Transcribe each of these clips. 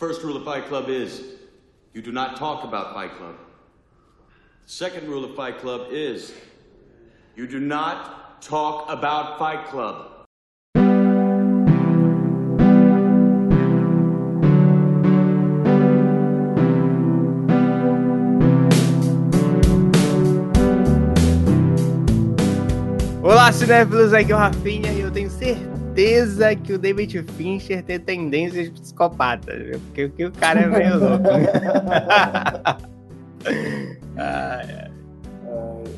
first rule of Fight Club is you do not talk about Fight Club. The second rule of Fight Club is you do not talk about Fight Club. Olá, cinéfilos, aqui é o Rafinha e eu certeza que o David Fincher tem tendências psicopatas, viu? porque, porque o cara é meio louco. ah, é.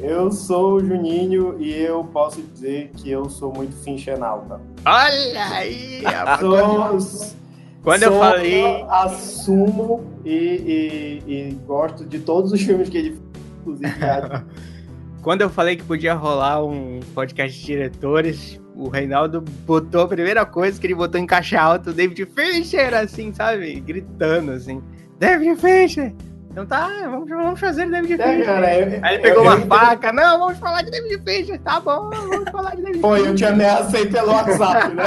Eu sou o Juninho e eu posso dizer que eu sou muito Finchenalta. Olha aí! Sou, Quando sou, eu falei. Assumo e, e, e, gosto de todos os filmes que ele fez, inclusive. Quando eu falei que podia rolar um podcast de diretores, o Reinaldo botou a primeira coisa que ele botou em caixa alta, o David Fincher, assim, sabe? Gritando, assim. David Fincher! Então tá, vamos, vamos fazer David é, Fincher. Cara, eu, Aí ele pegou eu, uma eu, faca, não, vamos falar de David Fincher, tá bom, vamos falar de David Pô, Fincher. eu te ameacei pelo WhatsApp, né?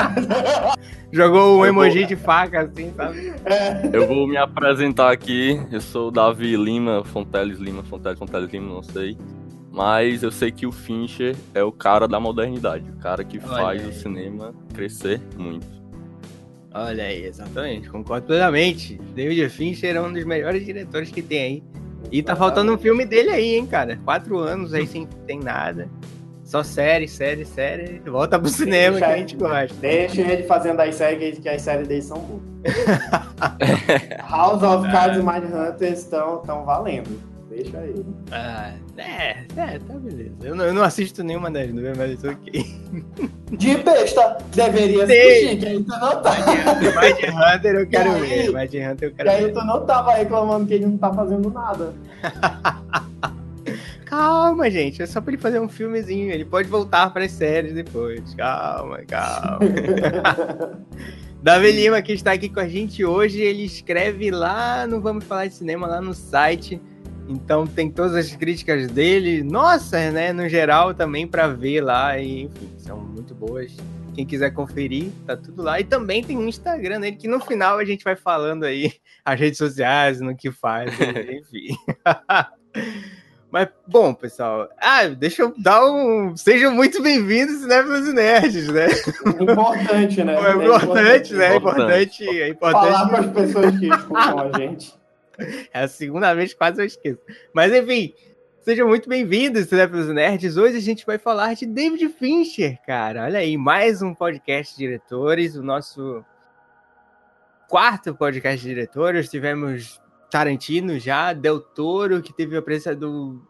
Jogou um emoji vou... de faca, assim, sabe? É. Eu vou me apresentar aqui, eu sou o Davi Lima, Fonteles Lima, Fonteles, Fonteles Lima, não sei. Mas eu sei que o Fincher é o cara da modernidade, o cara que Olha faz aí. o cinema crescer muito. Olha aí, exatamente, concordo plenamente. David Fincher é um dos melhores diretores que tem aí. E tá faltando um filme dele aí, hein, cara? Quatro anos aí sem tem nada. Só série, série, série. Volta pro cinema Deixa que a gente gosta. Deixa ele fazendo as séries, que as séries dele são boas. House of Cards e Mindhunter estão valendo. Deixa aí. Ah, é, é, tá beleza. Eu não, eu não assisto nenhuma das duas, mas isso ok. De besta, deveria Sim. assistir, que aí tu não tá. Mind Hunter eu quero E aí? ver. Mind Hunter eu E quero aí ver. tu não tava reclamando que ele não tá fazendo nada. Calma, gente. É só pra ele fazer um filmezinho. Ele pode voltar pras séries depois. Calma, calma. Davi Lima, que está aqui com a gente hoje, ele escreve lá no Vamos Falar de Cinema, lá no site. Então tem todas as críticas dele, nossa, né, no geral também para ver lá e enfim, são muito boas. Quem quiser conferir, tá tudo lá. E também tem um Instagram dele que no final a gente vai falando aí as redes sociais, no que faz, enfim. Mas, bom, pessoal, ah, deixa eu dar um. Sejam muito bem-vindos, Cinéfilos e Nerds, né? Importante, né? É importante, né? É importante, é importante. Falar para as pessoas que escutam a gente. É a segunda vez que quase eu esqueço. Mas enfim, sejam muito bem-vindos, Cinéfilos Nerds. Hoje a gente vai falar de David Fincher, cara. Olha aí, mais um podcast de diretores, o nosso quarto podcast de diretores. Tivemos Tarantino já, Del Toro, que teve a presença do,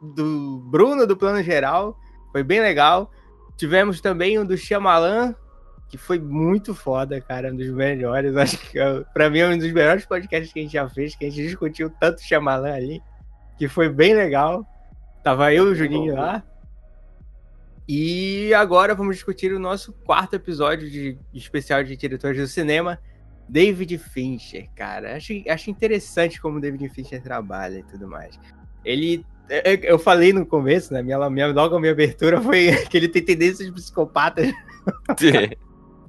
do Bruno do Plano Geral, foi bem legal. Tivemos também o do Shyamalan, que foi muito foda, cara, um dos melhores. Acho que para mim é um dos melhores podcasts que a gente já fez, que a gente discutiu tanto Shyamalan ali, que foi bem legal. Tava eu e o Juninho lá. E agora vamos discutir o nosso quarto episódio de, de especial de diretores do cinema, David Fincher, cara. Acho, acho interessante como o David Fincher trabalha e tudo mais. Ele. Eu falei no começo, né? Minha, minha, logo a minha abertura foi que ele tem tendências de psicopata.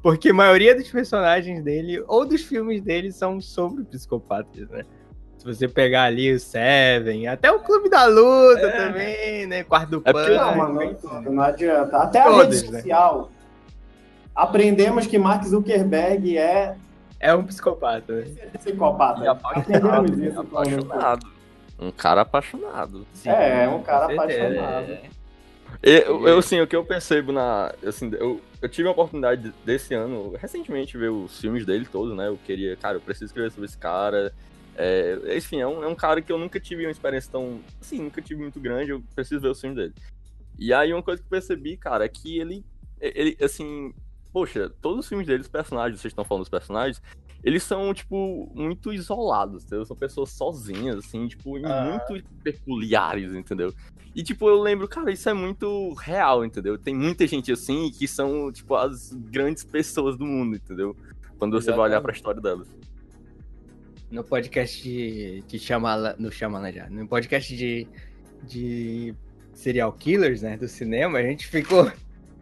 Porque a maioria dos personagens dele, ou dos filmes dele, são sobre psicopatas, né? Se você pegar ali o Seven, até o Clube da Luta é. também, né? Quarto do é Pânico. Não, mano, não, não adianta. Até Todos, a rede social. Né? Aprendemos que Mark Zuckerberg é é um psicopata. Né? Psicopata. Aprendemos isso. Apaixonado. Um cara apaixonado. Sim, é, um cara apaixonado. Eu, eu, assim, o que eu percebo na. Assim, eu, eu tive a oportunidade desse ano, recentemente, ver os filmes dele todos, né? Eu queria, cara, eu preciso escrever sobre esse cara. É, enfim, é um, é um cara que eu nunca tive uma experiência tão. Assim, nunca tive muito grande, eu preciso ver os filmes dele. E aí, uma coisa que eu percebi, cara, é que ele. Ele, assim, poxa, todos os filmes dele, os personagens, vocês estão falando dos personagens, eles são, tipo, muito isolados, entendeu? São pessoas sozinhas, assim, tipo, ah. muito peculiares, entendeu? E, tipo, eu lembro, cara, isso é muito real, entendeu? Tem muita gente assim que são, tipo, as grandes pessoas do mundo, entendeu? Quando você Exatamente. vai olhar pra história delas. No podcast de, de Shyamalan, no Shyamalan já, no podcast de, de serial killers, né, do cinema, a gente ficou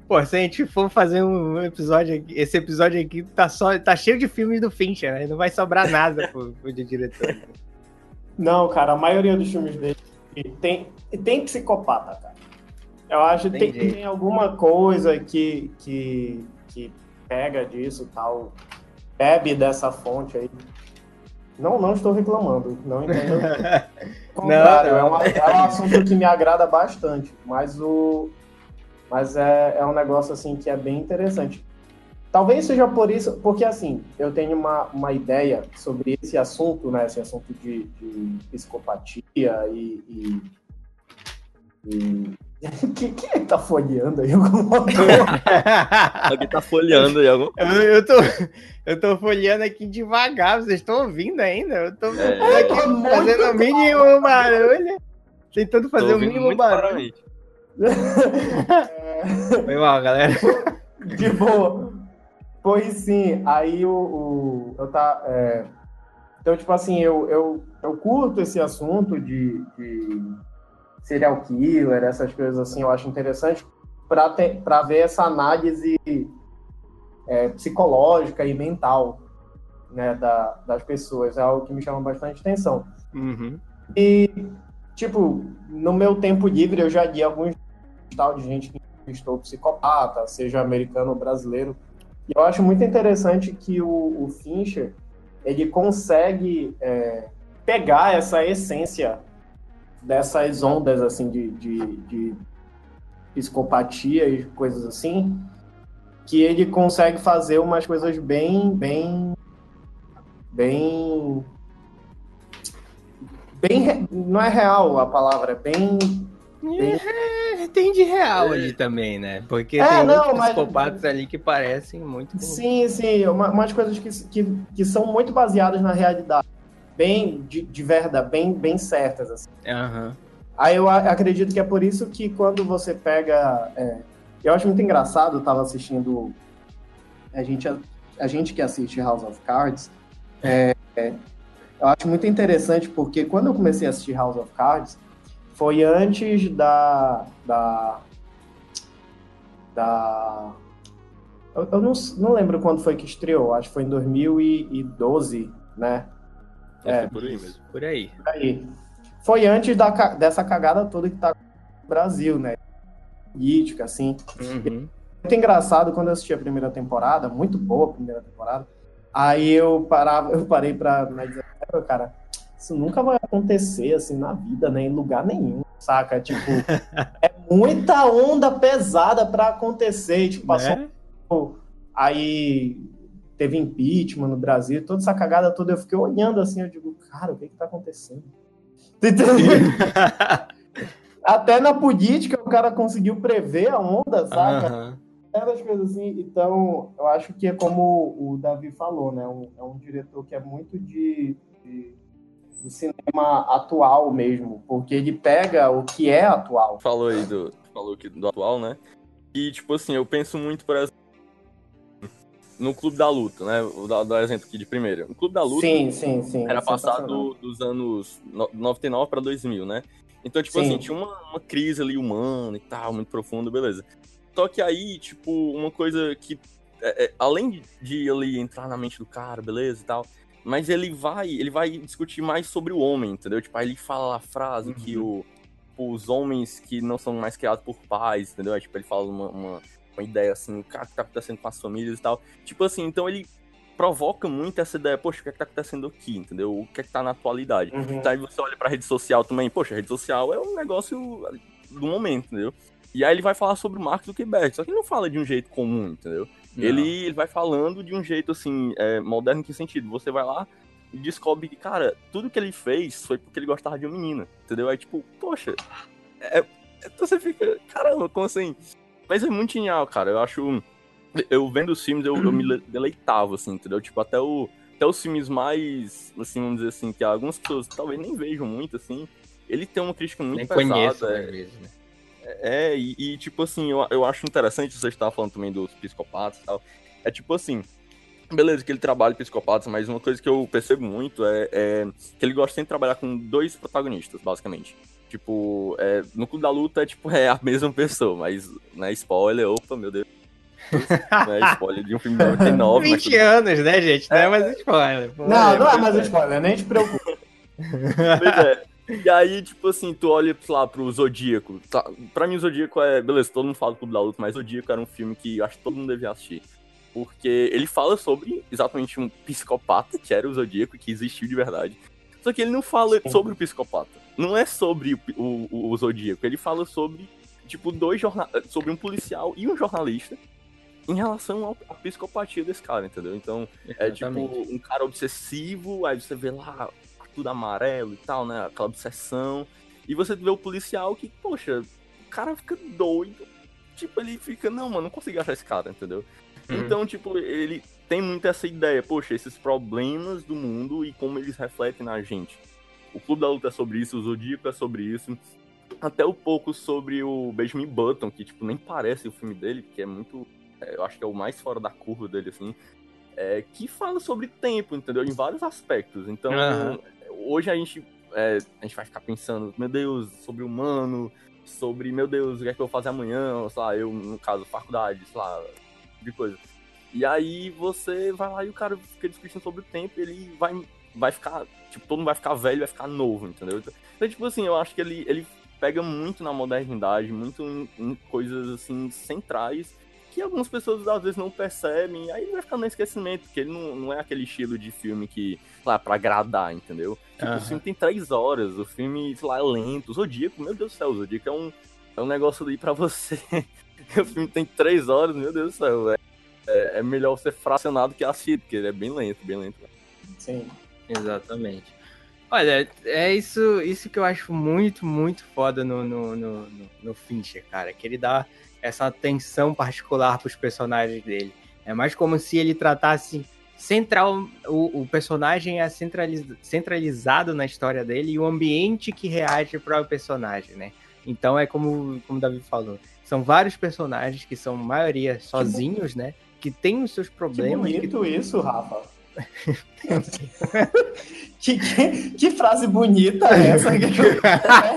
Pô, se a gente for fazer um episódio aqui, esse episódio aqui tá, só, tá cheio de filmes do Fincher, né? Não vai sobrar nada pro, pro de diretor. Não, cara, a maioria dos filmes dele tem, tem psicopata, cara. Eu acho que tem, tem, alguma coisa que, que, que pega disso tal, bebe dessa fonte aí. Não, não estou reclamando, não entendo. Não, não. É, uma, é um assunto que me agrada bastante, mas o, mas é, é um negócio assim que é bem interessante. Talvez seja por isso, porque assim, eu tenho uma, uma ideia sobre esse assunto, né? Esse assunto de, de psicopatia e. e, e... Quem, quem é que tá folheando aí? Alguém tá folheando aí algum? Eu, eu, tô, eu tô folheando aqui devagar, vocês estão ouvindo ainda? Eu tô é, aqui é fazendo o mínimo barulho. Tentando fazer o mínimo barulho. Foi mal, galera. De boa. Pois sim, aí o, o eu tá. É... Então, tipo assim, eu, eu, eu curto esse assunto de, de serial killer, essas coisas assim, eu acho interessante para ver essa análise é, psicológica e mental né, da, das pessoas. É algo que me chama bastante atenção. Uhum. E, tipo, no meu tempo livre eu já li alguns de gente que entrevistou psicopata, seja americano ou brasileiro. E eu acho muito interessante que o, o Fincher ele consegue é, pegar essa essência dessas ondas assim de, de, de, psicopatia e coisas assim, que ele consegue fazer umas coisas bem, bem, bem, bem, não é real a palavra, é bem é, tem de real é. ali também, né? Porque é, tem não, mas... psicopatas ali que parecem muito. Sim, sim. Uma, umas coisas que, que, que são muito baseadas na realidade. Bem, de, de verdade, bem, bem certas. Assim. Uhum. Aí eu acredito que é por isso que quando você pega. É, eu acho muito engraçado, eu tava assistindo. A gente, a, a gente que assiste House of Cards. É, é, eu acho muito interessante porque quando eu comecei a assistir House of Cards foi antes da. da. da eu, eu não, não lembro quando foi que estreou, acho que foi em 2012, né? É, é por aí mesmo. Por aí. Por aí. Foi antes da, dessa cagada toda que tá no Brasil, né? Política, assim. Uhum. Muito engraçado quando eu assisti a primeira temporada, muito boa a primeira temporada. Aí eu parava, eu parei pra dizer, cara, isso nunca vai acontecer assim na vida, né? Em lugar nenhum, saca? Tipo, é muita onda pesada para acontecer. Tipo, passou. Né? Aí teve impeachment no Brasil, toda essa cagada toda, eu fiquei olhando assim, eu digo, cara, o que que tá acontecendo? Até na política o cara conseguiu prever a onda, saca? Uhum. É das coisas assim, então eu acho que é como o Davi falou, né? Um, é um diretor que é muito de, de do cinema atual mesmo, porque ele pega o que é atual. Falou aí do, falou que do atual, né? E tipo assim, eu penso muito, por exemplo, no Clube da Luta, né? Vou dar, dar exemplo aqui de primeira. O Clube da Luta sim, sim, sim, era passado dos anos 99 para 2000, né? Então, tipo sim. assim, tinha uma, uma crise ali humana e tal, muito profunda, beleza. Só que aí, tipo, uma coisa que, é, é, além de ali entrar na mente do cara, beleza e tal, mas ele vai, ele vai discutir mais sobre o homem, entendeu? Tipo, aí ele fala a frase uhum. que o, os homens que não são mais criados por pais, entendeu? Aí, tipo, ele fala uma, uma, uma ideia assim, o que tá acontecendo com as famílias e tal. Tipo assim, então ele provoca muito essa ideia, poxa, o que é que tá acontecendo aqui, entendeu? O que é que tá na atualidade. Uhum. Então aí você olha pra rede social também, poxa, a rede social é um negócio do momento, entendeu? E aí ele vai falar sobre o Mark Zuckerberg, só que ele não fala de um jeito comum, entendeu? Ele, ele vai falando de um jeito assim, é, moderno em que sentido? Você vai lá e descobre que, cara, tudo que ele fez foi porque ele gostava de uma menina, entendeu? Aí, tipo, poxa, é, é, então você fica, caramba, como assim? Mas é muito genial, cara. Eu acho. Eu vendo os filmes, eu, eu me deleitava, assim, entendeu? Tipo, até, o, até os filmes mais, assim, vamos dizer assim, que algumas pessoas talvez nem vejam muito, assim, ele tem uma crítica muito nem pesada. Conheço, é, né, vezes, né? É, e, e, tipo assim, eu, eu acho interessante você estar falando também dos psicopatas e tal. É tipo assim, beleza que ele trabalha psicopatas, mas uma coisa que eu percebo muito é, é, que ele gosta sempre de trabalhar com dois protagonistas, basicamente. Tipo, é, no Clube da Luta, tipo, é a mesma pessoa, mas, né, spoiler, opa, meu Deus. Não é spoiler de um filme de 99. 20 mas... anos, né, gente? Não é, é mais spoiler. Pô, não, não é mais spoiler, nem te preocupa. Pois é. E aí, tipo assim, tu olha lá pro Zodíaco. Tá, pra mim, o Zodíaco é. Beleza, todo mundo fala do Clube da Luta, mas Zodíaco era um filme que eu acho que todo mundo devia assistir. Porque ele fala sobre exatamente um psicopata, que era o Zodíaco, que existiu de verdade. Só que ele não fala sobre o psicopata. Não é sobre o, o, o Zodíaco. Ele fala sobre, tipo, dois jornal... sobre um policial e um jornalista em relação à psicopatia desse cara, entendeu? Então, Exatamente. é tipo um cara obsessivo, aí você vê lá tudo amarelo e tal, né? Aquela obsessão. E você vê o policial que, poxa, o cara fica doido. Tipo, ele fica, não, mano, não consigo achar esse cara, entendeu? Uhum. Então, tipo, ele tem muito essa ideia, poxa, esses problemas do mundo e como eles refletem na gente. O Clube da Luta é sobre isso, o Zodíaco é sobre isso. Até um pouco sobre o Benjamin Button, que, tipo, nem parece o filme dele, que é muito. É, eu acho que é o mais fora da curva dele, assim. É, que fala sobre tempo, entendeu? Em vários aspectos. Então, uhum hoje a gente, é, a gente vai ficar pensando, meu Deus, sobre humano, sobre, meu Deus, o que é que eu vou fazer amanhã, sei lá, eu, no caso, faculdade, sei lá, de coisa. E aí você vai lá e o cara fica discutindo sobre o tempo ele vai, vai ficar, tipo, todo mundo vai ficar velho, vai ficar novo, entendeu? Então, tipo assim, eu acho que ele, ele pega muito na modernidade, muito em, em coisas, assim, centrais que algumas pessoas às vezes não percebem, aí vai ficar no esquecimento, porque ele não, não é aquele estilo de filme que, lá, pra agradar, entendeu? Tipo, uhum. o filme tem três horas, o filme, sei lá, é lento. O Zodíaco, meu Deus do céu, o Zodíaco é um, é um negócio aí pra você. o filme tem três horas, meu Deus do céu, é, é, é melhor ser fracionado que assistir, porque ele é bem lento, bem lento. Sim. Exatamente. Olha, é isso, isso que eu acho muito, muito foda no, no, no, no Fincher, cara. Que ele dá essa atenção particular para os personagens dele. É mais como se ele tratasse central o, o personagem é centraliz, centralizado na história dele e o ambiente que reage para o personagem, né? Então é como, como o Davi falou, são vários personagens que são maioria sozinhos, né? Que tem os seus problemas. Que bonito que... isso, Rafa. que, que, que, frase bonita é essa? Que é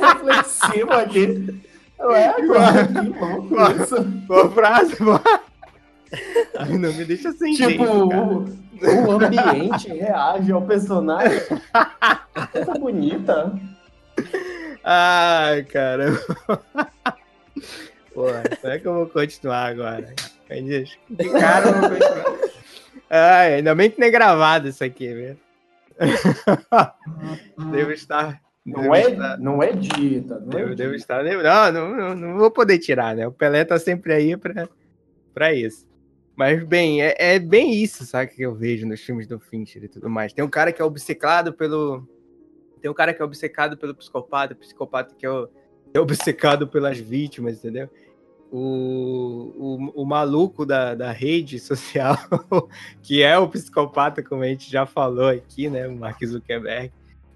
reflexivo aqui. Ué, agora, que louco isso. Boa frase, boa. Ai, não me deixa sem Tipo, jeito, o, o, ambiente reage ao personagem. Coisa bonita. Ai, cara. Pô, como é que eu vou continuar agora? Que cara eu vou continuar? Ai, ainda bem que não é gravado isso aqui, velho. Devo estar não é, não é dita. Não é devo estar. Não, não, não, não, vou poder tirar, né? O Pelé tá sempre aí pra, pra isso. Mas, bem, é, é bem isso, sabe, que eu vejo nos filmes do Fincher e tudo mais. Tem um cara que é obcecado pelo. Tem um cara que é obcecado pelo psicopata, o psicopata que é, o, é obcecado pelas vítimas, entendeu? O, o, o maluco da, da rede social, que é o psicopata, como a gente já falou aqui, né? O Mark Zuckerberg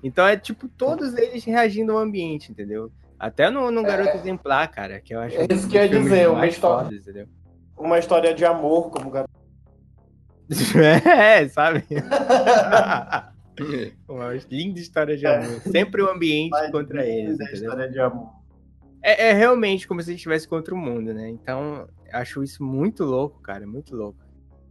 então é tipo todos eles reagindo ao ambiente, entendeu? Até no, no Garoto é... Exemplar, cara, que eu acho é Isso que quer dizer, uma história. Fodas, uma história de amor como garoto. é, sabe? uma linda história de amor. É. Sempre o ambiente Mas contra eles. Entendeu? História de amor. É, é realmente como se estivesse contra o mundo, né? Então, acho isso muito louco, cara, muito louco.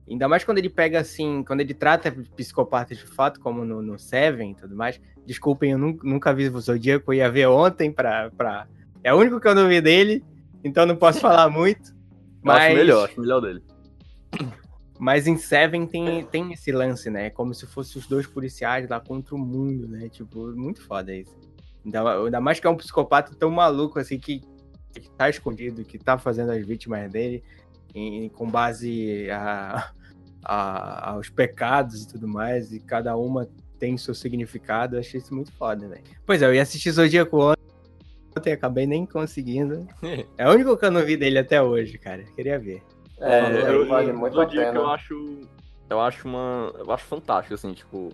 Ainda mais quando ele pega assim, quando ele trata psicopatas de fato, como no, no Seven e tudo mais. Desculpem, eu nunca, nunca vi o Zodíaco, eu ia ver ontem pra, pra. É o único que eu não vi dele, então não posso falar muito. Mas... Acho melhor, acho melhor dele. Mas em Seven tem, tem esse lance, né? Como se fossem os dois policiais lá contra o mundo, né? Tipo, muito foda isso. Ainda, ainda mais que é um psicopata tão maluco assim que, que tá escondido, que tá fazendo as vítimas dele em, com base a, a, aos pecados e tudo mais, e cada uma tem seu significado. Eu achei isso muito foda, velho. Pois é, eu ia assistir Zodíaco ontem, acabei nem conseguindo. é o único que eu não vi dele até hoje, cara. Queria ver. É, é eu, vale muito Zodíaco eu acho. Eu acho uma. Eu acho fantástico, assim, tipo.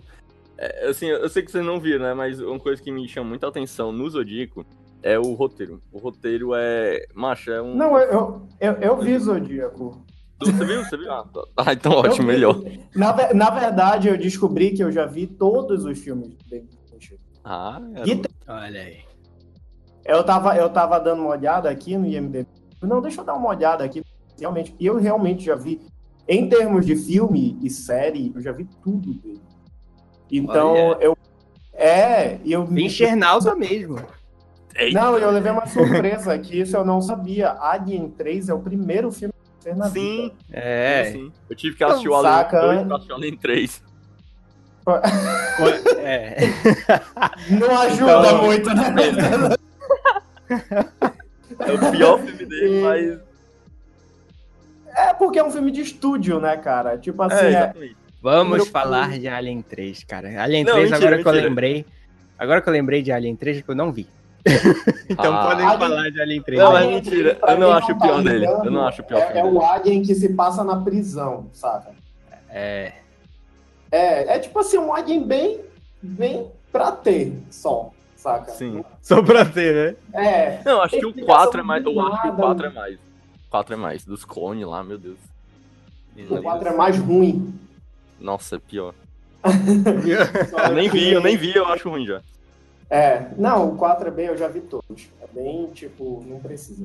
É, assim, eu sei que vocês não viram, né? Mas uma coisa que me chama muita atenção no Zodíaco é o roteiro. O roteiro é. Macho, é um. Não, eu, eu, eu vi Zodíaco. Você viu? Você viu? Ah, tá. ah então ótimo, melhor. Na, na verdade, eu descobri que eu já vi todos os filmes do David Ah, é. Tem... Olha aí. Eu tava, eu tava dando uma olhada aqui no IMDb. Não, deixa eu dar uma olhada aqui. Realmente, eu realmente já vi, em termos de filme e série, eu já vi tudo dele. Então, Olha. eu. É, e eu. Enxernalda mesmo. Não, eu levei uma surpresa que isso eu não sabia. Alien 3 é o primeiro filme que eu fiz na Sim, vida. É. sim. Eu tive que assistir o Alien Saca, 2 né? e assistir o Alien 3. é. Não ajuda Então- muito, né? É o pior filme dele, E- mas. É porque é um filme de estúdio, né, cara? Tipo assim, É, é, exatamente. Vamos Meu falar de Alien 3, cara. Alien Não, 3, mentira, agora que eu mentira. lembrei. Agora que eu lembrei de Alien 3, que eu não vi. então Ah. podem Alien- falar de Alien 3. Não, é mentira. Eu não acho o pior dele. Eu não acho o pior é, é o Alien que se passa na prisão, saca? É. É, é tipo assim, um Alien bem, bem pra ter só, saca? Sim. Só pra ter, né? É, Não, acho que o Explicação 4 é mais. Eu acho que o nada. 4 é mais. O 4 é mais. Dos clones lá, meu Deus. o 4 é mais ruim. Nossa, é pior. Eu nem vi, eu nem vi, eu acho ruim já. É, não, o 4 é bem, eu já vi todos. É bem, tipo, não precisa.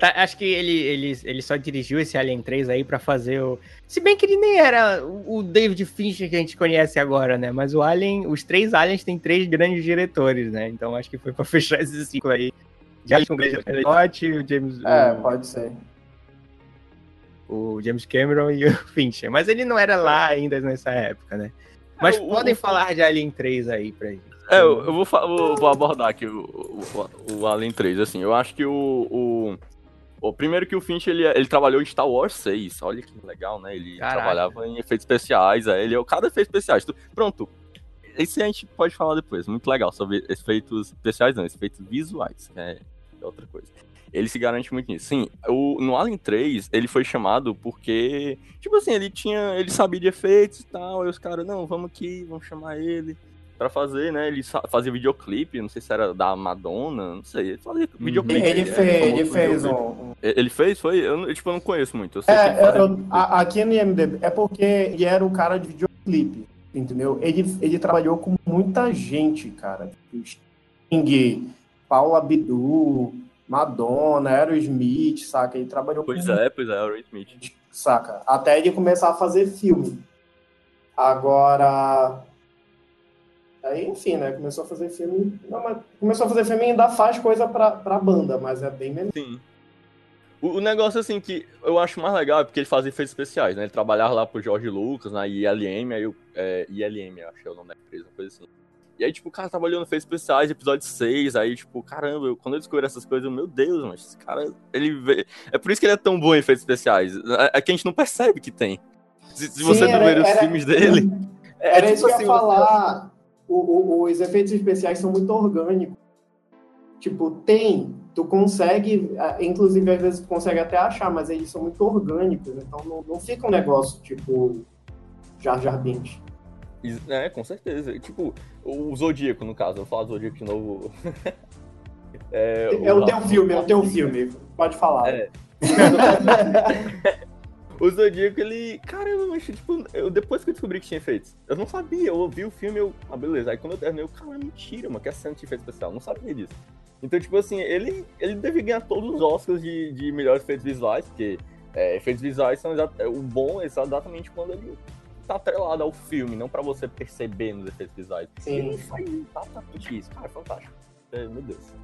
Tá- Acho que ele, ele, ele só dirigiu esse Alien 3 aí pra fazer o. Se bem que ele nem era o David Fincher que a gente conhece agora, né? Mas o Alien, os três Aliens têm três grandes diretores, né? Então acho que foi pra fechar esse ciclo aí. Já com o Scott, o James, É, o, pode ser. o James Cameron e o Fincher. Mas ele não era lá ainda nessa época, né? Mas É, o- podem o- falar de Alien 3 aí pra gente. É, eu, eu vou, vou, vou abordar aqui o, o, o Alien 3, assim, eu acho que o... o... o primeiro que o Finch, ele, ele trabalhou em Star Wars 6, olha que legal, né? Ele Caraca. trabalhava em efeitos especiais, aí ele é o cara de efeitos especiais. Tu- Pronto, esse a gente pode falar depois, muito legal, sobre efeitos especiais não, efeitos visuais, que é é outra coisa. Ele se garante muito nisso. Sim, o, no Alien 3, ele foi chamado porque, tipo assim, ele tinha, ele sabia de efeitos e tal, aí os caras, não, vamos aqui, vamos chamar ele pra fazer, né? Ele fazia videoclipe, não sei se era da Madonna, não sei, ele fazia videoclipe. Ele fez, ele fez um. Ele fez? Foi? Eu, tipo, eu não conheço muito. Eu É, eu- aqui no IMDb, é porque ele era o cara de videoclipe, entendeu? Ele, ele trabalhou com muita gente, cara. Tipo, Sting, Paula Abdul, Madonna, Aerosmith, saca? Ele trabalhou Pois com é, pois é, Aaron Smith. saca? Até ele começar a fazer filme. Agora. Aí, enfim, né? Começou a fazer filme. Não, começou a fazer filme e ainda faz coisa pra, pra banda, mas é bem menos. Sim. O, o negócio, assim, que eu acho mais legal é porque ele fazia efeitos especiais, né? Ele trabalhava lá pro Jorge Lucas, na ILM, aí o. É, ILM, eu acho que é o nome da empresa, uma coisa assim. E aí, tipo, o cara trabalhou no efeitos especiais, episódio 6, aí, tipo, caramba, eu- quando eu descobri essas coisas, eu, meu Deus, mas esse cara, ele vê... É por isso que ele é tão bom em efeitos especiais. É, é que a gente não percebe que tem. Se, se você Sim, não era- ver os era- filmes dele. é Era tipo isso que eu assim, ia falar. O- o- os efeitos especiais são muito orgânicos. Tipo, tem, tu consegue, inclusive às vezes tu consegue até achar, mas eles são muito orgânicos, então não, não fica um negócio tipo Jar Jar Binks. É, com certeza. Tipo, o Zodíaco, no caso. Eu vou falar do Zodíaco de novo. É, o teu filme, é o teu filme. Pode falar. É. o Zodíaco, ele. Caramba, mas tipo, eu, depois que eu descobri que tinha efeitos, eu não sabia. Eu ouvi o filme, eu. Ah, beleza. Aí quando eu terminei, eu, cara, mentira, mano, que essa cena tinha efeito especial. Eu não sabia disso. Então, tipo assim, ele, ele deve ganhar todos os Oscars de, de melhores efeitos visuais, porque é, efeitos visuais são é, o bom é exatamente quando ele tá atrelado ao filme, não pra você perceber nos efeitos visuais. Ele Sim. faz exatamente isso, cara, é fantástico. É, meu Deus,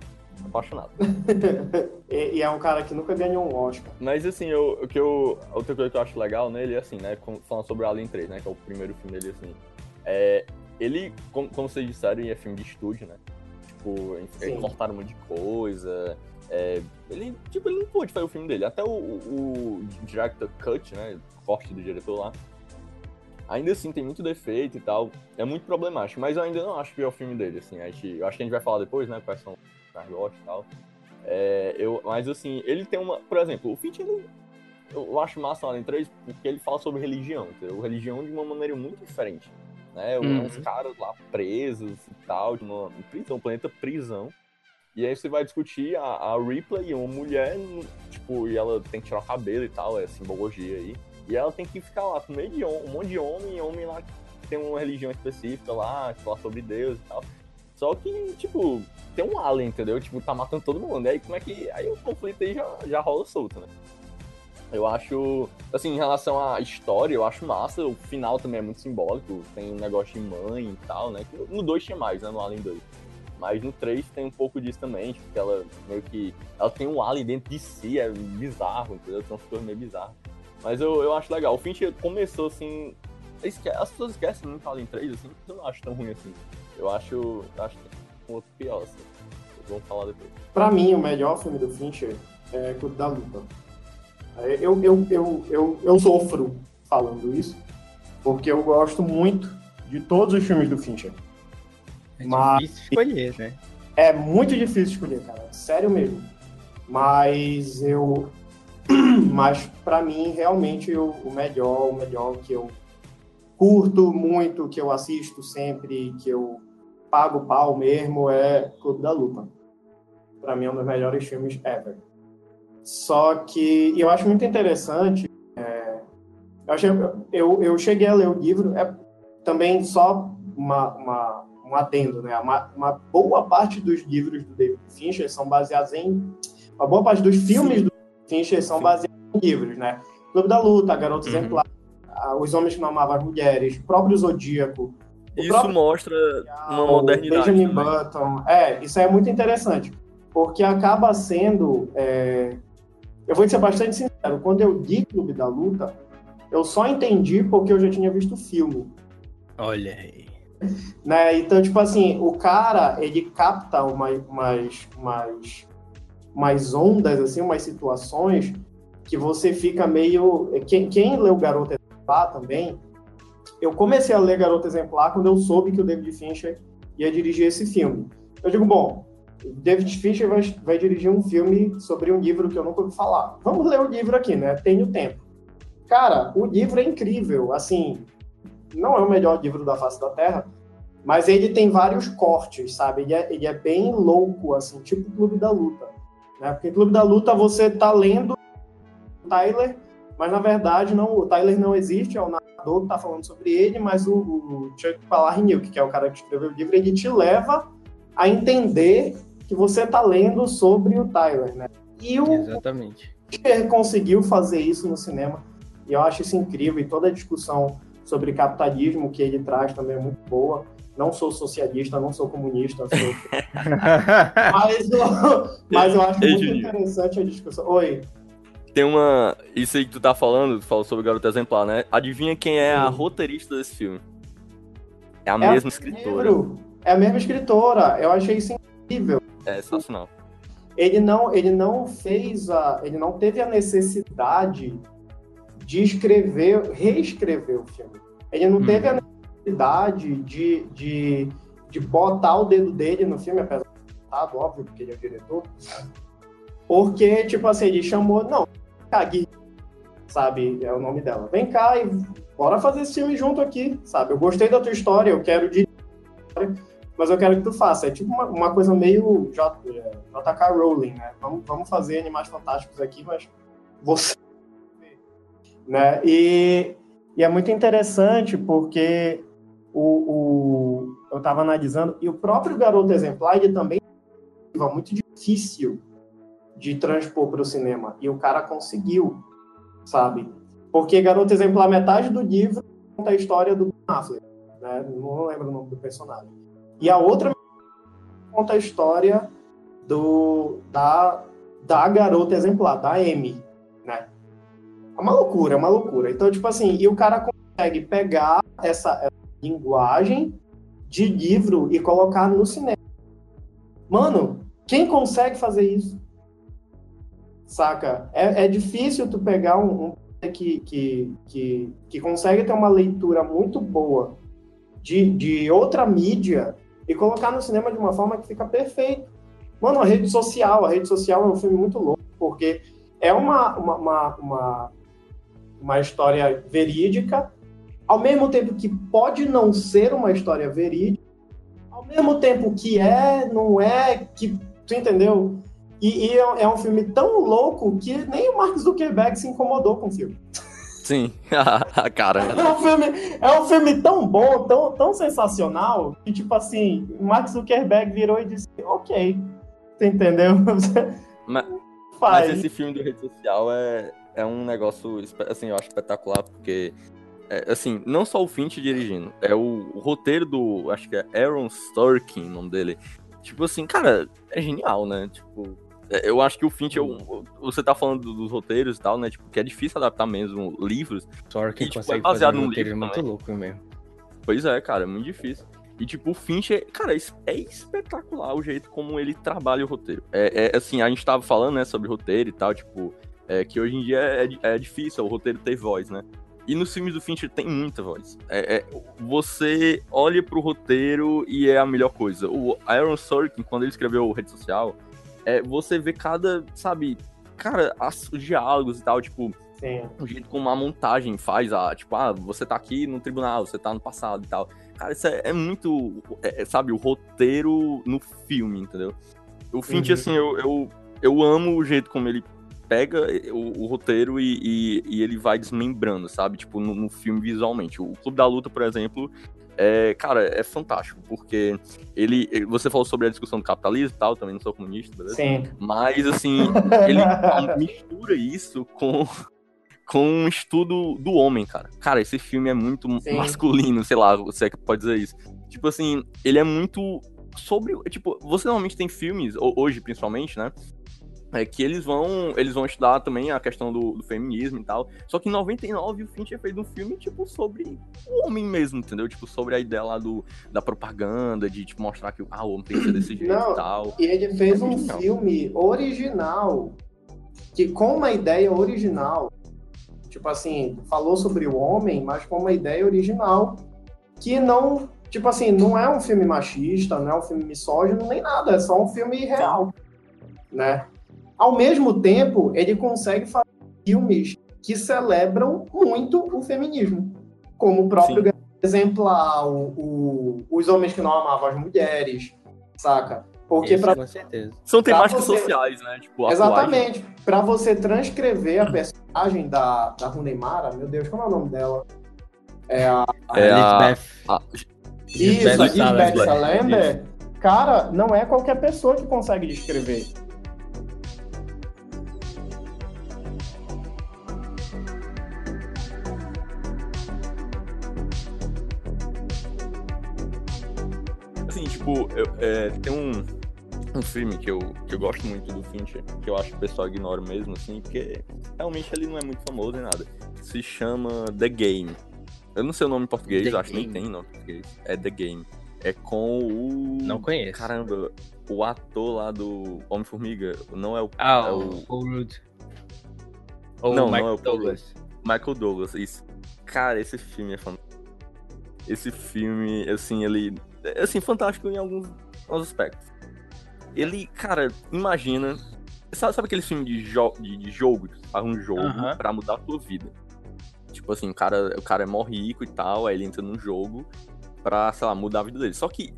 apaixonado. e, e é um cara que nunca ganhou um Oscar. Mas assim, eu, o que eu, outra coisa que eu acho legal nele é assim, né? Falando sobre o Alien 3, né? Que é o primeiro filme dele, assim. É, ele, como, como vocês disseram, é filme de estúdio, né? Tipo, Sim. cortaram um monte de coisa. é, ele, tipo, ele não pôde fazer o filme dele. Até o, o, o director cut, né? Corte do diretor lá. Ainda assim, tem muito defeito e tal. É muito problemático, mas eu ainda não acho que é o filme dele, assim. A gente, eu acho que a gente vai falar depois, né? Quais são mais gostos e tal. É, eu, mas assim, ele tem uma. Por exemplo, o Finch, ele, eu acho massa o Alien 3 porque ele fala sobre religião, entendeu? Religião de uma maneira muito diferente. Né? Uhum. Uns caras lá presos e tal, de uma prisão, um planeta prisão. E aí você vai discutir a, a Ripley, uma mulher, tipo, e ela tem que tirar o cabelo e tal, é simbologia aí. E ela tem que ficar lá com meio de um monte de homem, e homem lá que tem uma religião específica lá, que fala sobre Deus e tal. Só que, tipo, tem um alien, entendeu? Tipo, tá matando todo mundo. Aí como é que. Aí o conflito aí já, já rola solto, né? Eu acho, assim, em relação à história, eu acho massa. O final também é muito simbólico. Tem um negócio de mãe e tal, né? No 2 tinha mais, né? No Alien 2. Mas no 3 tem um pouco disso também, tipo, que ela meio que. Ela tem um alien dentro de si, é bizarro, entendeu? Tem umas coisas meio bizarras. Mas eu, eu acho legal. O Fincher começou assim. As pessoas esquecem muito Alien 3, assim, eu não acho tão ruim assim. Eu acho. Eu acho um outro pior, assim. Vamos falar depois. Pra mim, o melhor filme do Fincher é Clube da Luta. Eu, eu, eu, eu, eu sofro falando isso, porque eu gosto muito de todos os filmes do Fincher. É Mas... difícil escolher, né? É muito difícil escolher, cara. Sério mesmo. Mas eu. Mas para mim, realmente, o, o melhor, o melhor que eu curto muito, que eu assisto sempre, que eu pago pau mesmo, é Clube da Luta. Para mim, é um dos melhores filmes ever. Só que eu acho muito interessante. É, eu, achei, eu, eu cheguei a ler o livro, é também só uma, uma, um adendo, né? Uma, uma, boa parte dos livros do David Fincher são baseados em. Uma boa parte dos filmes Sim. do Fincher são Sim. baseados em livros, né? Clube da Luta, Garoto uhum. Exemplar, Os Homens que Não Amavam as Mulheres, o próprio Zodíaco. Isso mostra uma modernidade. Benjamin também. Button. É, isso é muito interessante, porque acaba sendo. É, eu vou ser bastante sincero, quando eu li Clube da Luta, eu só entendi porque eu já tinha visto o filme. Olha aí. Né? Então, tipo assim, o cara, ele capta umas, umas, umas, umas ondas, assim, umas situações que você fica meio... Quem, quem leu Garota Exemplar também, eu comecei a ler Garota Exemplar quando eu soube que o David Fincher ia dirigir esse filme. Eu digo, bom, David Fincher vai, vai, dirigir um filme sobre um livro que eu nunca ouvi falar. Vamos ler o livro aqui, né? Tenho tempo. Cara, o livro é incrível. Assim, não é o melhor livro da face da Terra, mas ele tem vários cortes, sabe? Ele é, ele é bem louco, assim, tipo Clube da Luta. Né? Porque Clube da Luta você tá lendo Tyler, mas na verdade não, o Tyler não existe, é o narrador que tá falando sobre ele, mas o, o Chuck Palahniuk, que é o cara que escreveu o livro, ele te leva a entender que você está lendo sobre o Tyler, né? E o Exatamente. Ele conseguiu fazer isso no cinema, e eu acho isso incrível, e toda a discussão sobre capitalismo que ele traz também é muito boa. Não sou socialista, não sou comunista, sou... mas, mas eu acho muito interessante a discussão. Oi. Tem uma. Isso aí que tu tá falando, tu falou sobre o Garoto Exemplar, né? Adivinha quem é a roteirista desse filme? É a é mesma a escritora. É a mesma escritora. Eu achei isso incrível. É sensacional. Ele não, ele não fez a, ele não teve a necessidade de escrever, reescrever o filme. Ele não hum. teve a necessidade de, de, de botar o dedo dele no filme, apesar de óbvio, porque ele é o diretor. Porque, tipo assim, ele chamou, não, cague, sabe, é o nome dela. Vem cá e bora fazer esse filme junto aqui, sabe? Eu gostei da tua história, eu quero dirigir mas eu quero que tu faça. É tipo uma, uma coisa meio JK Rowling, né? Vamos, vamos fazer Animais Fantásticos aqui, mas você... Né? E, e é muito interessante porque o, o, eu estava analisando, e o próprio Garoto Exemplar, ele também é muito difícil de transpor para o cinema. E o cara conseguiu, sabe? Porque Garoto Exemplar, metade do livro conta a história do Ben Affleck. Né? Não lembro o nome do personagem. E a outra conta a história do, da, da garota exemplar, da M, né? É uma loucura, é uma loucura. Então, tipo assim, e o cara consegue pegar essa, essa linguagem de livro e colocar no cinema. Mano, quem consegue fazer isso? Saca? É, é difícil tu pegar um, um que, que, que, que consegue ter uma leitura muito boa de, de outra mídia e colocar no cinema de uma forma que fica perfeito. Mano, a rede social, a rede social é um filme muito louco, porque é uma, uma, uma, uma, uma história verídica, ao mesmo tempo que pode não ser uma história verídica, ao mesmo tempo que é, não é, que tu entendeu? E, e, é, é um filme tão louco que nem o Mark Zuckerberg se incomodou com o filme. Sim, a cara. É um, filme, é um filme tão bom, tão, tão sensacional, que, tipo assim, Mark Zuckerberg virou e disse: Ok. Você entendeu? Mas, mas esse filme do rede social é, é um negócio, assim, eu acho espetacular, porque, é, assim, não só o Finch dirigindo, é o, o, roteiro do, acho que é Aaron Sorkin, o nome dele. Tipo assim, cara, é genial, né? Tipo, eu acho que o Finch, eu, você tá falando dos roteiros e tal, né? Tipo, que é difícil adaptar mesmo livros. Sorkin e, tipo, consegue é baseado fazer um livro muito também. louco mesmo. Pois é, cara, é muito difícil. E, tipo, o Fincher, cara, é espetacular o jeito como ele trabalha o roteiro. É, é assim, a gente tava falando, né, sobre roteiro e tal, tipo, é, que hoje em dia é, é difícil o roteiro ter voz, né? E nos filmes do Fincher tem muita voz. É, é, você olha pro roteiro e é a melhor coisa. O Aaron Sorkin, quando ele escreveu Rede Social, é, você vê cada, sabe, cara, as, os diálogos e tal, tipo, Sim. o jeito como a montagem faz, a, tipo, ah, você tá aqui no tribunal, você tá no passado e tal. Cara, isso é, é muito, é, é, sabe, o roteiro no filme, entendeu? O Finch, uhum. assim, eu, eu, eu amo o jeito como ele pega o, o roteiro e, e, e, ele vai desmembrando, sabe? Tipo, no, no, filme visualmente. O Clube da Luta, por exemplo, é, cara, é fantástico, porque ele. Você falou sobre a discussão do capitalismo e tal, também não sou comunista, beleza? Sim. Mas, assim, ele mistura isso com com um estudo do homem, cara. Cara, esse filme é muito Sim. masculino, sei lá, você é que pode dizer isso. Tipo assim, ele é muito sobre, tipo, você normalmente tem filmes hoje principalmente, né? É que eles vão, eles vão estudar também a questão do, do feminismo e tal. Só que em 99 o Fincher fez um filme tipo sobre o homem mesmo, entendeu? Tipo sobre a ideia lá do da propaganda de tipo mostrar que ah, o homem ser desse jeito Não, e tal. E ele fez é um filme original que com uma ideia original Tipo assim, falou sobre o homem, mas com uma ideia original que não, tipo assim, não é um filme machista, não é um filme misógino, nem nada, é só um filme real, né? Ao mesmo tempo, ele consegue fazer filmes que celebram muito o feminismo, como o próprio Sim. exemplar, o, o, Os Homens que Não Amavam as Mulheres, saca? Porque para com certeza. São temáticas você... sociais, né? Tipo, Exatamente. Para você transcrever a personagem da, da Runeimara, meu Deus, como é o nome dela? É a. É a... a... Isso, a Lisbeth Salander. Cara, não é qualquer pessoa que consegue descrever. Tipo, eu, é, tem um um filme que eu, que eu gosto muito do Fincher, que eu acho que o pessoal ignora mesmo, assim, porque realmente ele não é muito famoso nem nada. Se chama The Game. Eu não sei o nome em português, The acho que nem tem nome em português. É The Game. É com o. Não conheço. Caramba, o ator lá do Homem-Formiga. Não é o. Ah, é o. Paul Rudd. Ou não, Michael não é o Douglas. Michael Douglas, isso. Cara, esse filme é fantástico. Esse filme, assim, ele. É assim, fantástico em alguns, alguns aspectos. Ele, cara, imagina. Sabe, sabe aquele filme de, jo de, de jogo? Faz um jogo uhum. pra mudar a tua vida. Tipo assim, o cara, o cara é mó rico e tal, aí ele entra num jogo pra, sei lá, mudar a vida dele. Só que,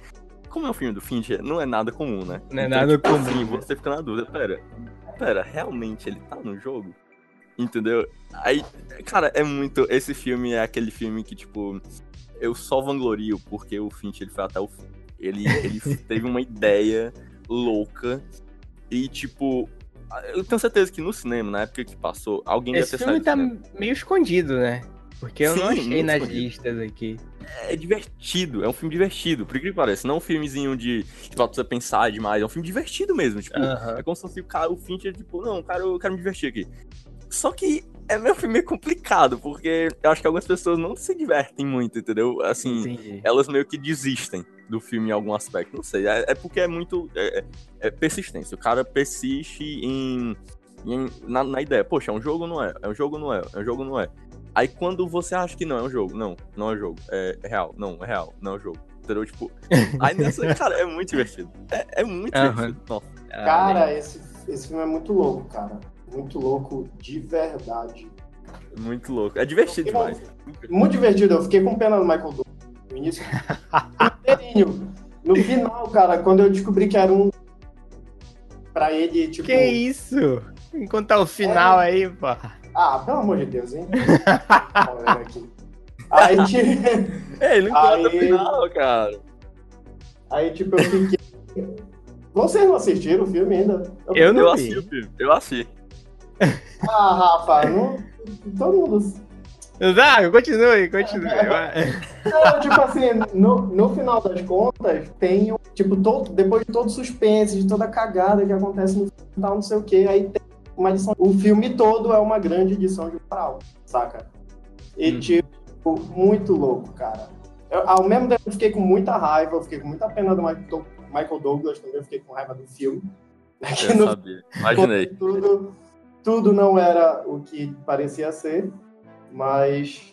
como é um filme do Fincher, não é nada comum, né? Não é então, nada tipo, comum. Assim, você fica na dúvida, pera, pera, realmente ele tá no jogo? Entendeu? Aí, cara, é muito. Esse filme é aquele filme que, tipo, eu só vanglorio porque o Fincher ele foi até o fim. Ele, ele teve uma ideia louca e, tipo, eu tenho certeza que no cinema, na época que passou, alguém Esse filme tá meio escondido, né? Porque eu Sim, não achei nas escondido. listas aqui. É divertido, é um filme divertido, por que parece. Não é um filmezinho de que pra você pensar demais, é um filme divertido mesmo. Tipo, uh -huh. é como se fosse o cara, o Fincher, tipo, não, cara, eu quero me divertir aqui. Só que é meu filme meio complicado, porque eu acho que algumas pessoas não se divertem muito, entendeu? Assim, Entendi. elas meio que desistem do filme em algum aspecto. Não sei, é, é porque é muito. É, é, persistência. O cara persiste em. em na, na, ideia, poxa, é um jogo não é? É um jogo não é? É um jogo não é? Aí quando você acha que não, é um jogo. Não, não é jogo. É, é real. Não, é real. Não é um jogo. Entendeu? Tipo. aí nessa, cara, é muito divertido. É, é muito uhum. divertido. Nossa. Cara, esse, esse filme é muito louco, cara. Muito louco de verdade. Muito louco. É divertido demais. Muito divertido. Eu fiquei com pena do Michael Douglas no início. no final, cara, quando eu descobri que era um. Pra ele, tipo. Que isso? Enquanto tá o final é... aí, pô. Ah, pelo amor de Deus, hein? Aqui. Aí, É, ele não Aí- conta final, cara. aí, tipo, eu fiquei. Vocês não assistiram o filme ainda? Eu não Eu vi. assisti o filme. Eu assisti. Ah, Rafa, não... todo mundo. Ah, continue, continue. Não, tipo assim, no, no final das contas, tem o. Tipo, todo, depois de todo o suspense, de toda a cagada que acontece no final, não sei o que, aí tem uma edição. O filme todo é uma grande edição de moral, saca? E, Uhum. tipo, muito louco, cara. Eu, ao mesmo tempo, eu fiquei com muita raiva, eu fiquei com muita pena do Michael Douglas também, eu fiquei com raiva do filme. Eu no sabia. Imaginei. tudo, tudo não era o que parecia ser, mas,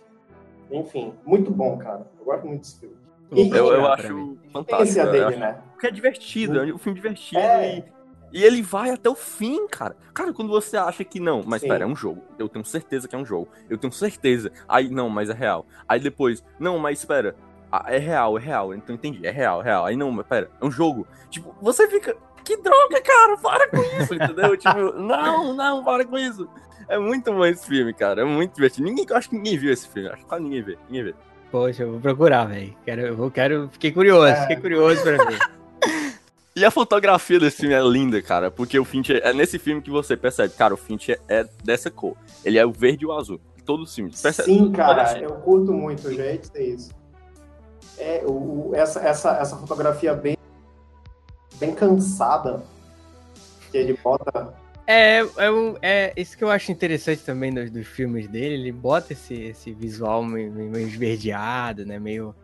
enfim, muito bom, cara. Eu gosto muito desse filme. Eu- Eu, acho fantástico. Eu dele, acho- né? Porque é divertido, é um filme divertido. É. E, e ele vai até o fim, cara. Cara, quando você acha que não, mas Sim. pera, é um jogo. Eu tenho certeza que é um jogo. Eu tenho certeza. Aí, não, mas é real. Aí depois, não, mas espera. Ah, é real, é real. Então entendi, é real, é real. Aí não, mas pera, é um jogo. Tipo, você fica. Que droga, cara, para com isso, entendeu? tipo, não, não, para com isso. É muito bom esse filme, cara. É muito divertido. Ninguém, eu acho que ninguém viu esse filme. Acho que quase ninguém vê. Ninguém vê. Poxa, eu vou procurar, velho. Quero, eu vou, quero, fiquei curioso, É. fiquei curioso pra ver. E a fotografia desse filme é linda, cara, porque o Fincher é nesse filme que você percebe, cara, o Fincher é dessa cor. Ele é o verde e o azul. Todos os filmes. Percebe? Sim, cara, eu curto muito o jeito de isso. É, o, o- essa, essa, essa fotografia bem, bem cansada que ele bota. É, é, é isso que eu acho interessante também dos, dos filmes dele. Ele bota esse, esse visual meio, meio esverdeado, né? Meio,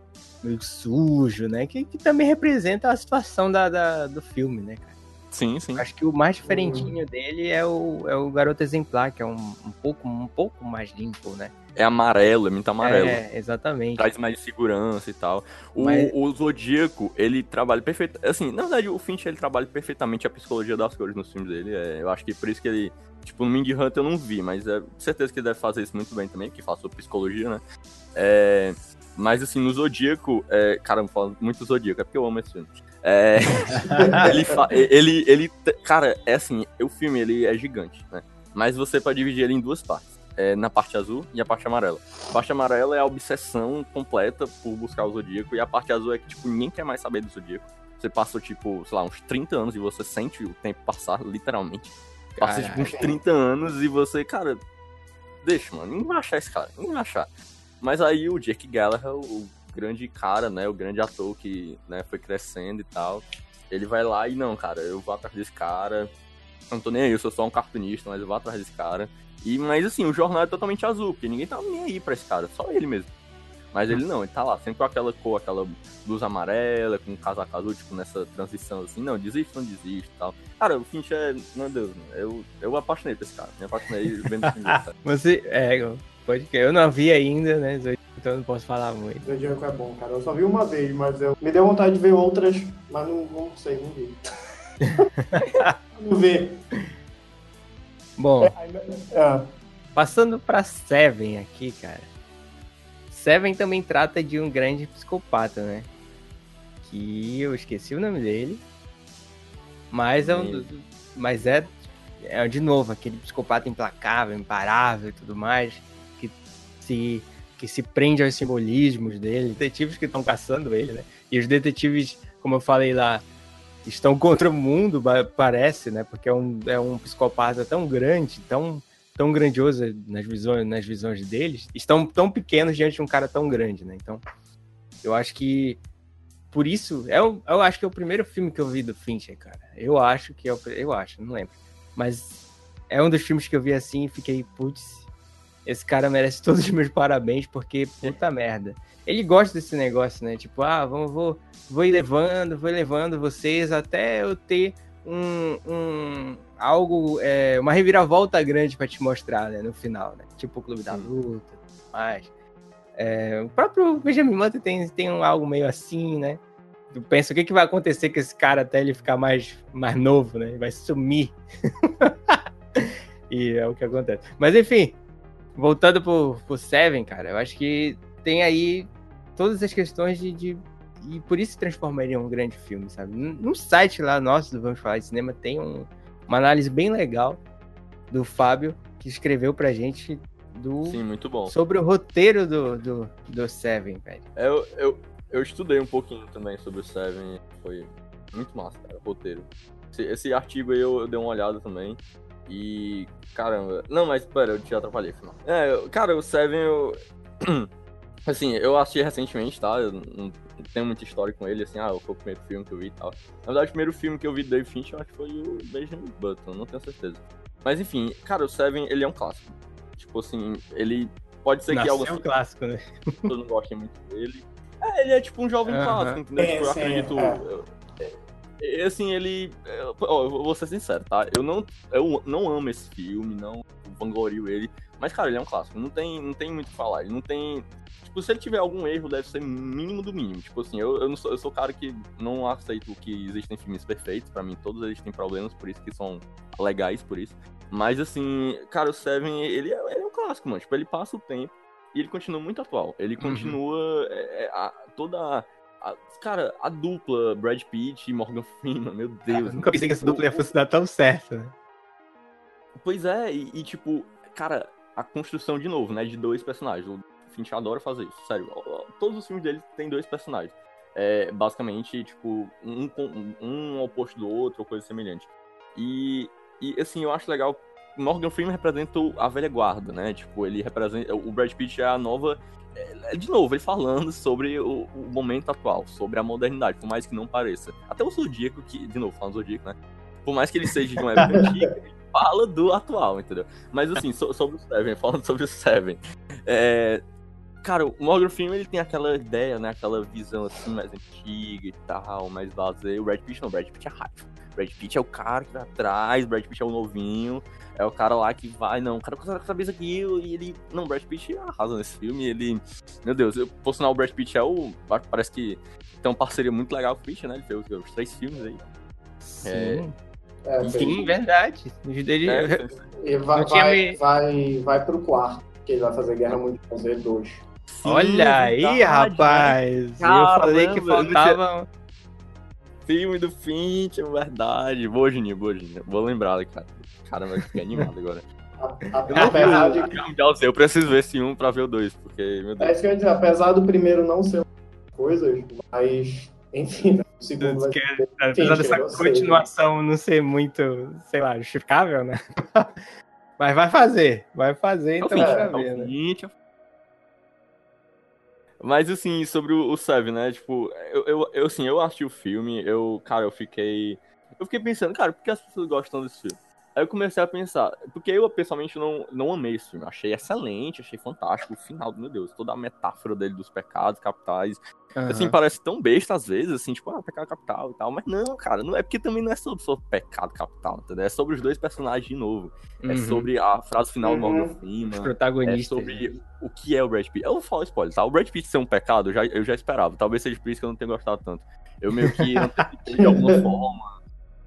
meio sujo, né? Que, que também representa a situação da, da- do filme, né, cara? Sim, sim. Acho que o mais diferentinho dele é o, é o Garoto Exemplar, que é um, um, pouco, um pouco mais limpo, né? É amarelo, é muito amarelo. É, exatamente. Traz mais segurança e tal. O, Mas- o Zodíaco, ele trabalha perfeito. Assim, na verdade, o Fincher ele trabalha perfeitamente a psicologia das cores nos filmes dele. É, eu acho que por isso que ele. Tipo, no Mindy Hunter eu não vi, mas é certeza que ele deve fazer isso muito bem também, que faz sobre psicologia, né? É, mas assim, no Zodíaco, é, cara, eu falo muito Zodíaco, é porque eu amo esse filme. É, ele, fa- ele, ele, cara, é assim, o filme ele é gigante, né? Mas você pode dividir ele em duas partes. É, na parte azul e a parte amarela. A parte amarela é a obsessão completa por buscar o Zodíaco, e a parte azul é que, tipo, ninguém quer mais saber do Zodíaco. Você passou, tipo, sei lá, uns 30 anos e você sente o tempo passar, literalmente. Passa, tipo, uns Caraca. 30 anos e você, cara, deixa, mano, ninguém vai achar esse cara, ninguém vai achar. Mas aí o Jake Gallagher, o grande cara, né, o grande ator que, né, foi crescendo e tal, ele vai lá e, não, cara, eu vou atrás desse cara, não tô nem aí, eu sou só um cartunista, mas eu vou atrás desse cara. E, mas assim, o jornal é totalmente azul, porque ninguém tá nem aí pra esse cara, só ele mesmo. Mas ele não, ele tá lá, sempre com aquela cor, aquela blusa amarela, com casaco azul, tipo, nessa transição assim, não, desiste, não desiste tal. Cara, o Finch é, meu Deus, eu, eu apaixonei por esse cara, me apaixonei vendo o filme. Você, é, pode que eu não vi ainda, né? Então eu não posso falar muito. Zodíaco é bom, cara. Eu só vi uma vez, mas eu me deu vontade de ver outras, mas não, não sei, não vi. não vi. Bom, É, passando pra Seven aqui, cara. Seven também trata de um grande psicopata, né? Que eu esqueci o nome dele. Mas é um. Mas é, é de novo aquele psicopata implacável, imparável e tudo mais. Se, que se prende aos simbolismos dele. Detetives que estão caçando ele, né? E os detetives, como eu falei lá, estão contra o mundo, parece, né? Porque é um, é um psicopata tão grande, tão, tão grandioso nas visões, nas visões deles, estão tão pequenos diante de um cara tão grande, né? Então, eu acho que por isso, é eu acho que é o primeiro filme que eu vi do Fincher, cara. Eu acho que é o, eu acho, não lembro. Mas é um dos filmes que eu vi assim e fiquei, putz, esse cara merece todos os meus parabéns, porque puta merda. Ele gosta desse negócio, né? Tipo, ah, vamos, vou, vou ir levando, vou levando vocês até eu ter um, um algo, é, uma reviravolta grande pra te mostrar, né, no final, né? Tipo o Clube da. Luta, tudo mais. É, o próprio Benjamin Button tem, tem um, algo meio assim, né? Tu pensa o que, que vai acontecer com esse cara até ele ficar mais, mais novo, né? Ele vai sumir. e é o que acontece. Mas enfim, voltando pro, pro Seven, cara, eu acho que tem aí todas as questões de. de- e por isso transformaria em um grande filme, sabe? No site lá nosso do Vamos Falar de Cinema tem um- uma análise bem legal do Fábio que escreveu pra gente do. Sim, muito bom. Sobre o roteiro do, do, do Seven, velho. Eu, eu, eu estudei um pouquinho também sobre o Seven. Foi muito massa, cara, o roteiro. Esse, esse artigo aí eu, eu, dei uma olhada também. E. Caramba. Não, mas pera, eu te atrapalhei, final. É, cara, o Seven eu. Assim, eu assisti recentemente, tá? Eu não tenho muita história com ele, assim, ah, foi o primeiro filme que eu vi e tal. Na verdade, o primeiro filme que eu vi do Dave Finch, eu acho que foi o Benjamin Button, não tenho certeza. Mas enfim, cara, o Seven, ele é um clássico. Tipo assim, ele pode ser Nasceu que algo. É um clássico, né? Pessoas não gostem muito dele. É, ele é tipo um jovem clássico, entendeu? É, tipo, eu sim, acredito. é. eu- assim, ele. eu- Ó, eu vou ser sincero, tá? Eu não, eu não amo esse filme, não vanglorio ele. Mas, cara, ele é um clássico. Não tem, não tem muito o que falar. Ele não tem. Tipo, se ele tiver algum erro, deve ser mínimo do mínimo. Tipo assim, eu, eu, não sou, eu sou o cara que não aceito que existem filmes perfeitos. Pra mim, todos eles têm problemas, por isso que são legais, por isso. Mas, assim, cara, o Seven, ele é, ele é um clássico, mano. Tipo, ele passa o tempo e ele continua muito atual. Ele Uhum. continua. é, é, a- toda. A- cara, a dupla Brad Pitt e Morgan Freeman, meu Deus. Eu nunca pensei que essa dupla ia funcionar tão certo, né? Pois é, e, e, tipo, cara, a construção de novo, né, de dois personagens. O Finch adora fazer isso, sério. Todos os filmes dele tem dois personagens. É, basicamente, tipo, um, com- um oposto do outro, ou coisa semelhante. E, e, assim, eu acho legal. Morgan Freeman representa o- a velha guarda, né? Tipo, ele representa. O Brad Pitt é a nova. É, De novo, ele falando sobre o, o momento atual, sobre a modernidade, por mais que não pareça. Até o Zodíaco, que, de novo, falando do Zodíaco, né? Por mais que ele seja de uma época antiga, ele fala do atual, entendeu? Mas assim, so- sobre o Seven, falando sobre o Seven. É, cara, o Morgan Freeman ele tem aquela ideia, né? Aquela visão assim mais antiga e tal, mais vazia. O Brad Pitt não, o Brad Pitt é raiva. Brad Pitt é o cara que vai atrás, o Brad Pitt é o novinho, é o cara lá que vai, não, o cara consegue saber isso aquilo, e ele. Não, Brad Pitt arrasa nesse filme, ele. Meu Deus, eu, por sinal, o Brad Pitt é o. Parece que tem uma parceria muito legal com o Pitt, né? Ele fez os, os três filmes aí. Sim, É, Sim, Sim, verdade. Os dele- É, E vai, vai, me- vai, vai pro quarto, que ele vai fazer Guerra Mundial Z 2. Sim, Olha aí, verdade, né? rapaz. eu falei que tinha- faltava. Filme do Finch, é verdade. Boa, Juninho, boa, Juninho. Vou lembrar, cara. Caramba, eu fiquei animado agora. Apesar de eu preciso ver esse um pra ver o dois, porque, meu É Deus. isso que eu ia dizer, apesar do primeiro não ser coisas, mas, enfim, né, o segundo vai Que- ser... Apesar dessa eu sei. continuação não ser muito, sei lá, justificável, né? Mas vai fazer, vai fazer, É então é o ver, né? É o- Mas assim, sobre o, o Seven, né? Tipo, eu, eu, eu assim, eu assisti o filme, eu, cara, eu fiquei. Eu fiquei pensando, cara, por que as pessoas gostam desse filme? Aí eu comecei a pensar, porque eu pessoalmente não, não amei esse filme. Achei excelente, achei fantástico. O final, meu Deus, toda a metáfora dele dos pecados capitais. Assim, Aham. parece tão besta às vezes, assim, tipo, ah, pecado capital e tal. Mas não, cara, não é porque também não é sobre, sobre pecado capital, entendeu? É sobre os dois personagens de novo. É Uhum. sobre a frase final do Uhum. Morgan Os Freeman. É protagonistas. sobre o que é o Brad Pitt. Eu vou falar spoiler, tá? O Brad Pitt ser um pecado, eu já, eu já esperava. Talvez seja por isso que eu não tenha gostado tanto. Eu meio que de alguma forma.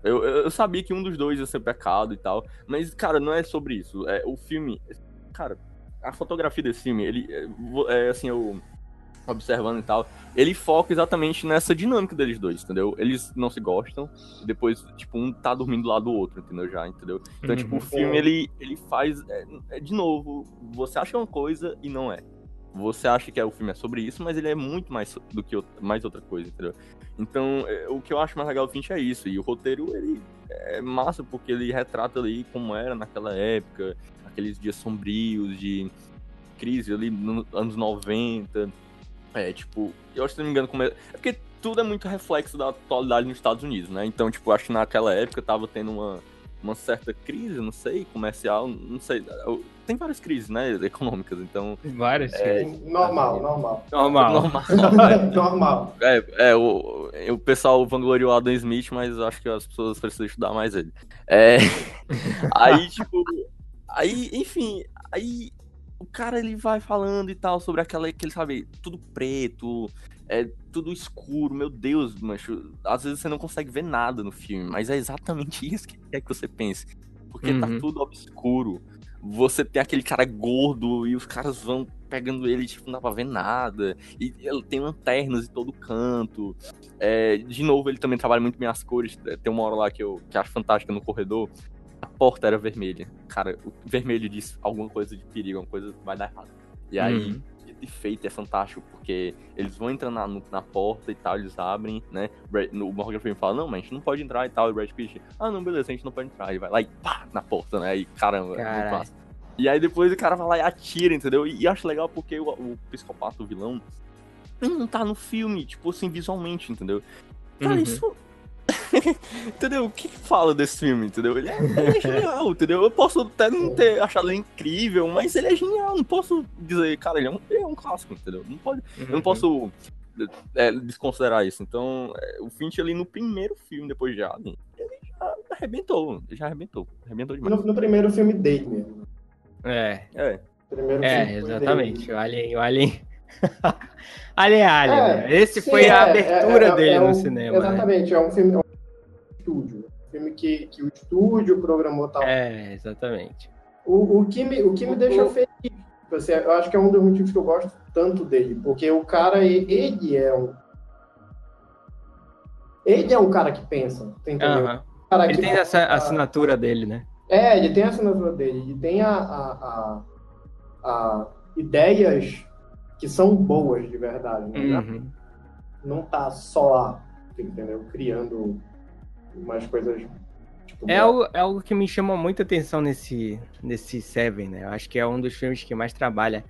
Eu, eu sabia que um dos dois ia ser pecado e tal. Mas, cara, não é sobre isso. É, o filme. Cara, a fotografia desse filme, ele. é, É, assim, eu. Observando e tal, ele foca exatamente nessa dinâmica deles dois, entendeu? Eles não se gostam, e depois, tipo, um tá dormindo do lado do outro, entendeu? Já, entendeu? Então, tipo, o Uhum. filme, ele, ele faz. é, é, de novo, você acha uma coisa e não é. Você acha que é, o filme é sobre isso, mas ele é muito mais do que outra- mais outra coisa, entendeu? Então, é, o que eu acho mais legal do Finch é isso. E o roteiro, ele é massa porque ele retrata ali como era naquela época, aqueles dias sombrios de crise ali nos anos 90. É, tipo, eu acho que se não me engano, como é... é porque tudo é muito reflexo da atualidade nos Estados Unidos, né? Então, tipo, acho que naquela época tava tendo uma, uma certa crise, não sei, comercial, não sei. Tem várias crises, né, econômicas, então... Várias. É, Normal, normal. Normal. Normal, né? normal. É, é o, o pessoal vangloriou o Adam Smith, mas eu acho que as pessoas precisam estudar mais ele. É, aí, tipo, aí, enfim, aí o cara ele vai falando e tal sobre aquela, aquele, sabe, tudo preto, é tudo escuro, meu Deus, mancho, às vezes você não consegue ver nada no filme, mas é exatamente isso que quer que você pense, porque tá Uhum. tudo obscuro. Você tem aquele cara gordo e os caras vão pegando ele, tipo, não dá pra ver nada. E ele tem lanternas em todo canto. É, de novo, ele também trabalha muito bem as cores. Tem uma hora lá que eu que acho fantástica no corredor. a porta era vermelha. Cara, o vermelho diz alguma coisa de perigo, alguma coisa vai dar errado. E aí, Uhum. Feito é fantástico, porque eles vão entrando na, na porta e tal, eles abrem, né? O Morgan Freeman fala, não, mas a gente não pode entrar e tal. E o Brad Pitt, ah, não, beleza, a gente não pode entrar. Ele vai lá e pá, na porta, né? E caramba, é muito massa. E aí depois o cara vai lá e atira, entendeu? E, e acho legal porque o, o psicopata, o vilão, ele não tá no filme, tipo assim, visualmente, entendeu? Cara, Uhum. isso. entendeu? O que, que fala desse filme, entendeu? Ele é, ele é genial, entendeu? Eu posso até não ter achado ele incrível, mas ele é genial. Não posso dizer, cara, ele é um, ele é um clássico, entendeu? Não pode, eu não Uhum. posso é, desconsiderar isso. Então, é, o Finch ali no primeiro filme, depois de Alien, ele já arrebentou. Ele já arrebentou. Arrebentou demais. No, no primeiro filme dele mesmo. É, É. Primeiro é, exatamente. dele. O Alien, o Alien. Alien Alien, É, né? Esse Sim, foi a é, abertura é, é, dele é no um- cinema. né? Exatamente, é um filme estúdio. Um filme que, que o estúdio programou tal. É, exatamente. O, o, que me, o que me deixa feliz, tipo assim, eu acho que é um dos motivos que eu gosto tanto dele, porque o cara, ele é um. Ele é um cara que pensa, tá entendeu? Aham. Um cara Ele que- tem essa assinatura dele, né? É, ele tem a assinatura dele, ele tem a, a, a- a ideias que são boas de verdade, né? Uhum. Não tá só lá, entendeu? Criando umas coisas. Tipo, É algo, é algo que me chama muita atenção nesse, nesse Seven, né? Eu acho que é um dos filmes que mais trabalha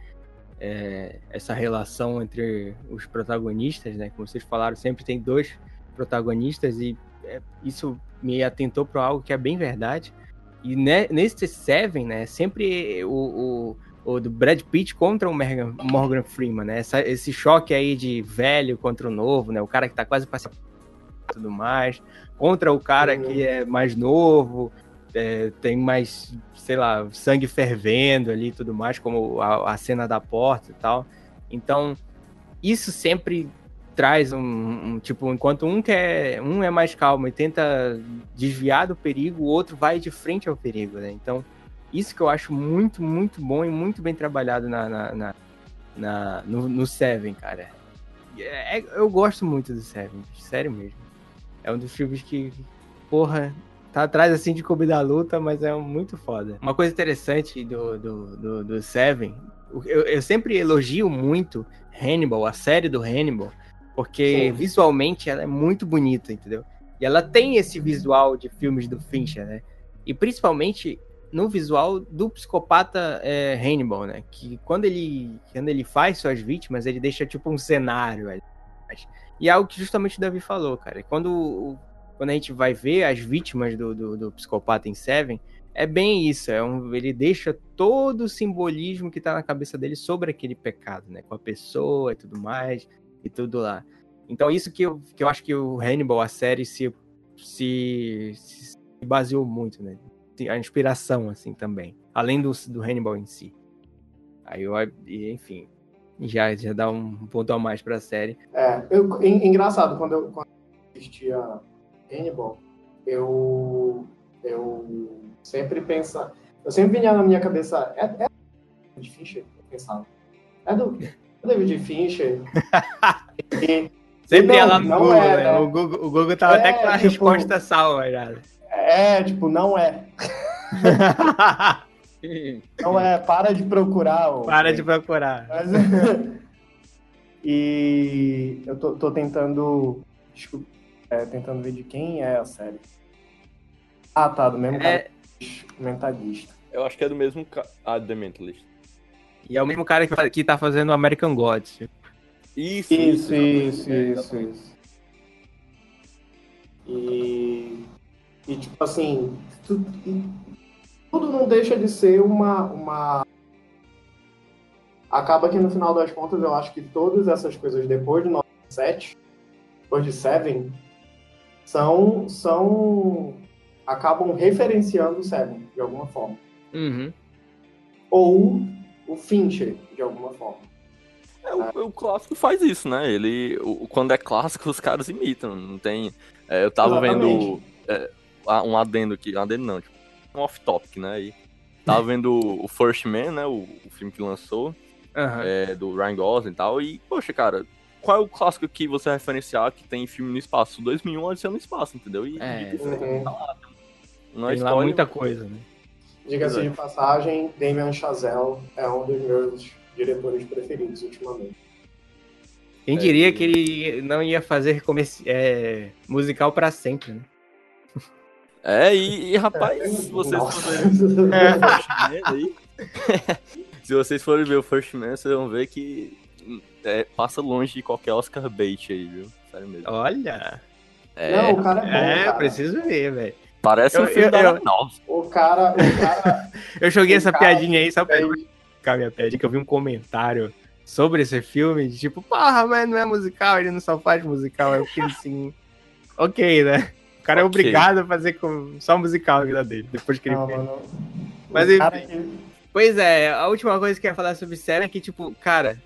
é, essa relação entre os protagonistas, né? Como vocês falaram, sempre tem dois protagonistas e é, isso me atentou para algo que é bem verdade. E ne- nesse Seven, né? Sempre o, o, o do Brad Pitt contra o Morgan, Morgan Freeman, né? Essa- esse choque aí de velho contra o novo, né? O cara que tá quase passando tudo mais contra o cara Uhum. que é mais novo, é, tem mais, sei lá, sangue fervendo ali e tudo mais, como a, a cena da porta e tal. Então, isso sempre traz um, um, tipo, enquanto um quer, um é mais calmo e tenta desviar do perigo, o outro vai de frente ao perigo, né? Então, isso que eu acho muito, muito bom e muito bem trabalhado na, na, na- na- no, no Seven, cara. É- é- eu gosto muito do Seven, sério mesmo. É um dos filmes que, porra, tá atrás assim de Clube da Luta, mas é muito foda. Uma coisa interessante do, do, do, do Seven, eu, eu sempre elogio muito Hannibal, a série do Hannibal, porque Sim. visualmente ela é muito bonita, entendeu? E ela tem esse visual de filmes do Fincher, né? E principalmente no visual do psicopata é, Hannibal, né? Que quando ele, quando ele faz suas vítimas, ele deixa tipo um cenário ali. E é algo que justamente o Davi falou, cara. Quando, quando a gente vai ver as vítimas do, do, do psicopata em Seven, é bem isso. É um, ele deixa todo o simbolismo que tá na cabeça dele sobre aquele pecado, né? Com a pessoa e tudo mais, e tudo lá. Então, isso que eu, que eu acho que o Hannibal, a série, se, se, se baseou muito, né? A inspiração, assim, também. Além do, do Hannibal em si. Aí eu, enfim, já, já dá um ponto a mais pra série. É, eu, en- engraçado, quando eu, quando eu assistia Hannibal, eu, eu sempre pensava. Eu sempre vinha na minha cabeça. É, é David Fincher? Eu pensava. É do David Fincher. E- Sempre Não, ia lá no Google, é, né? né? O Google, o Google tava É, até com a tipo- resposta salva já. é, tipo, não é. Não é, para de procurar. Para de procurar. Mas- e eu tô, tô tentando. Desculpa, é, tentando ver de quem é a série. Ah, tá, do mesmo cara É, mentalista. Eu acho que é do mesmo. Ca... Ah, The Mentalist. e é o mesmo cara que, que tá fazendo o American Gods. Isso, Isso, isso, É, isso, isso. E, e tipo assim, tu- tudo não deixa de ser uma, uma. Acaba que no final das contas eu acho que todas essas coisas depois de 97, depois de Seven, são. são acabam referenciando o Seven, de alguma forma. Uhum. Ou o Fincher, de alguma forma. É, o, o clássico faz isso, né? Ele, o, quando é clássico, os caras imitam. Não tem. é, eu tava vendo Exatamente. é, ah, um adendo aqui, um adendo não, tipo, um off-topic, né? E tava vendo o First Man, né? O, o filme que lançou, Aham. é, do Ryan Gosling e tal. E, poxa, cara, qual é o clássico que você vai referenciar que tem filme no espaço? O 2001 Odisseia no Espaço, entendeu? E, É, e Uhum. tá lá. É Tem lá spoiler, muita coisa, né? Diga-se de passagem, Damien Chazelle é um dos meus diretores preferidos ultimamente. Quem É, diria que ele não ia fazer comerci... é, musical pra sempre, né? É, e, e, rapaz, se vocês forem ver o First Man aí, se vocês forem ver o First Man, vocês vão ver que é, passa longe de qualquer Oscar bait aí, viu? Sério mesmo. Olha. É, Não, o cara é bom, É, cara. preciso ver, velho. parece um eu- filme eu- da eu-. O cara, o cara Eu joguei essa cara piadinha aí só pra ficar minha piadinha, que eu vi um comentário sobre esse filme, de tipo, porra, mas não é musical, ele não só faz musical, eu fiquei assim, ok, né? O cara é Ok. obrigado a fazer com... só musical na vida dele, depois que ele fez. mano. Mas o que- Pois é, a última coisa que eu ia falar sobre Seven é que, tipo, cara,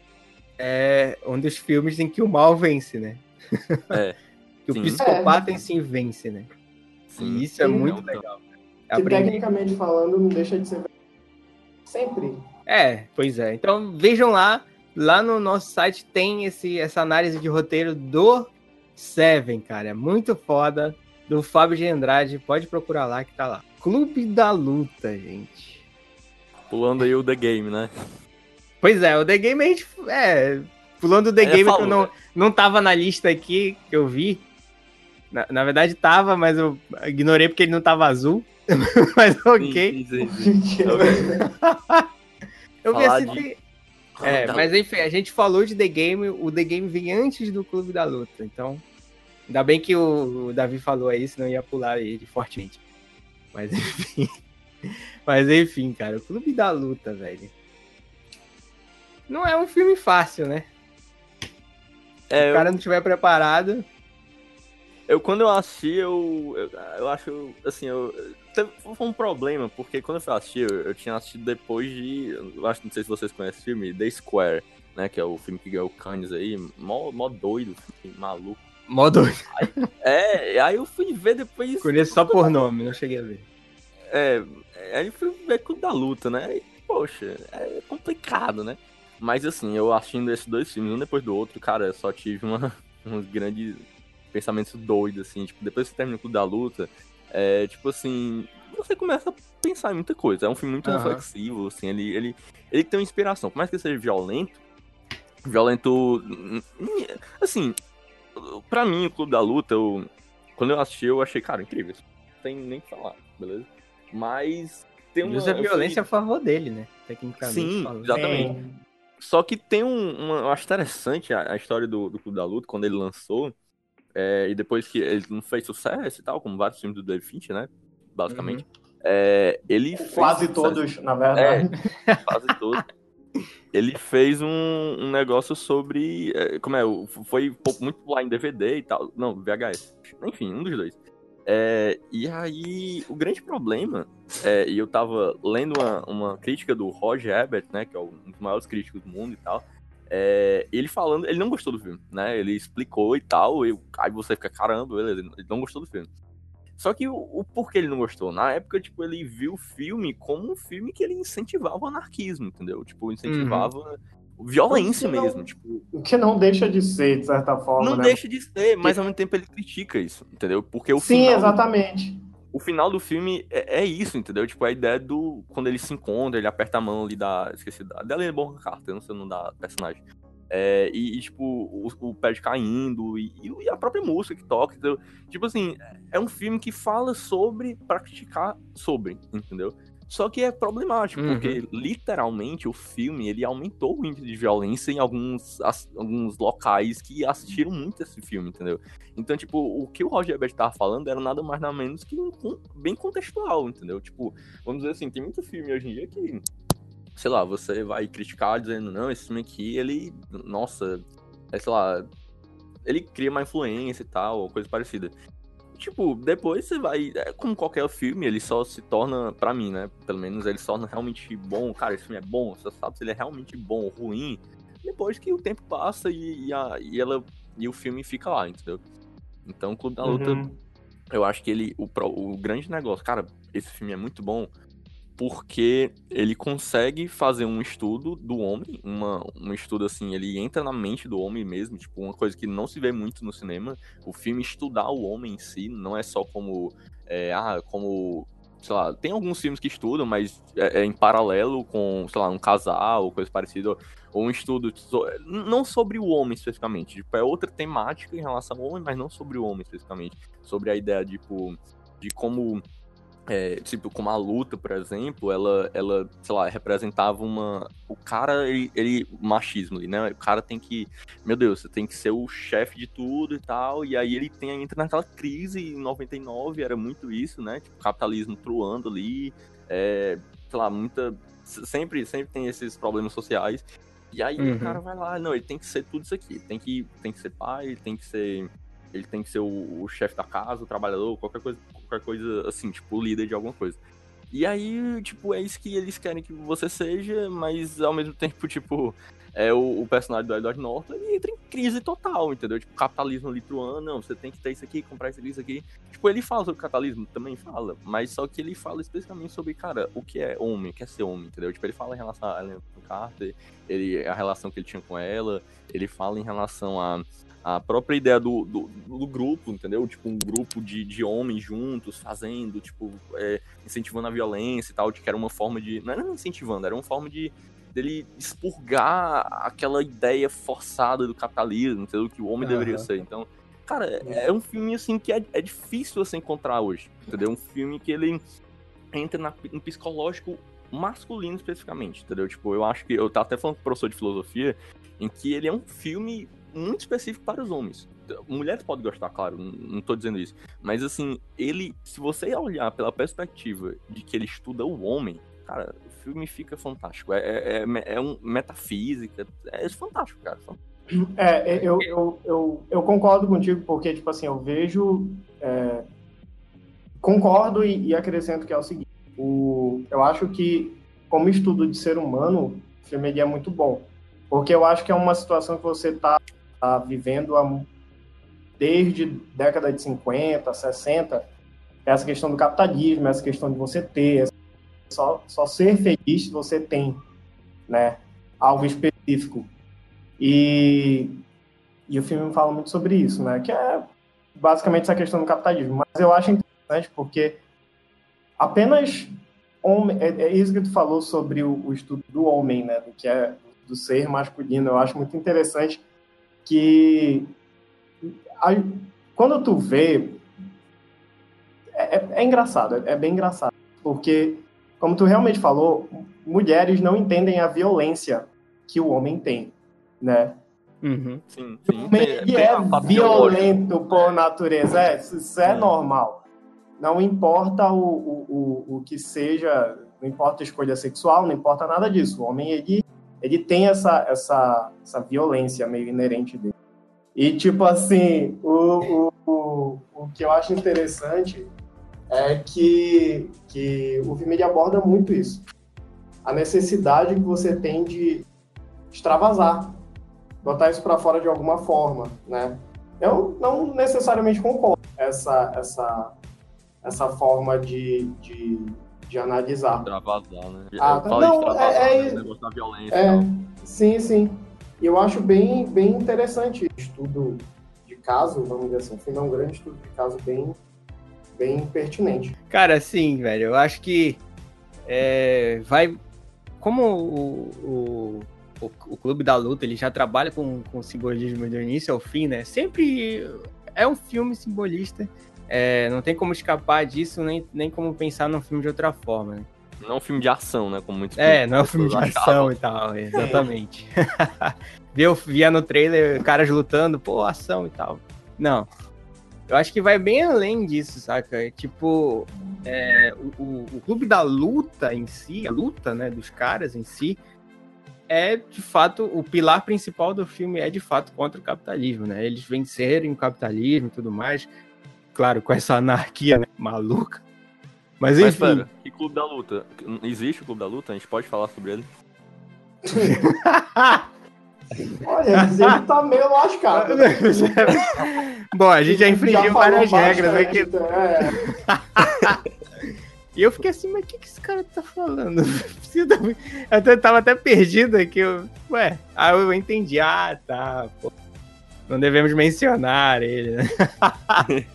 é um dos filmes em que o mal vence, né? É, que o sim. psicopata em si vence, né? sim. E isso é Sim, muito não, legal. que tecnicamente falando não deixa de ser sempre. É, pois é. Então vejam lá, lá no nosso site tem esse, essa análise de roteiro do Seven, cara. É muito foda. Do Fábio de Andrade. Pode procurar lá que tá lá. Clube da Luta, gente. Pulando aí o The Game, né? Pois é, o The Game a gente. É. Pulando o The É, Game que falou, eu não, né? não tava na lista aqui que eu vi. Na, na verdade tava, mas eu ignorei porque ele não tava azul. mas ok. Sim, sim, sim, sim. Eu vi Falar assim. de- É, mas enfim, a gente falou de The Game, o The Game vem antes do Clube da Luta, então. Ainda bem que o, o Davi falou aí, senão ia pular ele fortemente. Mas enfim. Mas enfim, cara, o Clube da Luta, velho. Não é um filme fácil, né? É, Se eu- o cara não estiver preparado. Eu, quando eu assisti, eu, eu, eu acho, assim, eu, teve, foi um problema, porque quando eu fui assistir, eu, eu tinha assistido depois de, eu acho, não sei se vocês conhecem o filme, The Square, né, que é o filme que ganhou o Cannes aí, mó, mó doido, filme maluco. Modo. É, aí eu fui ver depois, Conheço só por nome, não cheguei a ver. é, aí eu fui ver Clube da Luta, né, e, poxa, é complicado, né, mas assim, eu assistindo esses dois filmes, um depois do outro, cara, eu só tive uma, uns grandes pensamentos doidos, assim, tipo, depois que você termina o Clube da Luta, é, tipo assim, você começa a pensar em muita coisa. É um filme muito Aham. reflexivo, assim, ele, ele, ele tem uma inspiração. Por mais que seja violento, violento, assim, pra mim, o Clube da Luta, eu, quando eu assisti, eu achei, cara, incrível. Não tem nem o que falar, beleza? Mas tem uma... Usa eu fui- violência a favor dele, né? Tecnicamente. Sim, falando. Exatamente. Sim. Só que tem um, uma, eu acho interessante a, a história do, do Clube da Luta, quando ele lançou, é, e depois que ele não fez sucesso e tal, como vários filmes do David Fincher, né? Basicamente. É, ele fez Quase todos, na verdade. quase todos. Ele fez um, um negócio sobre. é, como é? Foi muito popular em DVD e tal. Não, VHS. Enfim, um dos dois. É, e aí, o grande problema, é, e eu tava lendo uma, uma crítica do Roger Ebert, né, que é um dos maiores críticos do mundo e tal, é, ele falando, ele não gostou do filme, né, ele explicou e tal, e aí você fica, caramba, beleza, ele não gostou do filme. Só que o, o porquê ele não gostou? Na época, tipo, ele viu o filme como um filme que ele incentivava o anarquismo, entendeu? Tipo, incentivava violência Uhum. Não- mesmo, tipo, O que não deixa de ser, de certa forma, não né? deixa de ser, mas ao mesmo tempo ele critica isso, entendeu? Porque o Sim, final, exatamente. o final do filme é, é isso, entendeu? Tipo, a ideia do. Quando ele se encontra, ele aperta a mão ali da. Esqueci da. Da Helena Bonham Carter, não sei o nome da personagem. É, e, e, tipo, o, o pé caindo e, e a própria música que toca, entendeu? Tipo assim, é um filme que fala sobre praticar sobre, entendeu? Só que é problemático, Uhum. porque literalmente o filme ele aumentou o índice de violência em alguns, as- alguns locais que assistiram muito esse filme, entendeu? Então, tipo, o que o Roger Ebert tava falando era nada mais nada menos que um, um- bem contextual, entendeu? Tipo, vamos dizer assim, tem muito filme hoje em dia que, sei lá, você vai criticar dizendo, não, esse filme aqui, ele, nossa, é, sei lá, ele cria uma influência e tal, ou coisa parecida. Tipo, depois você vai. É como qualquer filme, ele só se torna, pra mim, né? Pelo menos ele se torna realmente bom. Cara, esse filme é bom, você sabe se ele é realmente bom ou ruim. Depois que o tempo passa e, e, a, e ela. E o filme fica lá, entendeu? Então, Clube da Luta, Uhum. eu acho que ele. O, o grande negócio, cara, esse filme é muito bom porque ele consegue fazer um estudo do homem, uma, um estudo assim, ele entra na mente do homem mesmo, tipo, uma coisa que não se vê muito no cinema. O filme estudar o homem em si, não é só como, é, ah, como sei lá, tem alguns filmes que estudam, mas é, é em paralelo com, sei lá, um casal ou coisa parecida, ou um estudo não sobre o homem especificamente, tipo, é outra temática em relação ao homem, mas não sobre o homem especificamente, sobre a ideia, tipo, de como é, tipo, como a luta, por exemplo, ela, ela, sei lá, representava uma. O cara, ele, ele. Machismo ali, né? O cara tem que. Meu Deus, você tem que ser o chefe de tudo e tal. E aí ele tem, entra naquela crise em 99, era muito isso, né? Tipo, capitalismo truando ali. É, sei lá, muita. Sempre, sempre tem esses problemas sociais. E aí uhum. o cara vai lá, não, ele tem que ser tudo isso aqui. Tem que, tem que ser pai, tem que ser ele tem que ser o, o chefe da casa, o trabalhador, qualquer coisa, qualquer coisa assim, tipo, líder de alguma coisa. E aí, tipo, é isso que eles querem que você seja, mas ao mesmo tempo, tipo, é o, o personagem do Edward Norton ele entra em crise total, entendeu? Tipo, capitalismo lituano, não, você tem que ter isso aqui, comprar isso aqui, isso aqui. Tipo, ele fala sobre capitalismo, também fala, mas só que ele fala especificamente sobre, cara, o que é homem, o que é ser homem, entendeu? Tipo, ele fala em relação a Ellen Carter, ele, a relação que ele tinha com ela, ele fala em relação a a própria ideia do, do, do, grupo, entendeu? Tipo, um grupo de, de homens juntos, fazendo, tipo, é, incentivando a violência e tal, de que era uma forma de. Não era incentivando, era uma forma de dele expurgar aquela ideia forçada do capitalismo, entendeu? Que o homem uhum. deveria ser. Então, cara, é, é um filme assim que é, é difícil você encontrar hoje, entendeu? Um filme que ele entra na, no psicológico masculino especificamente, entendeu? Tipo, eu acho que eu tava até falando com o professor de filosofia, em que ele é um filme muito específico para os homens. Mulheres podem gostar, claro, não estou dizendo isso. Mas assim, ele, se você olhar pela perspectiva de que ele estuda o homem, cara, o filme fica fantástico. É, é, é, é um metafísica, é fantástico, cara. É, eu, eu, eu, eu, concordo contigo, porque, tipo assim, eu vejo. É, concordo e, e, acrescento que é o seguinte: o, eu acho que, como estudo de ser humano, o filme é muito bom. Porque eu acho que é uma situação que você está tá vivendo desde década de 50, 60, essa questão do capitalismo, essa questão de você ter, só, só ser feliz se você tem né, algo específico. E, e o filme fala muito sobre isso, né, que é basicamente essa questão do capitalismo. Mas eu acho interessante porque apenas homem, é, é isso que tu falou sobre o, o estudo do homem, né, do que é do ser masculino. Eu acho muito interessante que quando tu vê é, é, é engraçado, é, é bem engraçado, porque como tu realmente falou, mulheres não entendem a violência que o homem tem, né? Uhum. Sim, sim. O homem ele é violento por natureza, é, isso é, é, normal. Não importa o, o, o, o que seja, não importa a escolha sexual, não importa nada disso. O homem ele ele tem essa, essa, essa violência meio inerente dele. E, tipo assim, o, o, o, o que eu acho interessante é que, que o filme aborda muito isso. A necessidade que você tem de extravasar, botar isso para fora de alguma forma, né? Eu não necessariamente concordo essa essa essa forma de, de de analisar. Extravasar, né? Ah, tá. não, é, é, né? da violência. É, sim, sim. E eu acho bem, bem interessante estudo de caso, vamos dizer assim. Foi um grande estudo de caso bem, bem pertinente. Cara, sim, velho. Eu acho que é, vai. Como o, o, o, o, Clube da Luta ele já trabalha com, com simbolismo do início ao fim, né? Sempre é um filme simbolista é, não tem como escapar disso, nem, nem como pensar num filme de outra forma, né? Não é um filme de ação, né? Como muitos É, não é um filme de ação e tal, exatamente. Viu, via no trailer caras lutando, pô, ação e tal. Não. Eu acho que vai bem além disso, saca? Tipo, é, o, o, o, clube da luta em si, a luta, né, dos caras em si, é de fato o pilar principal do filme é de fato contra o capitalismo, né? Eles vencerem o capitalismo e tudo mais claro, com essa anarquia né, maluca. Mas enfim. Mas pera, que clube da luta? Existe o clube da luta? A gente pode falar sobre ele? Olha, ele tá meio lascado. Bom, a gente já infringiu já várias regras aqui. É. e eu fiquei assim, mas o que, que esse cara tá falando? Eu tava até perdido aqui. Eu... Ué, aí eu entendi. Ah, tá. Pô. Não devemos mencionar ele, né?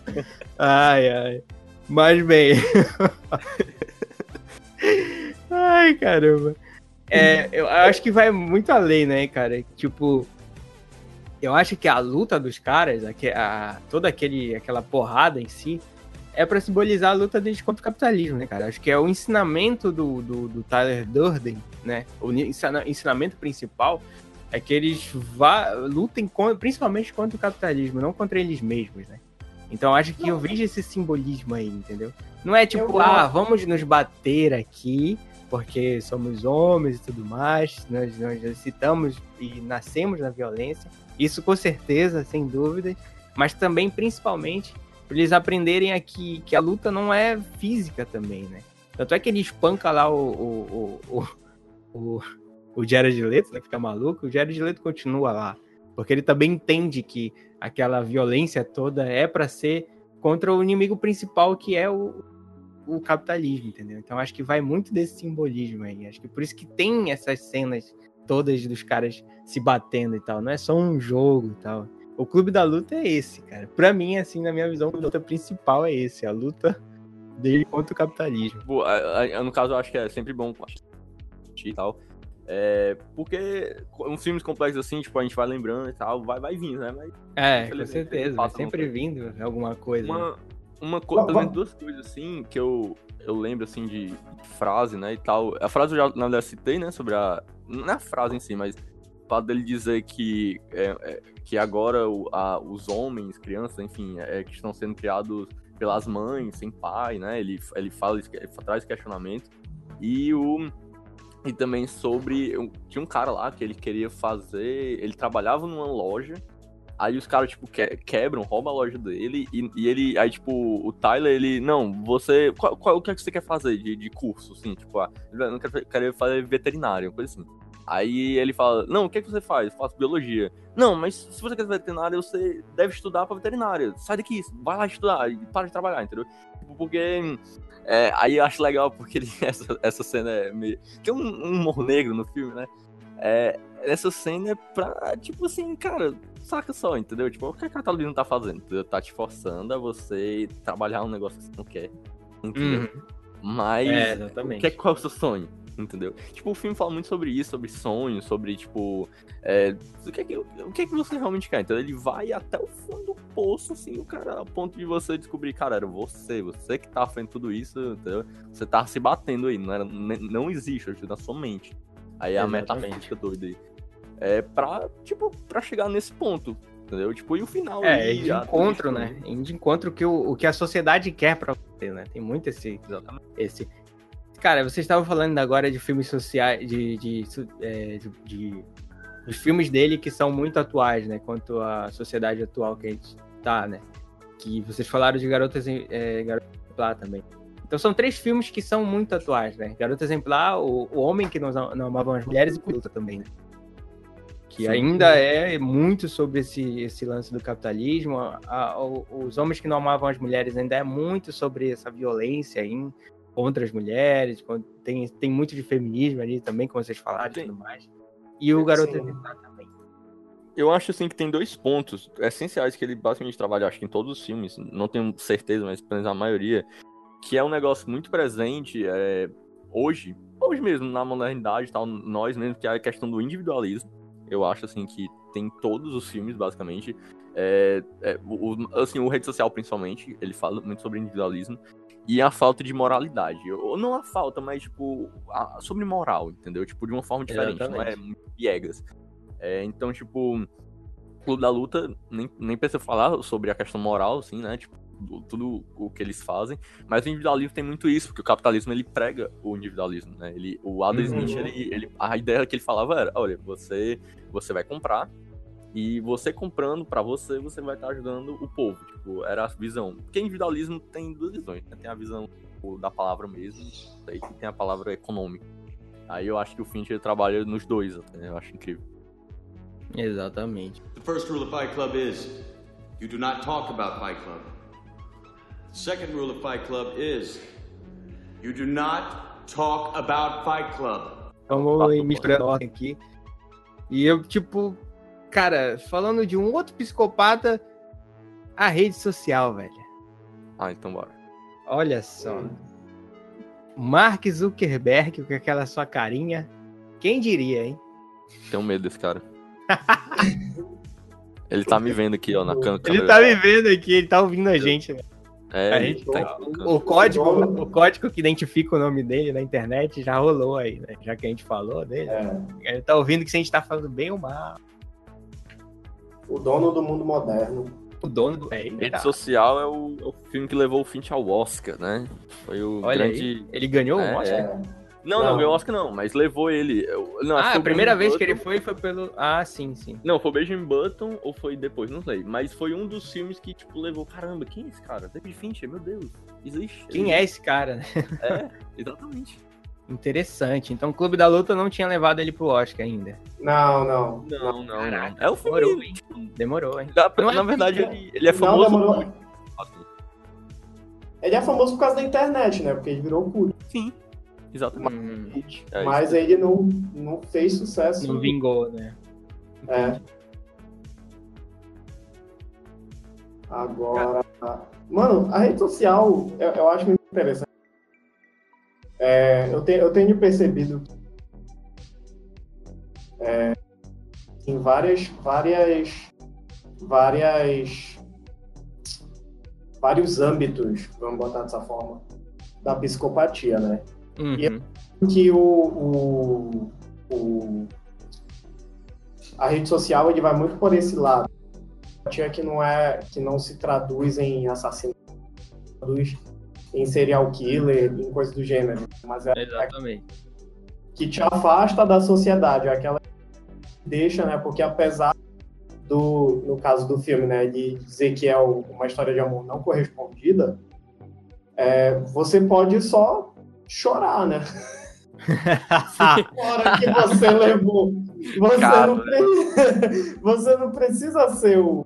ai, ai. Mas bem. Ai, caramba. É, eu acho que vai muito além, né, cara? Tipo, eu acho que a luta dos caras, a, a, toda aquele, aquela porrada em si, é para simbolizar a luta deles contra o capitalismo, né, cara? Acho que é o ensinamento do, do, do Tyler Durden, né? O ensinamento principal é que eles vá, lutem com, principalmente contra o capitalismo, não contra eles mesmos, né? Então acho que eu vejo esse simbolismo aí, entendeu? Não é tipo, ah, vamos nos bater aqui, porque somos homens e tudo mais, nós, nós citamos e nascemos na violência. Isso com certeza, sem dúvida, mas também, principalmente, para eles aprenderem aqui que a luta não é física também, né? Tanto é que ele espanca lá o, o, o, o, o Jared Leto, né? Fica maluco, o Jared Leto continua lá. Porque ele também entende que aquela violência toda é para ser contra o inimigo principal, que é o, o capitalismo, entendeu? Então acho que vai muito desse simbolismo aí. Acho que por isso que tem essas cenas todas dos caras se batendo e tal. Não é só um jogo e tal. O clube da luta é esse, cara. Pra mim, assim, na minha visão, a luta principal é esse. A luta dele contra o capitalismo. no caso, eu acho que é sempre bom e tal. É, porque uns filmes complexos assim, tipo, a gente vai lembrando e tal, vai, vai vindo, né? Mas, é, com certeza, vai sempre vindo alguma coisa. Uma, uma co pelo menos duas coisas assim que eu, eu lembro assim de frase, né, e tal. A frase eu já na verdade citei, né, sobre a não é a frase em si, mas o fato dele dizer que é, é, que agora o, a, os homens, crianças, enfim, é, que estão sendo criados pelas mães, sem pai, né? Ele ele fala, ele traz questionamento e o e também sobre tinha um cara lá que ele queria fazer, ele trabalhava numa loja Aí os caras, tipo, que, quebram, roubam a loja dele e, e, ele. Aí, tipo, o Tyler, ele. Não, você. Qual, qual, o que é que você quer fazer de, de curso, assim? Tipo, ah, eu não quero, quero fazer veterinário, coisa assim. Aí ele fala: Não, o que é que você faz? Eu faço biologia. Não, mas se você quer ser veterinário, você deve estudar pra veterinária. Sai daqui, vai lá estudar e para de trabalhar, entendeu? Porque. É, aí eu acho legal porque ele, essa, essa cena é meio. Tem um, um humor negro no filme, né? É, essa cena é pra, tipo assim, cara, saca só, entendeu? Tipo, o que a Catalina tá fazendo? Tá te forçando a você trabalhar um negócio que você não quer. Entendeu? Uhum. Mas. É, exatamente. Que, qual é o seu sonho? Entendeu? Tipo, o filme fala muito sobre isso, sobre sonhos, sobre, tipo. É, o, que é que, o que é que você realmente quer? Então ele vai até o fundo do poço, assim, o cara, a ponto de você descobrir, cara, era você, você que tá fazendo tudo isso, entendeu? Você tá se batendo aí, não, era, não existe, ajuda na sua mente. Aí é a metafísica doida aí é, pra, tipo, pra chegar nesse ponto. Entendeu? Tipo, e o final. É, de encontro, né? De encontro que o, o que a sociedade quer pra você, né? Tem muito esse. Exatamente. esse. Cara, vocês estavam falando agora de filmes sociais, de, de, é, de, de os filmes dele que são muito atuais, né? Quanto à sociedade atual que a gente tá, né? Que vocês falaram de Garotas é, Garota Exemplar também. Então são três filmes que são muito atuais, né? Garota Exemplar, O, o Homem que não, não amava as Mulheres e Luta também, né? que Sim. ainda é muito sobre esse, esse lance do capitalismo. A, a, os homens que não amavam as mulheres ainda é muito sobre essa violência em, contra as mulheres. Tem, tem muito de feminismo ali também, como vocês falaram e tudo mais. E o Garoto Exemplar também. Eu acho assim que tem dois pontos essenciais que ele basicamente trabalha, acho que em todos os filmes, não tenho certeza, mas pelo menos a maioria, que é um negócio muito presente é, hoje, hoje mesmo, na modernidade tal, nós mesmo, que é a questão do individualismo eu acho, assim, que tem todos os filmes, basicamente. É, é, o, assim, o Rede Social, principalmente, ele fala muito sobre individualismo e a falta de moralidade. Ou não a falta, mas, tipo, a, sobre moral, entendeu? Tipo, de uma forma diferente, Exatamente. não é piegas. É, então, tipo, o Clube da Luta, nem, nem precisa falar sobre a questão moral, assim, né? Tipo, tudo o que eles fazem, mas o individualismo tem muito isso, porque o capitalismo ele prega o individualismo, né? Ele, o Adam uhum. Smith, ele, ele, a ideia que ele falava era, olha, você, você vai comprar e você comprando para você, você vai estar ajudando o povo, tipo, era a visão. Porque individualismo tem duas visões, né? Tem a visão da palavra mesmo, e tem a palavra econômica. Aí eu acho que o Fincher trabalha nos dois, né? eu acho incrível. Exatamente. The first rule of Fight Club is you do not talk about Fight Club. The second rule of Fight Club is you do not talk about Fight Club. Vamos misturando ordem aqui. E eu, tipo, cara, falando de um outro psicopata, a rede social, velho. Ah, então bora. Olha só. Mark Zuckerberg com aquela sua carinha. Quem diria, hein? Tenho medo desse cara. ele tá me vendo aqui, ó, na câmera. Ele tá me vendo aqui, ele tá ouvindo a gente. Né? É, A gente- tá O, o código, o código que identifica o nome dele na internet já rolou aí, né? Já que a gente falou dele. É, Ele tá ouvindo que se a gente tá falando bem ou mal. O dono do mundo moderno. O dono do. É, ele, Rede social é o, é o filme que levou o Finch ao Oscar, né? Foi o Olha grande. ele ganhou É, um Oscar. É, Não, não, Não. ganhou o Oscar não, mas levou ele. Não, Ah, a o primeira vez que ele Button- foi foi pelo. Ah, sim, sim. Não, foi o Benjamin Button ou foi depois, não sei. Mas foi um dos filmes que, tipo, levou. Caramba, quem é esse cara? David Fincher, meu Deus. Existe. Quem é esse cara? né? É, exatamente. Interessante. Então o Clube da Luta não tinha levado ele pro Oscar ainda. Não, não. Não, não, Caraca, não. É o filme. Demorou, hein? Demorou, hein? Da- Não é na verdade, ele, ele é Não, famoso. demorou. por- Ele é famoso por causa da internet, né? Porque ele virou culto. Sim, exatamente. Hum, É mas isso. ele não, não fez sucesso. não vingou, né? É. Agora. Mano, a rede social eu, eu acho muito interessante. É, eu, te- eu tenho percebido é, em várias, várias, várias, vários âmbitos, vamos botar dessa forma, da psicopatia, né? Uhum. que o, o, o- a rede social ele vai muito por esse lado que não é que não se traduz em assassinato traduz em serial killer em coisa do gênero mas é Exatamente. que te afasta da sociedade é aquela que deixa né porque apesar do no caso do filme né de dizer que é uma história de amor não correspondida é, você pode só chorar né hora que você levou. Você, não, pre- você não precisa ser o,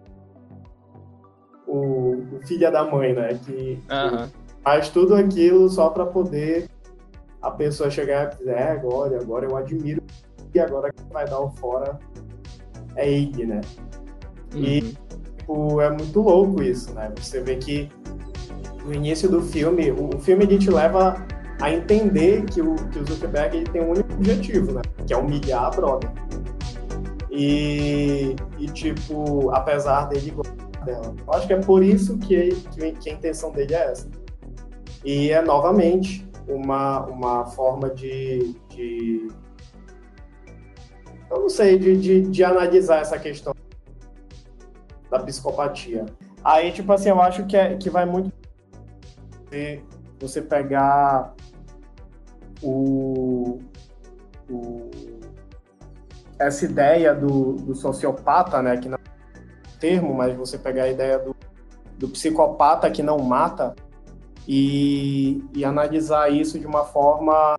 o, o filho da mãe, né? Que Aham. Faz tudo aquilo só para poder a pessoa chegar e dizer, é, agora, agora eu admiro e agora quem vai dar o fora é ele, né? E- Uhum. Tipo, é muito louco isso, né? Você vê que no início do filme, o, o filme ele te leva a entender que o, que o Zuckerberg ele tem um único objetivo, né? Que é humilhar a brother. E, e tipo, apesar dele gostar dela. Eu acho que é por isso que, que, que a intenção dele é essa. E é novamente uma, uma forma de, de eu não sei, de, de, de analisar essa questão da psicopatia. Aí, tipo assim, eu acho que, é, que vai muito você, pegar o, o- essa ideia do, do sociopata, né, que não é um termo, mas você pegar a ideia do, do psicopata que não mata e, e analisar isso de uma forma,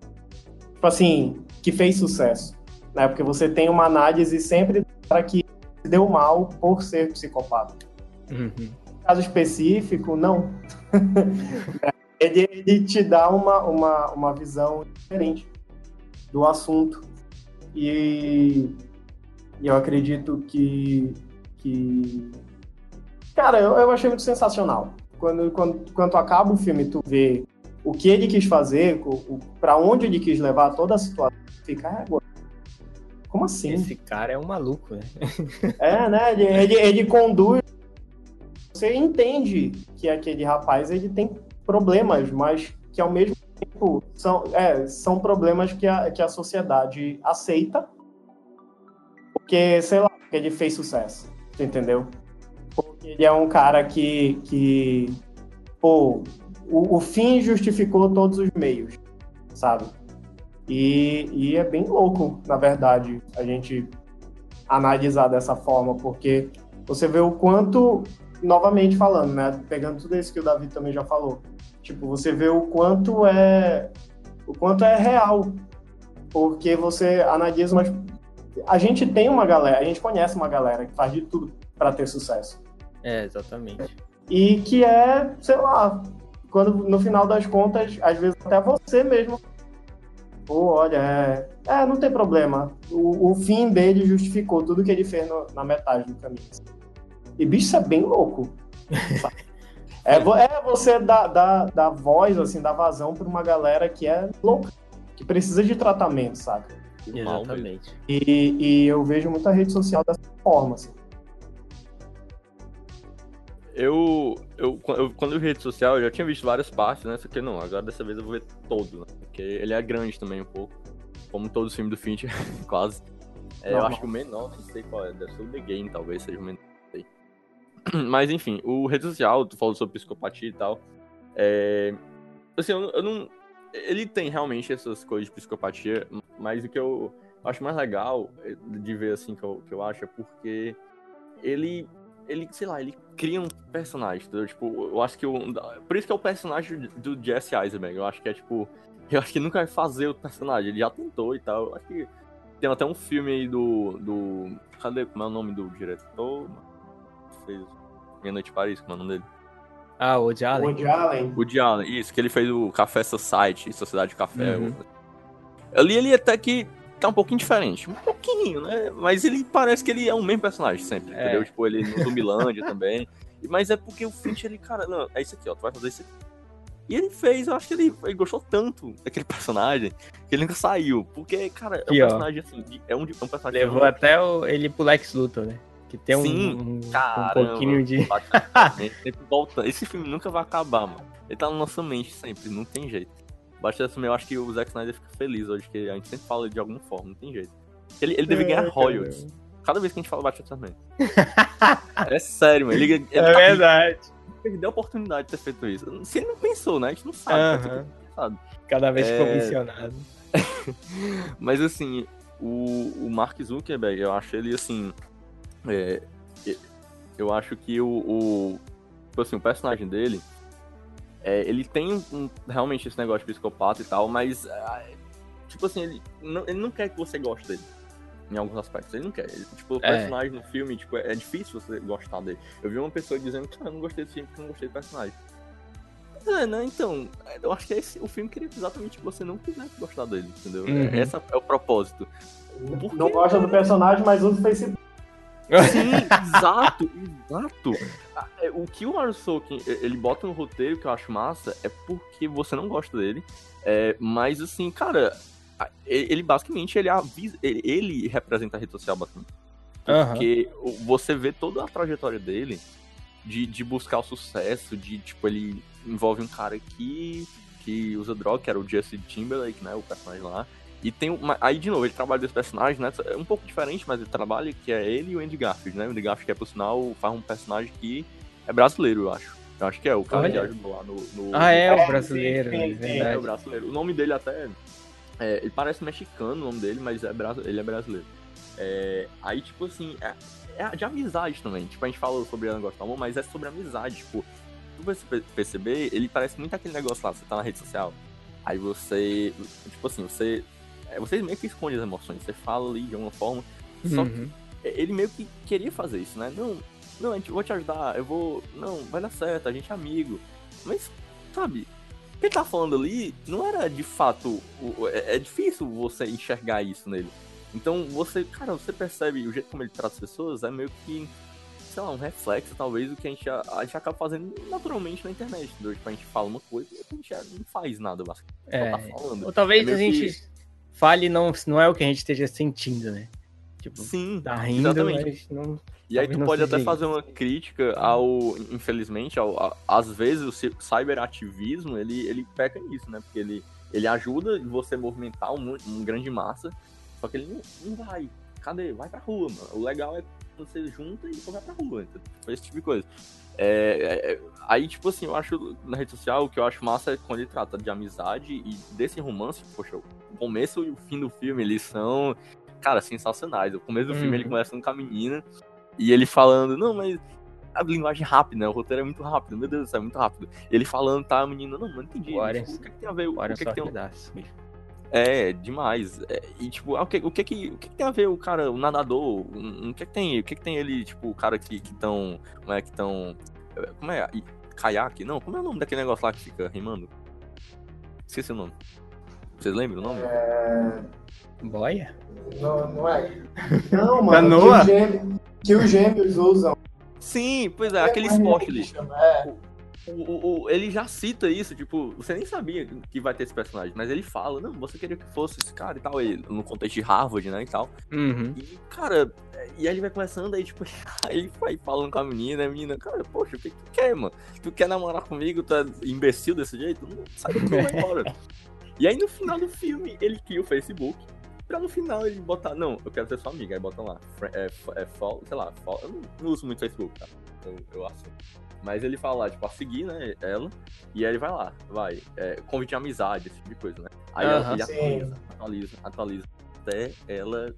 tipo assim, que fez sucesso, né, porque você tem uma análise sempre para que deu mal por ser psicopata Uhum. caso específico, não. ele, ele te dá uma, uma, uma visão diferente do assunto. E, e eu acredito que. que... Cara, eu, eu achei muito sensacional. Quando, quando, quando acaba o filme, tu vê o que ele quis fazer, para onde ele quis levar toda a situação, fica, "Ah, agora. Como assim? Esse cara é um maluco, né? É, né? Ele, ele, ele conduz. Você entende que aquele rapaz ele tem problemas, mas que ao mesmo tempo são, é, são problemas que a, que a sociedade aceita, porque, sei lá, porque ele fez sucesso, entendeu? Ele é um cara que, que pô, o, o fim justificou todos os meios, sabe? E, e é bem louco, na verdade, a gente analisar dessa forma, porque você vê o quanto, novamente falando, né, pegando tudo isso que o Davi também já falou, tipo, você vê o quanto é o quanto é real, porque você analisa, mas a gente tem uma galera, a gente conhece uma galera que faz de tudo para ter sucesso É, exatamente. e que é, sei lá, quando no final das contas, às vezes até você mesmo, pô, olha, é, é não tem problema. O, o fim dele justificou tudo que ele fez no- na metade do caminho. E bicho, isso é bem louco. É, é você dar, dar, dar voz, assim, dar vazão pra uma galera que é louca, que precisa de tratamento, saca? Exatamente. E, e eu vejo muita rede social dessa forma, assim. Eu, eu, eu, quando eu vi rede social, eu já tinha visto várias partes, né? Só que não, agora dessa vez eu vou ver todo, né? Porque ele é grande também um pouco. Como todos os filmes do Fincher, quase. É, eu acho que o menor, não sei qual é, deve ser o The Game, talvez seja o menor. Mas enfim, o rede social, tu falou sobre psicopatia e tal. É... Assim, eu, eu não. Ele tem realmente essas coisas de psicopatia, mas o que eu acho mais legal de ver, assim, que eu, que eu acho é porque ele ele, sei lá, ele cria um personagem, entendeu? Tipo, eu acho que o. Por isso que é o personagem do Jesse Eisenberg. Eu acho que é tipo. Eu acho que nunca vai fazer o personagem. Ele já tentou e tal. Eu acho que tem até um filme aí do. do cadê? Como é o nome do diretor? Fez Meia Noite Paris, como é o nome dele? Ah, o Woody Allen. Woody Allen. Woody Allen, isso, que ele fez o Café Society, Sociedade de Café. Uhum. Ali ele até que tá um pouquinho diferente. Um pouquinho, né? Mas ele parece que ele é o mesmo personagem sempre, é. entendeu? Tipo, ele no Zumbilândia também. Mas é porque o Finch, ele, cara, não, é isso aqui, ó, tu vai fazer isso aqui. E ele fez, eu acho que ele, ele gostou tanto daquele personagem que ele nunca saiu. Porque, cara, é um personagem assim, é um, é um personagem. Levou até o, ele pro Lex Luthor, né? Que tem Sim, um, um, caramba, um pouquinho de. sempre volta. Esse filme nunca vai acabar, mano. Ele tá na nossa mente sempre, não tem jeito. Bastante também, eu acho que o Zack Snyder fica feliz hoje, que a gente sempre fala de alguma forma, não tem jeito. Ele, ele deve é, ganhar royalties. Cada vez que a gente fala Batman também. é sério, mano. Ele, ele é tá verdade. Perdeu a oportunidade de ter feito isso. Se ele não pensou, né? A gente não sabe. Uh -huh. Cada vez é... ficou mencionado. Mas assim, o, o Mark Zuckerberg, eu acho ele assim. É, eu acho que o, o. Tipo assim, o personagem dele é, ele tem um, realmente esse negócio de psicopata e tal, mas. É, tipo assim, ele não, ele não quer que você goste dele. Em alguns aspectos. Ele não quer. Ele, tipo, o é. personagem no filme, tipo, é, é, difícil você gostar dele. Eu vi uma pessoa dizendo que ah, eu não gostei desse filme porque eu não gostei do personagem. É, né? Então, eu acho que esse, o filme queria exatamente que você não quisesse gostar dele, entendeu? Uhum. Esse é o propósito. Porque... Não gosta do personagem, mas usa o Facebook. Sim, exato, exato. É, o que o Sorkin, ele bota no roteiro que eu acho massa é porque você não gosta dele. É, mas assim, cara, ele basicamente ele avisa, ele, representa a rede social bastante. Porque uhum. você vê toda a trajetória dele de, de buscar o sucesso, de tipo, ele envolve um cara aqui que usa droga, que era o Jesse Timberlake, né? O personagem lá. E tem uma, aí, de novo, ele trabalha desse personagem, né? É um pouco diferente, mas ele trabalha, que é ele e o Andy Garfield, né? O Andy Garfield, que é, por sinal, faz um personagem que é brasileiro, eu acho. Eu acho que é, o cara que ajudou lá no, no... Ah, é, o brasileiro, é, é o brasileiro. O nome dele até... É, ele parece mexicano, o nome dele, mas é, ele é brasileiro. É, aí, tipo assim, é, é, de amizade também. Tipo, a gente falou sobre negócio do amor, mas é sobre amizade. Tipo, tu você perceber, ele parece muito aquele negócio lá, você tá na rede social. Aí você, tipo assim, você é, você meio que esconde as emoções, você fala ali de alguma forma. Só uhum. que ele meio que queria fazer isso, né? Não, não, eu vou te ajudar, eu vou. Não, vai dar certo, a gente é amigo. Mas, sabe, o que ele tá falando ali não era de fato. É, é difícil você enxergar isso nele. Então você, cara, você percebe o jeito como ele trata as pessoas é meio que, sei lá, um reflexo, talvez, do que a gente, a, a gente acaba fazendo naturalmente na internet. Entendeu? Tipo, a gente fala uma coisa e a gente não faz nada, basicamente. É, tá falando. Ou talvez é a gente. Que fale não, não é o que a gente esteja sentindo, né? Tipo, Sim, tá rindo, exatamente. Não, e aí tu pode até fazer uma crítica ao, infelizmente, ao, a, às vezes o cyberativismo, ele, ele peca nisso, né? Porque ele, ele ajuda você movimentar um, um grande massa, só que ele não, não vai. Cadê? Vai pra rua, mano. O legal é você junta e vai pra rua, entendeu? Esse tipo de coisa. É, é, aí, tipo assim, eu acho na rede social o que eu acho massa é quando ele trata de amizade e desse romance, poxa, o começo e o fim do filme, eles são, cara, sensacionais. O começo do uhum. filme ele uhum. começa com a menina e ele falando, não, mas a linguagem rápida, né? O roteiro é muito rápido, meu Deus é muito rápido. Ele falando, tá, a menina, não, não entendi. O que, é que tem a ver? O, o que, é que tem um... É, demais. É, e tipo, ah, o que, o, que, que, o que, que tem a ver o cara, o nadador? O, que, que tem? O que, que tem ele, tipo, o cara que estão. Como é que estão. Como é? Caiaque? Não, como é o nome daquele negócio lá que fica rimando? Esqueci o nome. Vocês lembram o nome? É... Boia? Não, não é. Não, mano. Canoa? Que, que os gêmeos usam. Sim, pois é, é aquele esporte ali. É. o, o, ele já cita isso, tipo, você nem sabia que vai ter esse personagem, mas ele fala, não, você queria que fosse esse cara e tal, ele, no contexto de Harvard, né, e tal. Uhum. E, cara, e aí ele vai conversando, aí, tipo, aí vai falando com a menina, a menina, cara, poxa, o que tu quer, mano? Tu quer namorar comigo, tu é imbecil desse jeito? Não, sai daqui, vai embora. e aí, no final do filme, ele cria o Facebook, pra no final ele botar, não, eu quero ser sua amiga, aí botam lá, é, é, é, sei lá, eu não, não uso muito Facebook, tá? Eu, eu assumo. Mas ele fala lá, tipo, a seguir, né, ela, e aí ele vai lá, vai, é, convite de amizade, esse tipo de coisa, né? Aí Aham, ele atualiza, atualiza, atualiza, até ela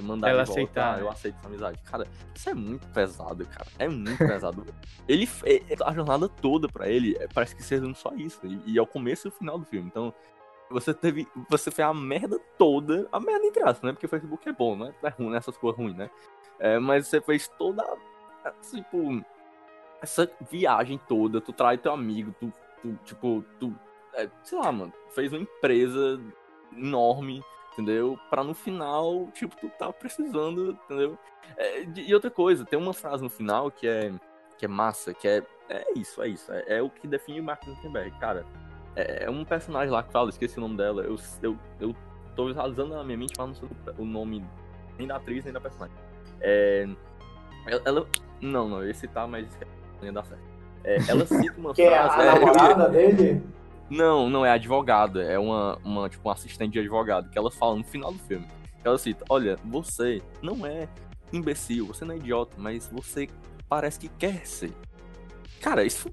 mandar Ela de volta, aceitar, "Ah, eu né? aceito essa amizade. Cara, isso é muito pesado, cara. É muito pesado. Ele, fe- a jornada toda pra ele, é, parece que seja só isso. E, e é o começo e o final do filme. Então, você teve, você fez a merda toda, a merda entre aspas, né? Porque o Facebook é bom, né? É ruim, nessas coisas ruins, né? É, mas você fez toda, tipo, essa viagem toda, tu trai teu amigo, tu, tu tipo, tu, é, sei lá, mano, fez uma empresa enorme, entendeu? Pra no final, tipo, tu tá precisando, entendeu? É, e outra coisa, tem uma frase no final que é, que é massa, que é, é isso, é isso, é, é o que define o Mark Zuckerberg, cara. É, é um personagem lá que fala, esqueci o nome dela, eu, eu, eu tô visualizando na minha mente, mas não sei o nome nem da atriz, nem da personagem. É, ela, não, não, ia citar, mas não ia dar certo. É, ela cita uma Que é a frase... é, eu ia- namorada dele? não, não é advogada, é uma, uma tipo uma assistente de advogado que ela fala no final do filme. Ela cita: "Olha, você não é imbecil, você não é idiota, mas você parece que quer ser". Cara, isso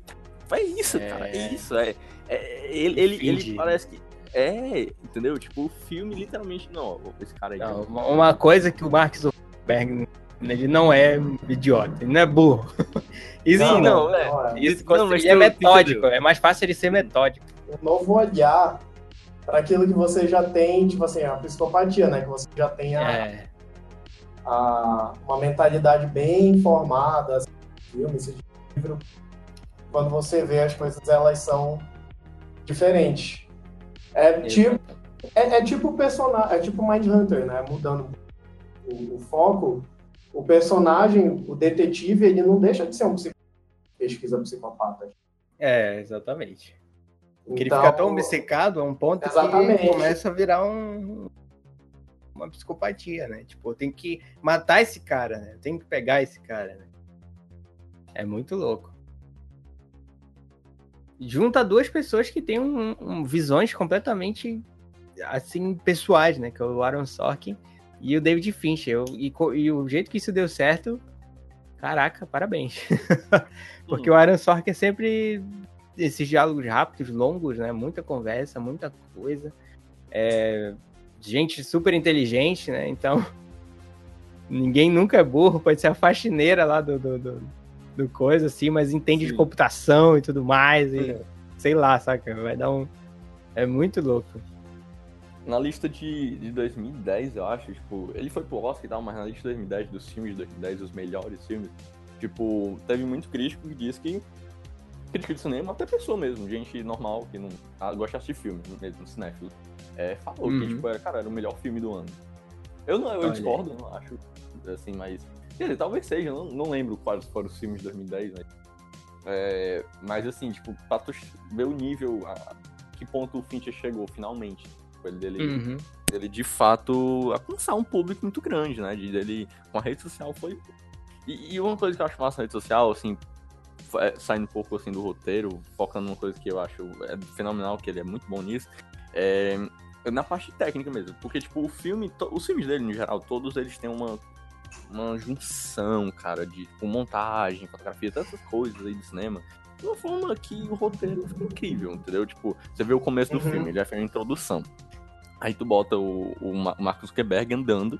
é isso, É. cara, é isso, é, é- ele, ele, ele parece que é, entendeu? Tipo, o filme literalmente não, esse cara aí. Não, uma- uma coisa que o Mark Zuckerberg ele não é idiota, ele não é burro. Isso não. não, é. Isso, Não, mas ele é tu- metódico, é mais fácil ele ser metódico. Um novo olhar para aquilo que você já tem, tipo assim, a psicopatia, né? Que você já tem a, É, a- uma mentalidade bem formada, assim, filme, esse livro. Quando você vê as coisas, elas são diferentes. É tipo, é, é tipo personagem, é tipo Mindhunter, né? Mudando o, o foco, o personagem, o detetive, ele não deixa de ser um psico- pesquisa psicopata. é, exatamente. Porque Então, ele fica tão obcecado a um ponto Exatamente. que começa a virar um, uma psicopatia, né? Tipo, eu tenho que matar esse cara, né? Eu tenho que pegar esse cara, né? É muito louco. Junta duas pessoas que têm um- um- visões completamente assim pessoais, né? Que é o Aaron Sorkin e o David Fincher. Eu- e, e o jeito que isso deu certo, caraca, parabéns. Porque o Aaron Sorkin é sempre esses diálogos rápidos, longos, né? Muita conversa, muita coisa. É, gente super inteligente, né? Então, ninguém nunca é burro, pode ser a faxineira lá do, do, do, do coisa, assim, mas entende de Sim. computação e tudo mais, e É. sei lá, saca? Vai dar um. É muito louco. Na lista de, de 2010, eu acho, tipo, ele foi pro Oscar e tal, mas na lista de 2010, dos filmes de 2010, os melhores filmes, tipo, teve muito crítico que diz que. Crítico de cinema, até pessoa mesmo, gente normal que não ah, gosta de assistir filme, mesmo, cinéfilo, é, falou Uhum. que, tipo, era, cara, era o melhor filme do ano. Eu não, eu Olha discordo, não acho, assim, mas. Quer dizer, talvez seja, não, não lembro quais foram os filmes de 2010, né? É, mas assim, tipo, pra tu ver o nível, a, que ponto o Fincher chegou finalmente. Tipo, ele, dele, Uhum. ele de fato alcançar um público muito grande, né? De ele com a rede social foi. E, e uma coisa que eu acho massa na rede social, assim, é, saindo um pouco assim do roteiro, focando numa coisa que eu acho é fenomenal, que ele é muito bom nisso, é na parte técnica mesmo. Porque, tipo, o filme, os filmes dele, no geral, todos eles têm uma, uma junção, cara, de tipo, montagem, fotografia, tantas coisas aí do cinema. De uma forma que o roteiro fica incrível, entendeu? Tipo, você vê o começo do Uhum. filme, ele já fez uma introdução. Aí tu bota o, o Ma- Marcos Zuckerberg andando,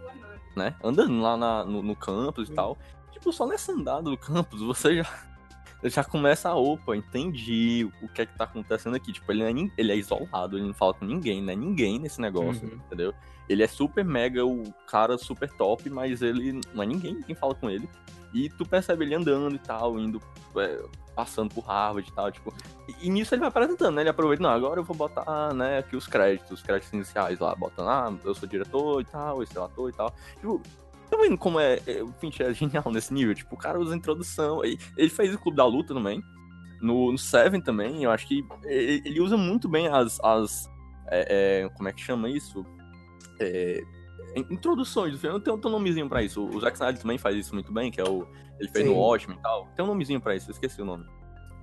né? Andando lá na- no, no campus e tal. Tipo, só nessa andada do campus, você já, já começa a, opa, entendi o que é que tá acontecendo aqui. Tipo, ele é, ele é isolado, ele não fala com ninguém, né? Ninguém nesse negócio, Uhum. entendeu? Ele é super mega, o cara super top, mas ele não é ninguém quem fala com ele. E tu percebe ele andando e tal, indo, é, passando por Harvard e tal, tipo. E, e nisso ele vai apresentando, né? Ele aproveita, não, agora eu vou botar, né, aqui os créditos, os créditos iniciais lá, botando, ah, eu sou diretor e tal, esse ator e tal. Tipo, tá vendo como é, é, o Fincher é genial nesse nível? Tipo, o cara usa introdução, aí ele fez o Clube da Luta também, No, no Seven também, eu acho que ele, ele usa muito bem as. as é, é, como é que chama isso? É, introduções do filme. Tem, tem um nomezinho pra isso. O Zack Snyder também faz isso muito bem, que é o. Ele fez Sim. no Watchmen e tal. Tem um nomezinho pra isso, eu esqueci o nome.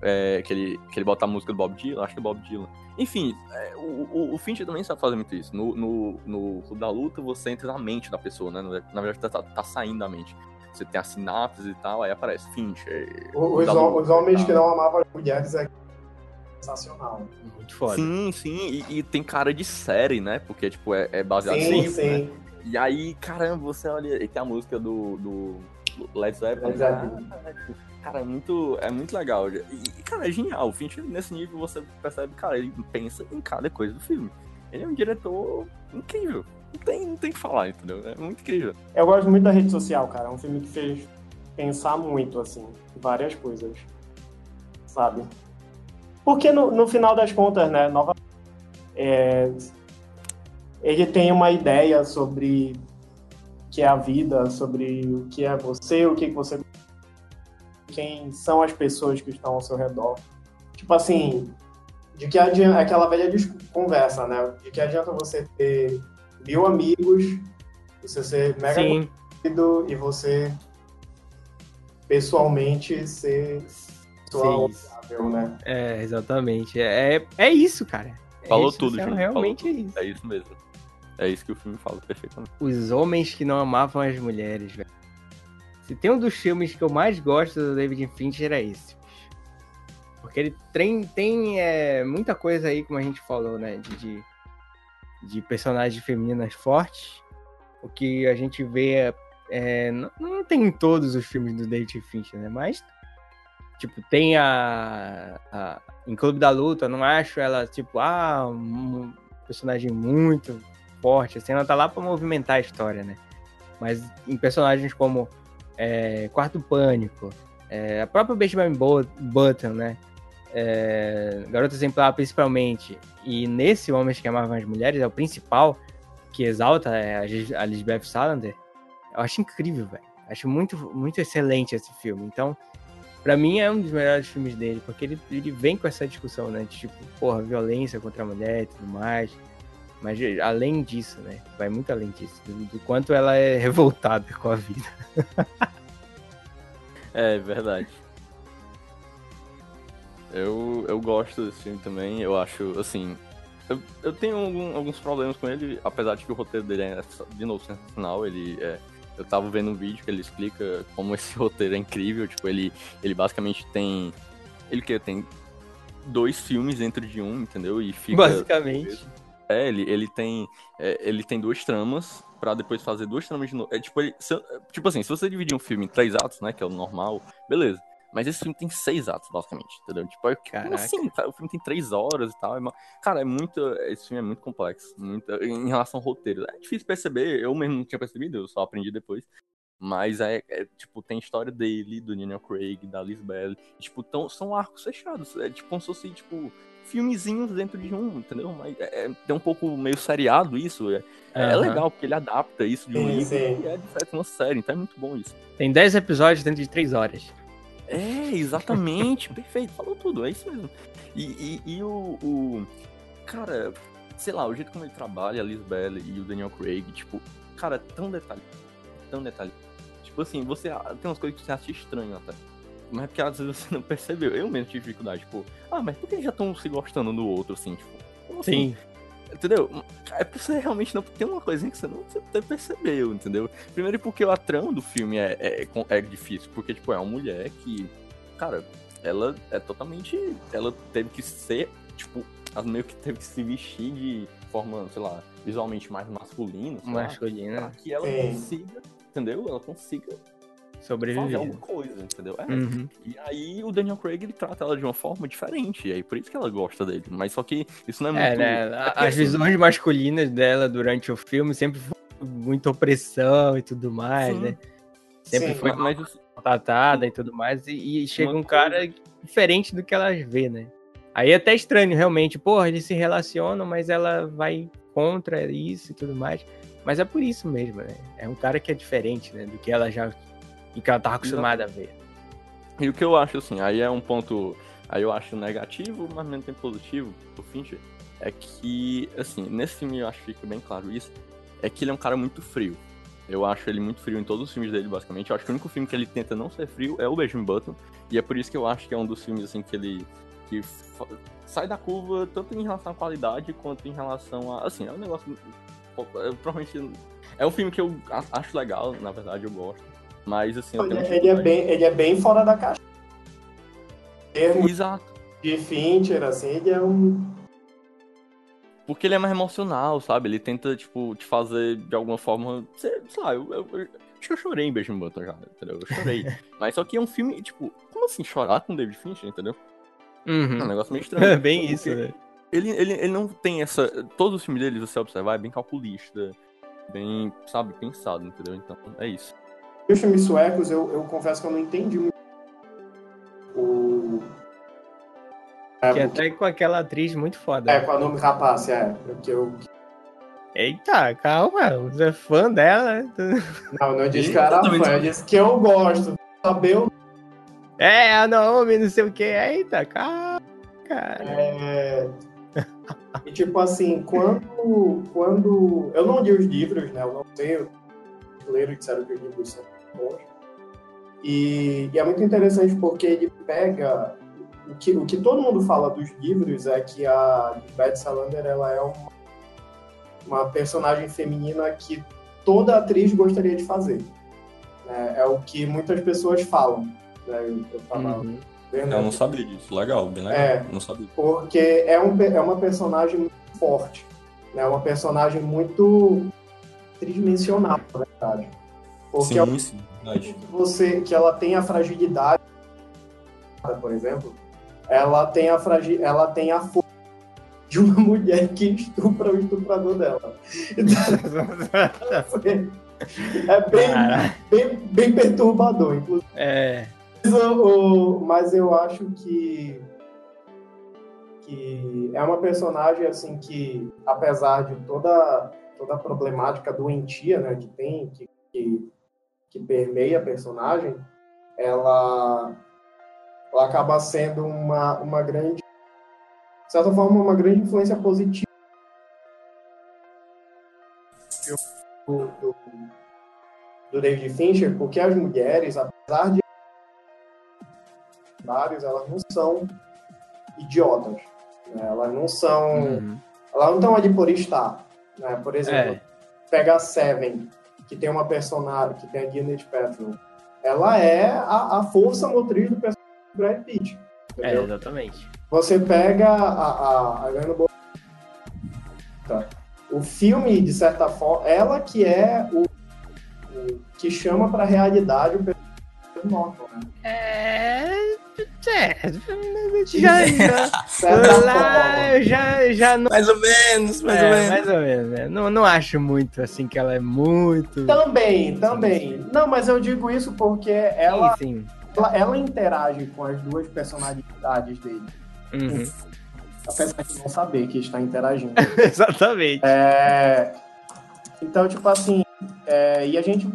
É, que, ele, que ele bota a música do Bob Dylan, acho que é Bob Dylan. Enfim, é, o, o, o Fincher também sabe fazer muito isso. No, no, no da luta, você entra na mente da pessoa, né? Na verdade, tá, tá, tá saindo da mente. Você tem as sinapses e tal, aí aparece Fincher. Os, os homens que não amavam as mulheres é sensacional. Muito foda. Sim, sim, e, e, tem cara de série, né? Porque, tipo, é, é baseado sim, em. Sim, né? E aí, caramba, você olha. E tem a música do, do Led Zeppelin. Led Zeppelin. Cara, é muito, é muito legal. E, cara, é genial. O Fincher, nesse nível, você percebe, cara, ele pensa em cada coisa do filme. Ele é um diretor incrível. Não tem, não tem que falar, entendeu? É muito incrível. Eu gosto muito da rede social, cara. É um filme que fez pensar muito, assim, várias coisas. Sabe? Porque no, no final das contas, né, nova, é, ele tem uma ideia sobre o que é a vida, sobre o que é você, o que você quem são as pessoas que estão ao seu redor. Tipo assim, de que adianta aquela velha conversa, né? De que adianta você ter mil amigos, você ser mega Sim. conhecido e você pessoalmente ser saudável, né? É, exatamente. É, é, é isso, cara. É Falou isso, tudo, é. Realmente Falou é isso. É isso mesmo. É isso que o filme fala perfeitamente. Os homens que não amavam as mulheres, velho. Se tem um dos filmes que eu mais gosto do David Fincher é esse. Porque ele tem, tem é, muita coisa aí, como a gente falou, né? De, de, de personagens femininas fortes. O que a gente vê é, não, não, tem em todos os filmes do David Fincher, né? Mas, tipo, tem a, a. Em Clube da Luta, não acho ela, tipo, ah, um personagem muito forte. Assim, ela tá lá pra movimentar a história, né? Mas em personagens como é, Quarto Pânico, é, a própria Benjamin Button, né? É, Garota Exemplar, principalmente, e nesse Homens que Amavam as Mulheres, é o principal que exalta é a Lisbeth Salander. Eu acho incrível, velho. Acho muito, muito excelente esse filme. Então, para mim é um dos melhores filmes dele, porque ele, ele vem com essa discussão, né? De, tipo, porra, violência contra a mulher e tudo mais. Mas além disso, né? Vai muito além disso. Do, do quanto ela é revoltada com a vida. é verdade. Eu, eu gosto desse filme também. Eu acho, assim. Eu, eu tenho algum, alguns problemas com ele, apesar de que o roteiro dele é, de novo, sensacional. Ele é, eu tava vendo um vídeo que ele explica como esse roteiro é incrível. Tipo, ele, ele basicamente tem. Ele que tem dois filmes dentro de um, entendeu? E fica. Basicamente. É, ele, ele tem. É, ele tem duas tramas para depois fazer duas tramas de novo. É tipo, ele, se, tipo assim, se você dividir um filme em três atos, né? Que é o normal, beleza. Mas esse filme tem seis atos, basicamente, entendeu? Tipo, é, como assim? Cara, o filme tem três horas e tal. É, cara, é muito. Esse filme é muito complexo. Muito, em relação ao roteiro. É difícil perceber, eu mesmo não tinha percebido, eu só aprendi depois. Mas é, é, tipo, tem história dele, do Daniel Craig, da Liz Bell. E, tipo, tão, são arcos fechados. É tipo como se fosse, tipo, filmezinhos dentro de um, entendeu? Mas é, é um pouco meio seriado isso. É, uhum. é legal, porque ele adapta isso de um livro e é de fato uma série, então é muito bom isso. Tem 10 episódios dentro de 3 horas. É, exatamente, perfeito, falou tudo, é isso mesmo. E, e, e o, o, Cara, sei lá, o jeito como ele trabalha, a Liz Bell e o Daniel Craig, tipo, cara, é tão detalhe. Tão detalhe. Tipo assim, você tem umas coisas que você acha estranho até. Mas é porque às vezes você não percebeu. Eu mesmo tive dificuldade, tipo, ah, mas por que eles já estão se gostando do outro, assim, tipo? Como Sim. Assim? Entendeu? É porque você realmente não. Tem uma coisinha que você não você percebeu, entendeu? Primeiro porque a trama do filme é, é, é difícil, porque, tipo, é uma mulher que. Cara, ela é totalmente. Ela teve que ser, tipo, ela meio que teve que se vestir de forma, sei lá, visualmente mais masculina. Masculina. Pra que ela é. consiga, entendeu? Ela consiga sobreviver. Fazer alguma coisa, entendeu? É. Uhum. E aí o Daniel Craig ele trata ela de uma forma diferente, e aí por isso que ela gosta dele. Mas só que isso não é, é muito. Né? É As visões masculinas dela durante o filme sempre foi muita opressão e tudo mais, Sim. né? Sempre Sim, foi mais tratada e tudo mais, e, e chega um cara coisa... diferente do que elas vê, né? Aí é até estranho, realmente. Porra, eles se relacionam, mas ela vai contra isso e tudo mais. Mas é por isso mesmo, né? É um cara que é diferente, né? Do que ela já e que ela tava acostumada a ver. E o que eu acho, assim, aí é um ponto. Aí eu acho negativo, mas mesmo tempo positivo do Fincher é que, assim, nesse filme eu acho que fica bem claro isso, é que ele é um cara muito frio. Eu acho ele muito frio em todos os filmes dele, basicamente. Eu acho que o único filme que ele tenta não ser frio é o Benjamin Button, e é por isso que eu acho que é um dos filmes, assim, que ele que sai da curva tanto em relação à qualidade quanto em relação a, assim, é um negócio provavelmente é um filme que eu acho legal, na verdade, eu gosto. Mas assim, eu ele, ele é bem, ele é bem fora da caixa. Exato. De Fincher, assim, ele é um porque ele é mais emocional, sabe? Ele tenta, tipo, te fazer de alguma forma. Sei, sei lá, eu, eu, eu, acho que eu chorei em Benjamin Button já, entendeu? Eu chorei. Mas só que é um filme, tipo, como assim chorar com David Fincher, entendeu? Uhum. É um negócio meio estranho. É bem isso, né? Ele, ele, ele não tem essa. Todos os filmes dele, se você observar, é bem calculista, bem, sabe, pensado, entendeu? Então, é isso. Os filmes suecos, eu, eu confesso que eu não entendi muito. O. É, que até com aquela atriz muito foda. É, com a nome rapaz, é. Porque eu. Eita, calma, você é fã dela. Né? Não, não disse que era fã, eu disse que eu gosto. Saber o. É, nome, não sei o que. Eita, calma, cara. É. E tipo assim, quando, quando. Eu não li os livros, né? Eu não sei. Leram disseram que os livros são E, e, é muito interessante porque ele pega o que, o que todo mundo fala dos livros é que a Beth Salander ela é uma, uma personagem feminina que toda atriz gostaria de fazer. É, é o que muitas pessoas falam. Né? Eu, eu, uhum. eu não sabia disso. Legal, bem legal. É, não sabia. Porque é, um, é uma personagem muito forte. É né? uma personagem muito tridimensional, na verdade. Porque sim, sim, verdade. Que, você, que ela tem a fragilidade, por exemplo, ela tem a fragil... ela tem a força de uma mulher que estupra o estuprador dela. é bem, bem, bem, perturbador, inclusive. É. Mas eu, mas eu acho que que é uma personagem assim que apesar de toda toda a problemática doentia né que tem que, que, que permeia a personagem ela ela acaba sendo uma, uma grande, de certa forma, uma grande influência positiva do, do, do David Fincher, porque as mulheres, apesar de vários, elas não são idiotas. Né? Elas não são. Uhum. Elas não estão ali por estar. Né? Por exemplo, é. pega a Seven, que tem uma personagem, que tem a Gwyneth Paltrow. Ela é a, a força motriz do personagem Brad Pitt. É, exatamente. Você pega a, a, a Bo... tá. O filme, de certa forma, ela que é o, o que chama para a realidade o personagem Norton, né? É. É, já, já, lá, já, já não... Mais ou menos, mais é, ou menos. Mais ou menos, né? Não, não acho muito, assim, que ela é muito... Também, também. Não, mas eu digo isso porque ela... Sim, sim ela, ela interage com as duas personalidades dele. Uhum. Apesar de não saber que está interagindo. Exatamente. É... Então, tipo assim, é... e a gente.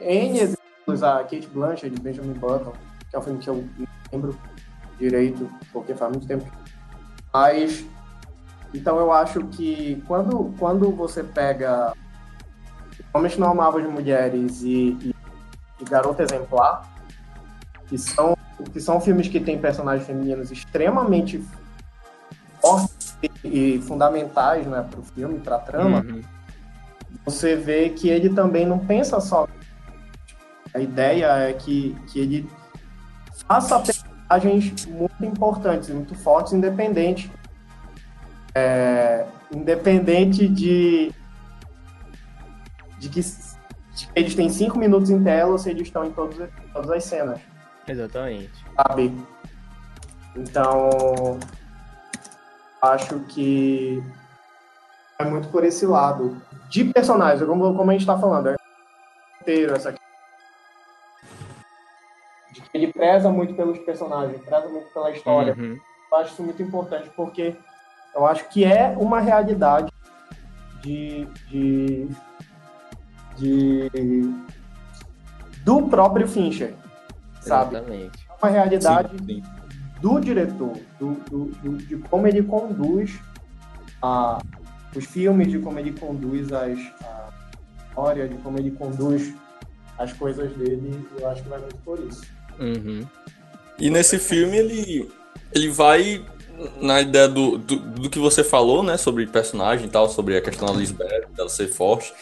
N exemplos, a Kate Blanchett de Benjamin Button, que é um filme que eu não lembro direito, porque faz muito tempo. Mas. Então eu acho que quando, quando você pega Homens Não Amavam de Mulheres e, e, e Garota Exemplar, que são, que são filmes que têm personagens femininos extremamente fortes e, fundamentais né, para o filme, para a trama, uhum. você vê que ele também não pensa só. A ideia é que, que ele faça personagens muito importantes, muito fortes, independente. É, independente de, de que de eles têm cinco minutos em tela ou se eles estão em todos, todas as cenas. Exatamente. Sabe? Então, acho que é muito por esse lado. De personagens, como, como a gente tá falando, é inteiro essa ele preza muito pelos personagens, preza muito pela história. Uhum. Eu acho isso muito importante, porque eu acho que é uma realidade de, de, de do próprio Fincher sabe? Exatamente. É uma realidade sim, sim. do diretor, do, do, do, de como ele conduz a, os filmes, de como ele conduz as, a história, de como ele conduz as coisas dele, eu acho que vai muito por isso. Uhum. E nesse filme ele, ele vai na ideia do, do, do, que você falou, né, sobre personagem e tal, sobre a questão da Lisbeth, dela ser forte.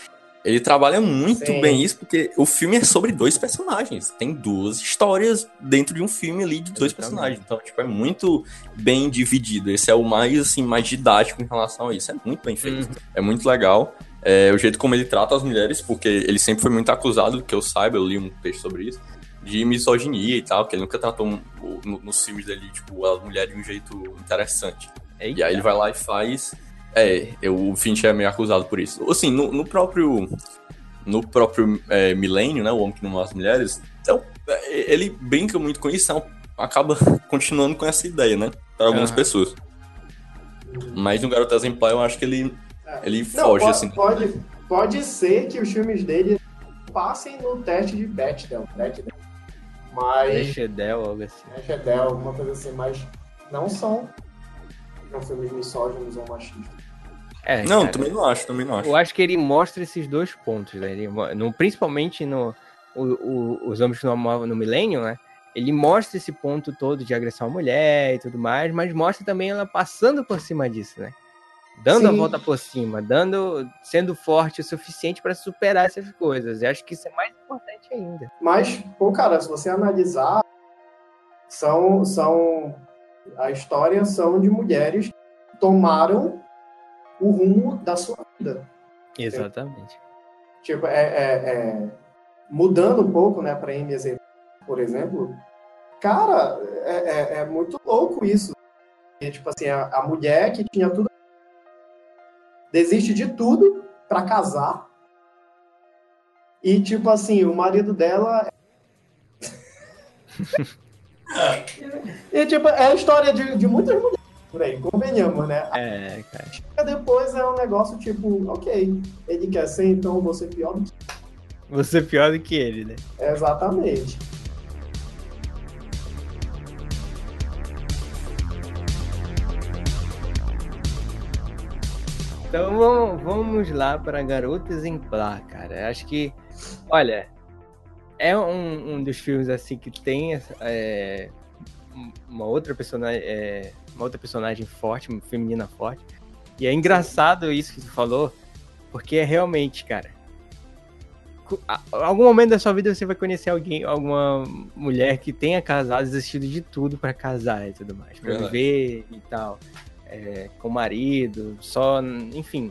Ele trabalha muito Sim. bem isso, porque o filme é sobre dois personagens. Tem duas histórias dentro de um filme ali de dois personagens. Então, tipo, é muito bem dividido. Esse é o mais, assim, mais didático em relação a isso. É muito bem feito. Uhum. É muito legal. É, o jeito como ele trata as mulheres, porque ele sempre foi muito acusado, que eu saiba, eu li um texto sobre isso, de misoginia e tal, que ele nunca tratou no, nos filmes dele, tipo, a mulher de um jeito interessante. Eita. E aí ele vai lá e faz é, eu, o Finch é meio acusado por isso. Assim, no, no próprio. No próprio é, milênio, né? O homem que não mata as mulheres. Então, é, ele brinca muito com isso, então acaba continuando com essa ideia, né? Para algumas uhum. pessoas. Mas no Garoto Exemplar, eu acho que ele, ele não, foge, pode, assim. Pode, pode ser que os filmes dele passem no teste de Bechdel. Bechdel. Mas. Bechdel, algo assim. Bechdel, alguma coisa assim, mas não são, não filmes misóginos ou machistas. É, não, cara, também não acho, também não acho. Eu acho que ele mostra esses dois pontos, né? Ele, no, principalmente no o, o, os homens no, no milênio, né? Ele mostra esse ponto todo de agressão à mulher e tudo mais, mas mostra também ela passando por cima disso, né? Dando Sim. a volta por cima, dando, sendo forte o suficiente para superar essas coisas. Eu acho que isso é mais importante ainda. Mas, pô, cara, se você analisar, são, são a história são de mulheres que tomaram o rumo da sua vida. Exatamente. Tipo, é, é, é mudando um pouco, né, para MZ, por exemplo, cara, é, é, é, muito louco isso. E, tipo assim, a, a mulher que tinha tudo desiste de tudo para casar e tipo assim, o marido dela e tipo, é a história de, de muitas mulheres por aí, convenhamos, né? É, cara. Depois é um negócio tipo, ok, ele quer ser, então você pior do que. Você pior do que ele, né? Exatamente. Então vamos, vamos lá para Garota Exemplar, cara. Acho que, olha, é um, um dos filmes assim que tem é, uma outra personagem, é, uma outra personagem forte, uma feminina forte. E é engraçado isso que tu falou, porque é realmente, cara. Algum momento da sua vida você vai conhecer alguém, alguma mulher que tenha casado, desistido de tudo para casar e tudo mais, para viver e tal, é, com o marido, só, enfim.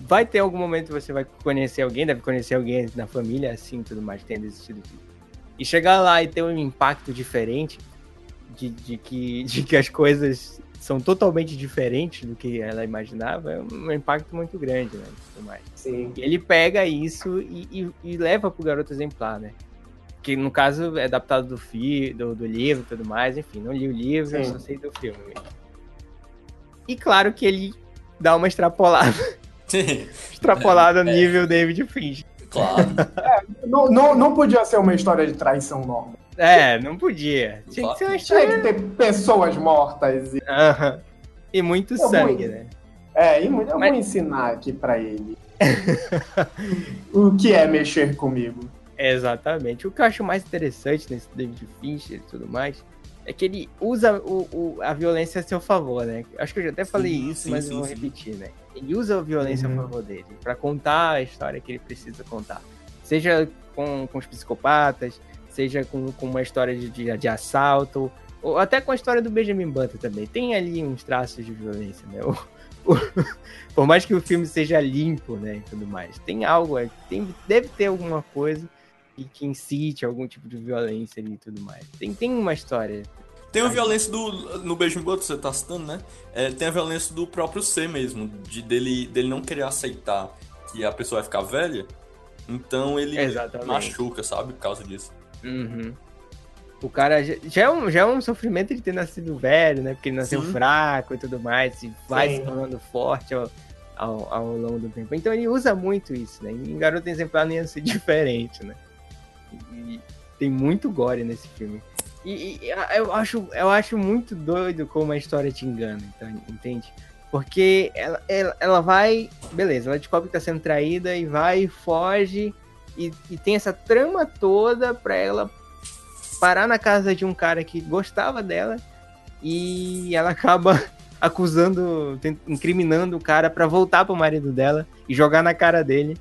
Vai ter algum momento que você vai conhecer alguém, deve conhecer alguém na família assim, tudo mais, desistido de tudo. E chegar lá e ter um impacto diferente, de, de, que, de que as coisas são totalmente diferentes do que ela imaginava, é um impacto muito grande, né? Mais. Sim. Ele pega isso e, e, e leva pro garoto exemplar, né? Que no caso é adaptado do, fi, do, do livro e tudo mais, enfim, não li o livro, Sim. só sei do filme. E claro que ele dá uma extrapolada. extrapolada no é. nível David Finch. Claro. É, não, não, não podia ser uma história de traição normal. É, não podia. Tinha que ser uma história... Tinha que ter pessoas mortas. E, uh e muito eu sangue, vou... né? É, e eu Mas... vou ensinar aqui pra ele o que é mexer comigo. Exatamente. O que eu acho mais interessante nesse David Fincher e tudo mais é que ele usa o, o, a violência a seu favor, né? Acho que eu já até falei sim, isso, sim, mas sim, eu vou repetir, né? Ele usa a violência uhum. a favor dele para contar a história que ele precisa contar. Seja com, com os psicopatas, seja com, com uma história de, de, de, assalto, ou até com a história do Benjamin Button também. Tem ali uns traços de violência, né? O, o, por mais que o filme seja limpo, né, e tudo mais, tem algo, é, tem, deve ter alguma coisa que, que incite algum tipo de violência ali e tudo mais. Tem, tem uma história. Tem a violência do. No Benjamin Button, você tá citando, né? É, tem a violência do próprio ser mesmo, de dele, dele não querer aceitar que a pessoa vai ficar velha. Então ele Exatamente. machuca, sabe? Por causa disso. Uhum. O cara já é, um, já é um sofrimento de ter nascido velho, né? Porque ele nasceu Sim. fraco e tudo mais, e vai Sim. se tornando forte ao, ao, ao, longo do tempo. Então ele usa muito isso, né? Em Garoto Exemplar nem ia ser diferente, né? E tem muito gore nesse filme. E, e, eu, acho, eu acho muito doido como a história te engana, então, entende? Porque ela, ela, ela vai. Beleza, ela descobre que tá sendo traída e vai, foge. E, e tem essa trama toda pra ela parar na casa de um cara que gostava dela. E ela acaba acusando, incriminando o cara para voltar pro marido dela e jogar na cara dele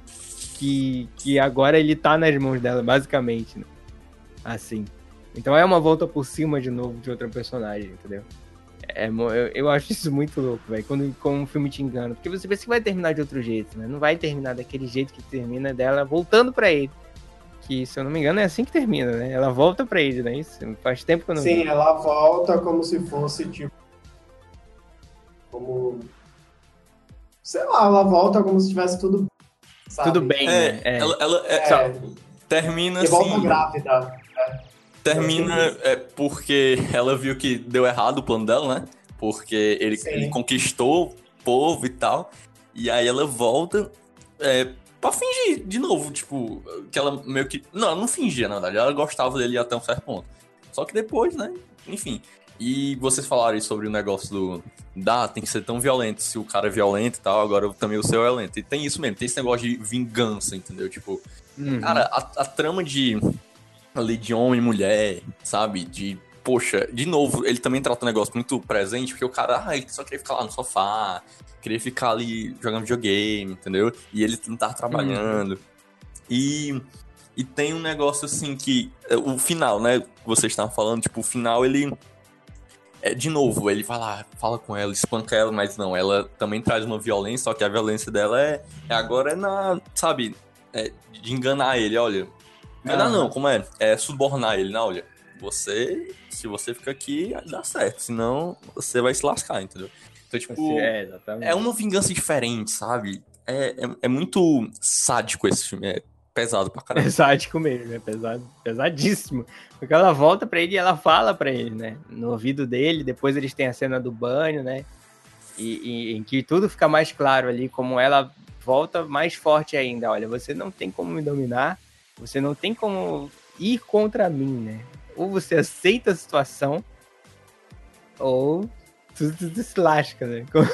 que, que agora ele tá nas mãos dela, basicamente. Né? Assim. Então é uma volta por cima de novo de outra personagem, entendeu? É, eu, eu acho isso muito louco, velho, quando, quando um filme te engana. Porque você pensa que vai terminar de outro jeito, né? Não vai terminar daquele jeito que termina dela voltando para ele. Que, se eu não me engano, é assim que termina, né? Ela volta para ele, né? Isso faz tempo que eu não Sim, vi. ela volta como se fosse, tipo, como. Sei lá, ela volta como se tivesse tudo. Sabe? Tudo bem, é, né? É. Ela, ela é, é, termina assim. volta grávida. Né? Termina é, porque ela viu que deu errado o plano dela, né? Porque ele, ele conquistou o povo e tal. E aí ela volta é, pra fingir de novo, tipo, que ela meio que. Não, ela não fingia, na verdade. Ela gostava dele até um certo ponto. Só que depois, né? Enfim. E vocês falaram sobre o negócio do. Dá, tem que ser tão violento. Se o cara é violento e tal, agora também o seu é violento. E tem isso mesmo, tem esse negócio de vingança, entendeu? Tipo, uhum. cara, a, a, trama de. Ali de homem e mulher, sabe? De. Poxa, de novo, ele também trata um negócio muito presente, porque o cara, ah, ele só queria ficar lá no sofá, queria ficar ali jogando videogame, entendeu? E ele não tá trabalhando. Uhum. E. E tem um negócio assim que. O final, né? Que vocês estavam falando, tipo, o final ele é, de novo, ele vai lá, fala com ela, espanca ela, mas não, ela também traz uma violência, só que a violência dela é, é agora é na, sabe, é de enganar ele, olha. Enganar não, como é? É subornar ele, não, olha. Você, se você fica aqui, dá certo, senão você vai se lascar, entendeu? Então, tipo, é, é uma vingança diferente, sabe? É, é, é, muito sádico esse filme. É pesado pra caramba. Mesmo, é pesado, pesadíssimo. Porque ela volta pra ele e ela fala pra ele, né? No ouvido dele, depois eles têm a cena do banho, né? E, e, em que tudo fica mais claro ali, como ela volta mais forte ainda. Olha, você não tem como me dominar, você não tem como ir contra mim, né? Ou você aceita a situação, ou tu, tu, tu se lasca, né? Como,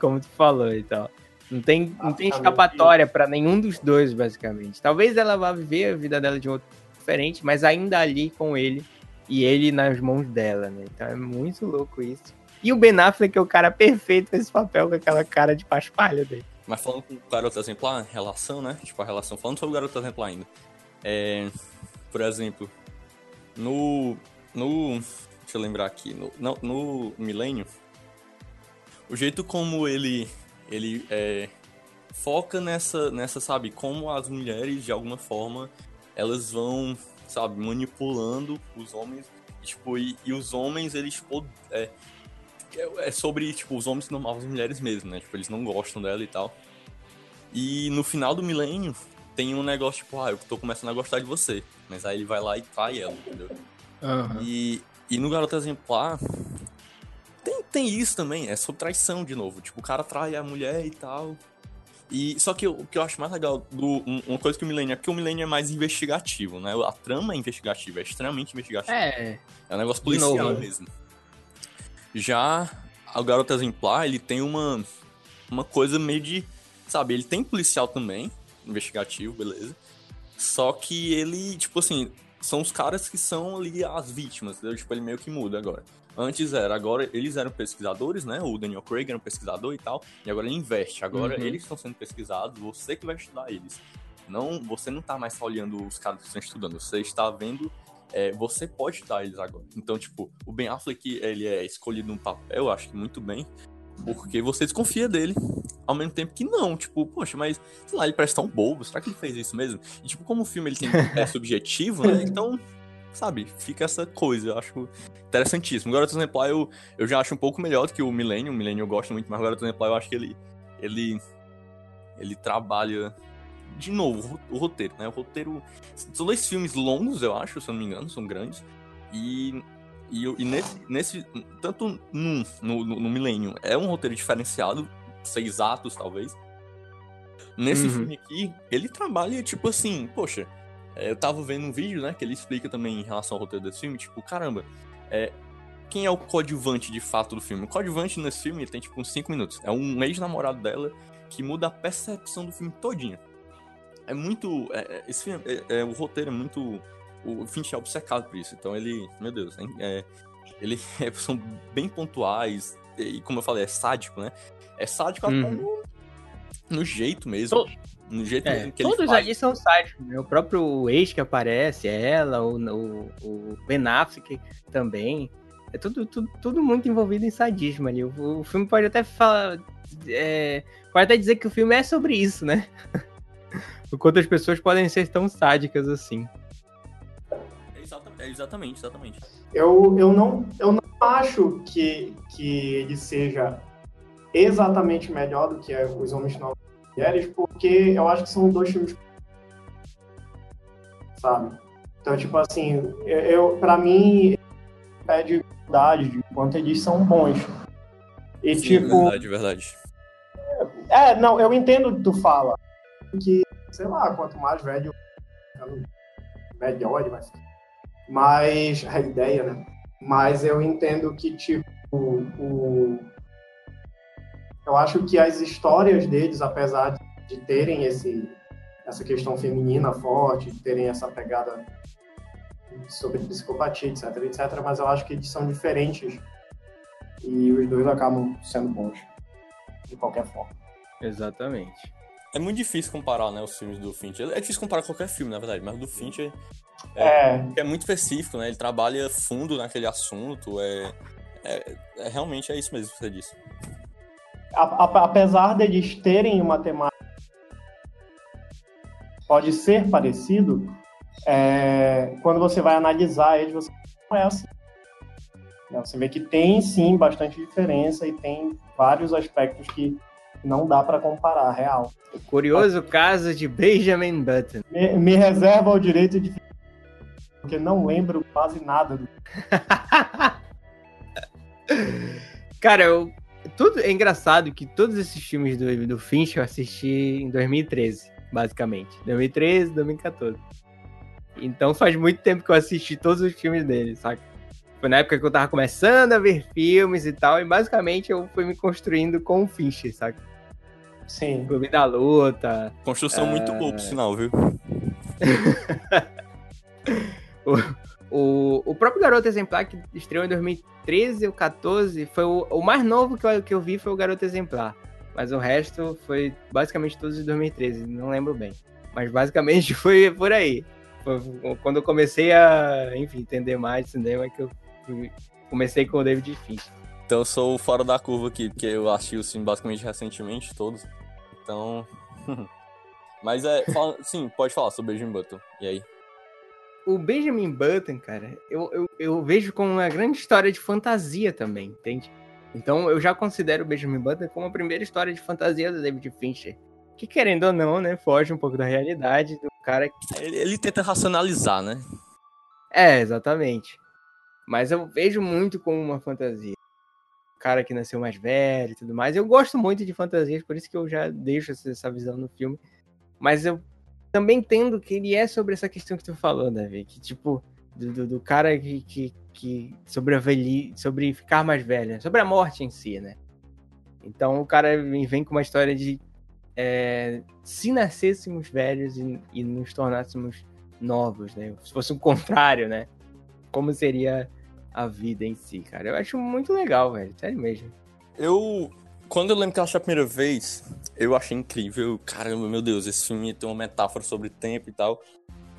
como tu falou e tal. Não tem, não tem escapatória para nenhum dos dois, basicamente. Talvez ela vá viver a vida dela de um outro diferente, mas ainda ali com ele e ele nas mãos dela, né? Então é muito louco isso. E o Ben Affleck é o cara perfeito pra esse papel, com aquela cara de paspalha dele. Mas falando com o garoto exemplar, relação, né? Tipo, a relação, falando sobre o garoto exemplar ainda. É, por exemplo, no. No. Deixa eu lembrar aqui. No, no, no Milênio, o jeito como ele ele é, foca nessa, nessa, sabe, como as mulheres, de alguma forma, elas vão, sabe, manipulando os homens. E, tipo, e, e os homens, eles, tipo, é, é sobre, tipo, os homens que não amavam as mulheres mesmo, né? Tipo, eles não gostam dela e tal. E no final do milênio, tem um negócio, tipo, ah, eu tô começando a gostar de você. Mas aí ele vai lá e trai ela, entendeu? Uhum. E, e no Garoto Exemplar, tem, isso também, é sobre traição de novo. Tipo, o cara trai a mulher e tal. E, só que o que eu acho mais legal do. Uma coisa que o Millennium é porque o Millennium é mais investigativo, né? A trama é investigativa, é extremamente investigativa. É. É um negócio policial novo, mesmo. Já o Garoto Exemplar, ele tem uma, uma coisa meio de. Sabe, ele tem policial também, investigativo, beleza. Só que ele, tipo assim, são os caras que são ali as vítimas, entendeu? Tipo, ele meio que muda agora. Antes era, agora eles eram pesquisadores, né? O Daniel Craig era um pesquisador e tal, e agora ele investe. Agora uhum. eles estão sendo pesquisados, você que vai estudar eles. Não, você não tá mais só olhando os caras que estão estudando, você está vendo é, você pode estudar eles agora. Então, tipo, o Ben Affleck, ele é escolhido num papel, acho que muito bem, porque você desconfia dele, ao mesmo tempo que não, tipo, poxa, mas, sei lá, ele parece tão bobo, será que ele fez isso mesmo? E, tipo, como o filme ele tem, é subjetivo, né, então sabe, fica essa coisa, eu acho interessantíssimo. O Garoto Exemplar eu, eu já acho um pouco melhor do que o Millennium, o Millennium eu gosto muito, mas o Garoto Exemplar eu acho que ele, ele, ele trabalha, de novo, o, roteiro, né, o roteiro, são dois filmes longos, eu acho, se eu não me engano, são grandes, e, e, e nesse, nesse, tanto no, no, no Millennium, é um roteiro diferenciado, seis atos, talvez, Nesse uhum. filme aqui, ele trabalha, tipo assim, poxa, eu tava vendo um vídeo, né, que ele explica também em relação ao roteiro desse filme, tipo, caramba, é, quem é o coadjuvante de fato do filme? O coadjuvante nesse filme ele tem tipo uns 5 minutos. É um ex-namorado dela que muda a percepção do filme todinha. É muito. É, é esse filme, é, é, o roteiro é muito. O Finch é obcecado por isso. Então ele. Meu Deus, é, ele são bem pontuais. E como eu falei, é sádico, né? É sádico uhum. até no, no jeito mesmo. No jeito é, que todos ele ali são sádicos. Né? O próprio ex que aparece, ela, o, o, o Ben Affleck também. É tudo, tudo, tudo muito envolvido em sadismo ali. O, o filme pode até falar. É, pode até dizer que o filme é sobre isso, né? o quanto as pessoas podem ser tão sádicas assim. É exatamente, exatamente. Eu, eu, não, eu não acho que, que ele seja exatamente melhor do que Os Homens Novos Mulheres, porque eu acho que são dois filmes. Sabe? Então, tipo assim, eu, eu para mim, pede verdade de quanto eles são bons. E Sim, tipo. Verdade, verdade. É, não, eu entendo o que tu fala. Que, sei lá, quanto mais velho, melhor ele vai ficar. Mas. A ideia, né? Mas eu entendo que, tipo, o. Eu acho que as histórias deles, apesar de terem esse, essa questão feminina forte, de terem essa pegada sobre psicopatia, etc, etc, mas eu acho que eles são diferentes e os dois acabam sendo bons, de qualquer forma. Exatamente. É muito difícil comparar, né, os filmes do Fincher. É difícil comparar qualquer filme, na verdade, mas o do Fincher é, é. é muito específico, né? Ele trabalha fundo naquele assunto, é, é, é realmente é isso mesmo que você disse. Apesar deles terem uma temática pode ser parecido, é, quando você vai analisar eles, você não é assim. Você vê que tem sim bastante diferença e tem vários aspectos que não dá para comparar, real. O curioso Mas, caso de Benjamin Button. Me, me, reserva o direito de porque não lembro quase nada do. Cara, eu, tudo é engraçado que todos esses filmes do, do Finch eu assisti em 2013, basicamente. 2013, 2014. Então faz muito tempo que eu assisti todos os filmes dele, saca? Foi na época que eu tava começando a ver filmes e tal, e basicamente eu fui me construindo com o Fincher, saca? Sim. Clube da Luta. Construção muito boa, por sinal, viu? o, o, próprio Garoto Exemplar, que estreou em 2013 ou 14, foi o, o mais novo que eu, que eu vi foi o Garoto Exemplar. Mas o resto foi basicamente todos de 2013, não lembro bem. Mas basicamente foi por aí quando eu comecei a, enfim, entender mais cinema, que eu comecei com o David Fincher. Então eu sou fora da curva aqui, porque eu assisti o filme basicamente recentemente, todos. Então. Mas é. Fala... Sim, pode falar sobre Benjamin Button. E aí? O Benjamin Button, cara, eu, eu, eu vejo como uma grande história de fantasia também, entende? Então eu já considero o Benjamin Button como a primeira história de fantasia do David Fincher que querendo ou não, né, foge um pouco da realidade do cara. Ele, ele tenta racionalizar, né? É, exatamente. Mas eu vejo muito como uma fantasia. O cara que nasceu mais velho e tudo mais. Eu gosto muito de fantasias, por isso que eu já deixo essa visão no filme. Mas eu também entendo que ele é sobre essa questão que tu falou, Davi. Que, tipo, do, do, do cara que, que, que sobre, a velhi, sobre ficar mais velho, né? sobre a morte em si, né? Então o cara vem com uma história de é, se nascêssemos velhos e, e, nos tornássemos novos, né? Se fosse o contrário, né? Como seria a vida em si, cara? Eu acho muito legal, velho. Sério mesmo. Eu. Quando eu lembro que eu achei a primeira vez, eu achei incrível. Caramba, meu Deus, esse filme tem uma metáfora sobre tempo e tal.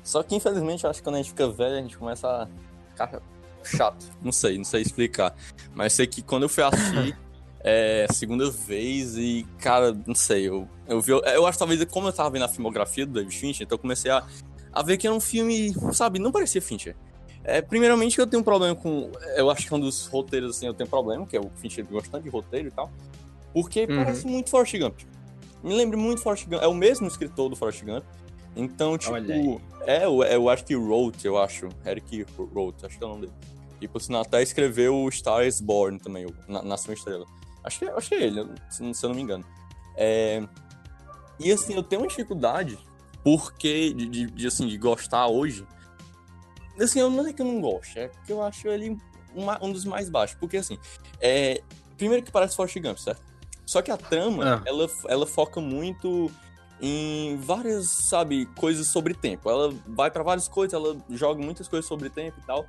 Só que, infelizmente, eu acho que quando a gente fica velho, a gente começa a ficar chato. Não sei, não sei explicar. Mas sei que quando eu fui assistir. é, segunda vez e, cara, não sei, eu, eu vi. Eu acho talvez como eu tava vendo a filmografia do David Fincher, então eu comecei a, a ver que era um filme, sabe, não parecia Fincher. É, primeiramente eu tenho um problema com. Eu acho que é um dos roteiros assim eu tenho problema, que é o Fincher gostando de roteiro e tal. Porque uhum. parece muito Forrest Gump. Me lembra muito Forrest Gump. É o mesmo escritor do Forrest Gump. Então, tipo. É, eu, eu acho que wrote, eu acho. Eric wrote, acho que é o nome dele. E por sinal, até escreveu o Star is Born também, o Nação Estrela. Acho que, é, acho que é ele, se, eu não me engano. É... E assim, eu tenho uma dificuldade, porquê de, de, de, assim, de gostar hoje. Assim, eu não é que eu não gosto, é porque eu acho ele uma, um dos mais baixos. Porque, assim, é, primeiro que parece Forrest Gump, certo? Só que a trama, ah. ela, ela foca muito em várias, sabe, coisas sobre tempo. Ela vai para várias coisas, ela joga muitas coisas sobre tempo e tal.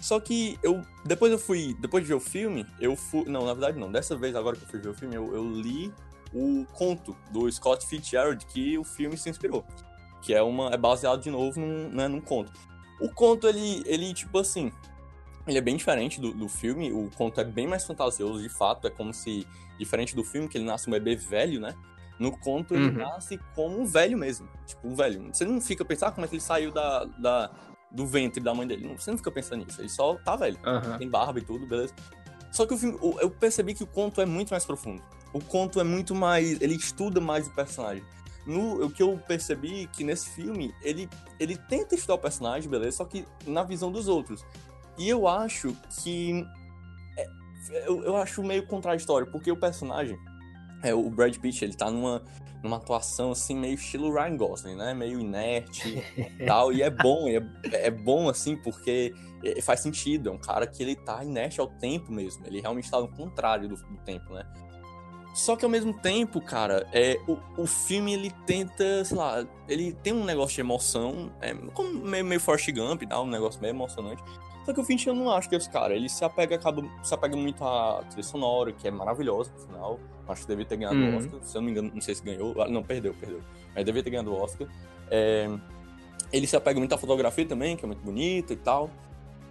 Só que eu depois eu fui, depois de ver o filme, eu fui, não, na verdade não, dessa vez agora que eu fui ver o filme, eu, eu li o conto do Scott Fitzgerald que o filme se inspirou, que é uma é baseado de novo num, né, num conto. O conto ele ele tipo assim, ele é bem diferente do, do filme, o conto é bem mais fantasioso, de fato, é como se diferente do filme que ele nasce um bebê velho, né? No conto, ele uhum. nasce como um velho mesmo. Tipo, um velho. Você não fica pensando ah, como é que ele saiu da, da, do ventre da mãe dele. Não, você não fica pensando nisso. Ele só tá velho. Uhum. Tem barba e tudo, beleza. Só que o filme, eu percebi que o conto é muito mais profundo. O conto é muito mais. Ele estuda mais o personagem. No, o que eu percebi que nesse filme, ele, ele tenta estudar o personagem, beleza? Só que na visão dos outros. E eu acho que. É, eu, eu acho meio contraditório, porque o personagem é, o Brad Pitt, ele tá numa, numa atuação assim, meio estilo Ryan Gosling, né? Meio inerte e tal. E é bom, é, é bom assim, porque faz sentido. É um cara que ele tá inerte ao tempo mesmo. Ele realmente tá no contrário do, do tempo, né? Só que ao mesmo tempo, cara, é, o, o filme ele tenta, sei lá, ele tem um negócio de emoção, é, como meio, meio Forrest Gump e tal, um negócio meio emocionante. Só que o Finch eu não acho que esse cara, ele se apega, acaba, se apega muito à trilha sonora, que é maravilhosa, no final. Acho que devia ter ganhado uhum. o Oscar. Se eu não me engano, não sei se ganhou. Ah, não, perdeu, perdeu. Mas devia ter ganhado o Oscar. É... Ele se apega muito à fotografia também, que é muito bonita e tal.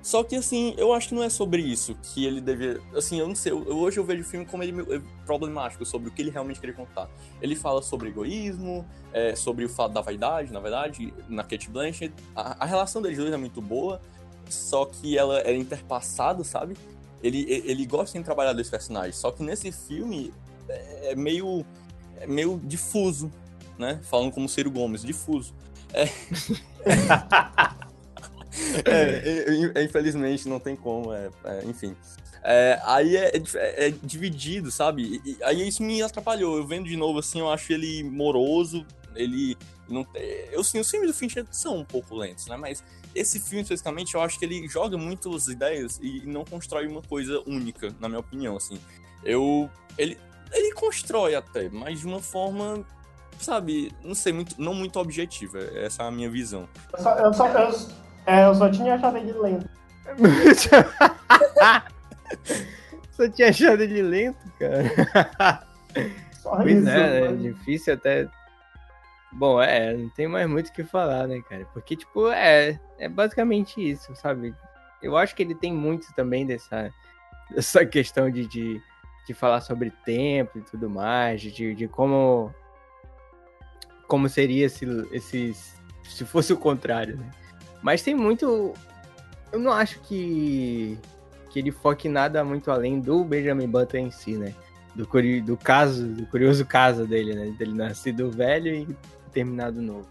Só que, assim, eu acho que não é sobre isso que ele devia. Assim, eu não sei. Eu, hoje eu vejo o filme como ele é problemático sobre o que ele realmente queria contar. Ele fala sobre egoísmo, é, sobre o fato da vaidade, na verdade, na Kate Blanchett. A, a relação deles dois é muito boa, só que ela é interpassada, sabe? Ele, ele gosta de trabalhar dois personagens. Só que nesse filme, é meio, é meio difuso, né? Falando como Ciro Gomes, difuso. É... é, é, infelizmente não tem como, é, é enfim. É, aí é, é, é, dividido, sabe? E, aí isso me atrapalhou. Eu vendo de novo assim, eu acho ele moroso. Ele não eu sim, os filmes do Fincher são um pouco lentos, né? Mas esse filme especificamente, eu acho que ele joga muitas ideias e não constrói uma coisa única, na minha opinião, assim. Eu ele ele constrói até, mas de uma forma, sabe, não sei, muito, não muito objetiva. Essa é a minha visão. Eu só, eu só, eu, é, eu só tinha achado ele lento. só tinha achado ele lento, cara. Só pois isso, é, é difícil até. Bom, é, não tem mais muito o que falar, né, cara? Porque, tipo, é, é basicamente isso, sabe? Eu acho que ele tem muito também dessa, dessa questão de, de de falar sobre tempo e tudo mais, de, de como como seria esse, esse se fosse o contrário, né? Mas tem muito eu não acho que que ele foque nada muito além do Benjamin Button em si, né? Do, do caso, do curioso caso dele, né? Dele nascido velho e terminado novo.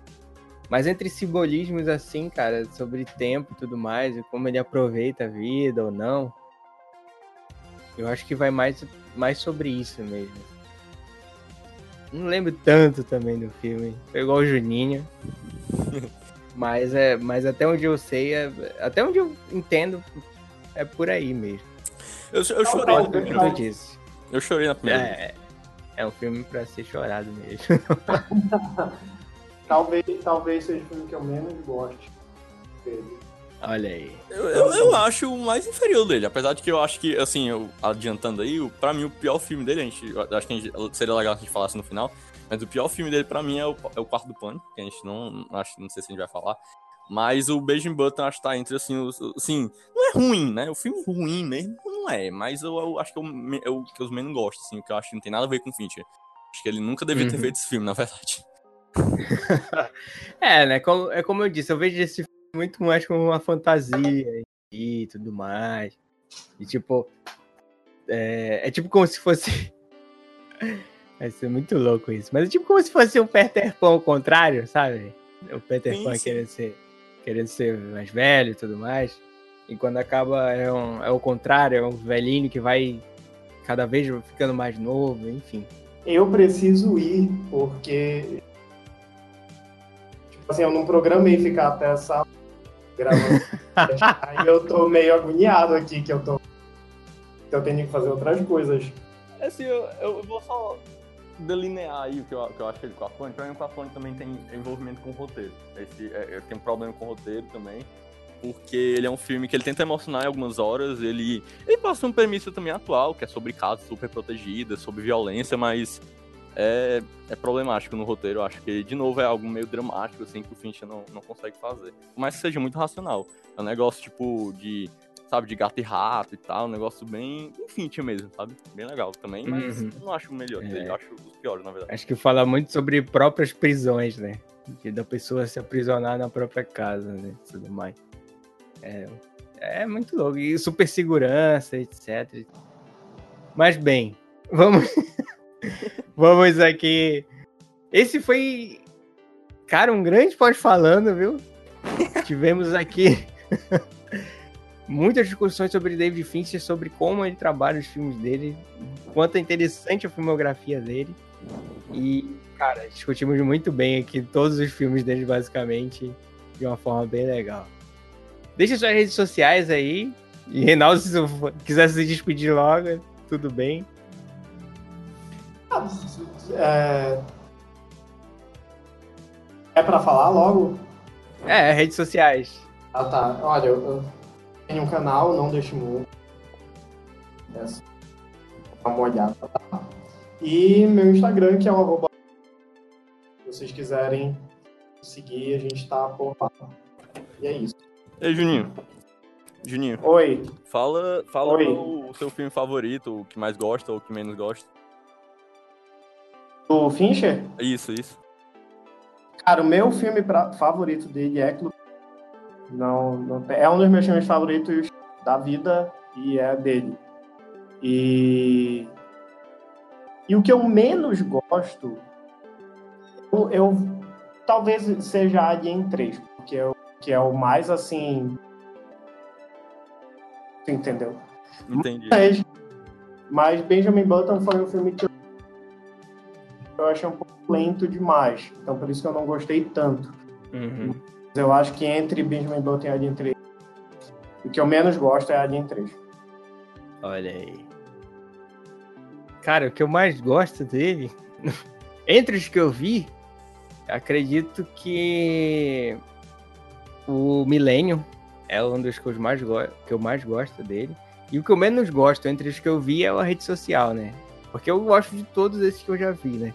Mas entre simbolismos assim, cara, sobre tempo e tudo mais, e como ele aproveita a vida ou não, eu acho que vai mais mais sobre isso mesmo. Não lembro tanto também do filme. Foi igual o Juninho. mas, é, mas até onde eu sei, é, até onde eu entendo, é por aí mesmo. Eu, eu chorei na primeira. Disso. Eu chorei na primeira. É, é um filme pra ser chorado mesmo. talvez, talvez seja o filme que eu menos goste dele. Olha aí. Eu, eu, eu, acho o mais inferior dele, apesar de que eu acho que, assim, eu, adiantando aí, pra mim o pior filme dele, a gente, acho que a gente, seria legal que a gente falasse no final, mas o pior filme dele pra mim é o, é o Quarto do Pânico, que a gente não, acho, não sei se a gente vai falar, mas o Benjamin Button acho que tá entre, assim, os, assim, não é ruim, né, o filme ruim mesmo não é, mas eu, eu acho que é o que eu menos gosto, assim, que eu acho que não tem nada a ver com o Fincher. Acho que ele nunca devia uhum. ter feito esse filme, na verdade. é, né, como, é como eu disse, eu vejo esse muito mais como uma fantasia e tudo mais. E tipo. É, é tipo como se fosse. Vai ser muito louco isso. Mas é tipo como se fosse um Peter Pan ao contrário, sabe? O Peter sim, Pan sim. querendo ser, querendo ser mais velho e tudo mais. E quando acaba é, um, é o contrário, é um velhinho que vai cada vez ficando mais novo, enfim. Eu preciso ir, porque Assim, eu não programei ficar até essa gravando. Aí eu tô meio agoniado aqui, que eu tô. Que eu tenho que fazer outras coisas. Assim, eu, eu vou só delinear aí o que eu, que eu achei do Cafone. Pra mim, o Cafone também tem envolvimento com o roteiro. Esse, é, tenho um problema com o roteiro também. Porque ele é um filme que ele tenta emocionar em algumas horas. Ele, ele passa uma premissa também atual, que é sobre casas super protegidas, sobre violência, mas é, é problemático no roteiro. Eu acho que, de novo, é algo meio dramático, assim, que o Fincher não, não consegue fazer. Mas que seja muito racional. É um negócio, tipo, de sabe, de gato e rato e tal, um negócio bem Fincher mesmo, sabe? Bem legal também, mas uhum. não acho o melhor é. acho os piores, na verdade. Acho que fala muito sobre próprias prisões, né? De, da pessoa se aprisionar na própria casa, né? Tudo mais. É, é muito louco. E super segurança, etc. Mas bem, vamos. vamos aqui. Esse foi. Cara, um grande pode falando, viu? Tivemos aqui muitas discussões sobre David Fincher, sobre como ele trabalha os filmes dele, quanto é interessante a filmografia dele. E, cara, discutimos muito bem aqui todos os filmes dele, basicamente, de uma forma bem legal. Deixa suas redes sociais aí. E Reinaldo, se quiser se despedir logo, tudo bem. É, é para falar logo? É, redes sociais. Ah, tá. Olha, eu tenho um canal, não deixe muito. É só uma olhada? E meu Instagram, que é o arroba. Se vocês quiserem seguir, a gente tá por lá. E é isso. Ei, Juninho. Juninho. Oi. Fala, fala Oi. o seu filme favorito, o que mais gosta ou o que menos gosta. Do Fincher? Isso, isso. Cara, o meu filme pra, favorito dele é Clube. Não, não é um dos meus filmes favoritos da vida e é dele. E e o que eu menos gosto, eu, eu talvez seja Alien 3, porque eu que é o mais assim. Entendeu? Entendi. Mas, mas Benjamin Button foi um filme que eu, eu achei um pouco lento demais. Então por isso que eu não gostei tanto. Uhum. Eu acho que entre Benjamin Button e Alien 3, o que eu menos gosto é Alien 3. Olha aí. Cara, o que eu mais gosto dele, entre os que eu vi, acredito que o Millennium é um dos que eu mais, que eu mais gosto dele. E o que eu menos gosto entre os que eu vi é a rede social, né? Porque eu gosto de todos esses que eu já vi, né?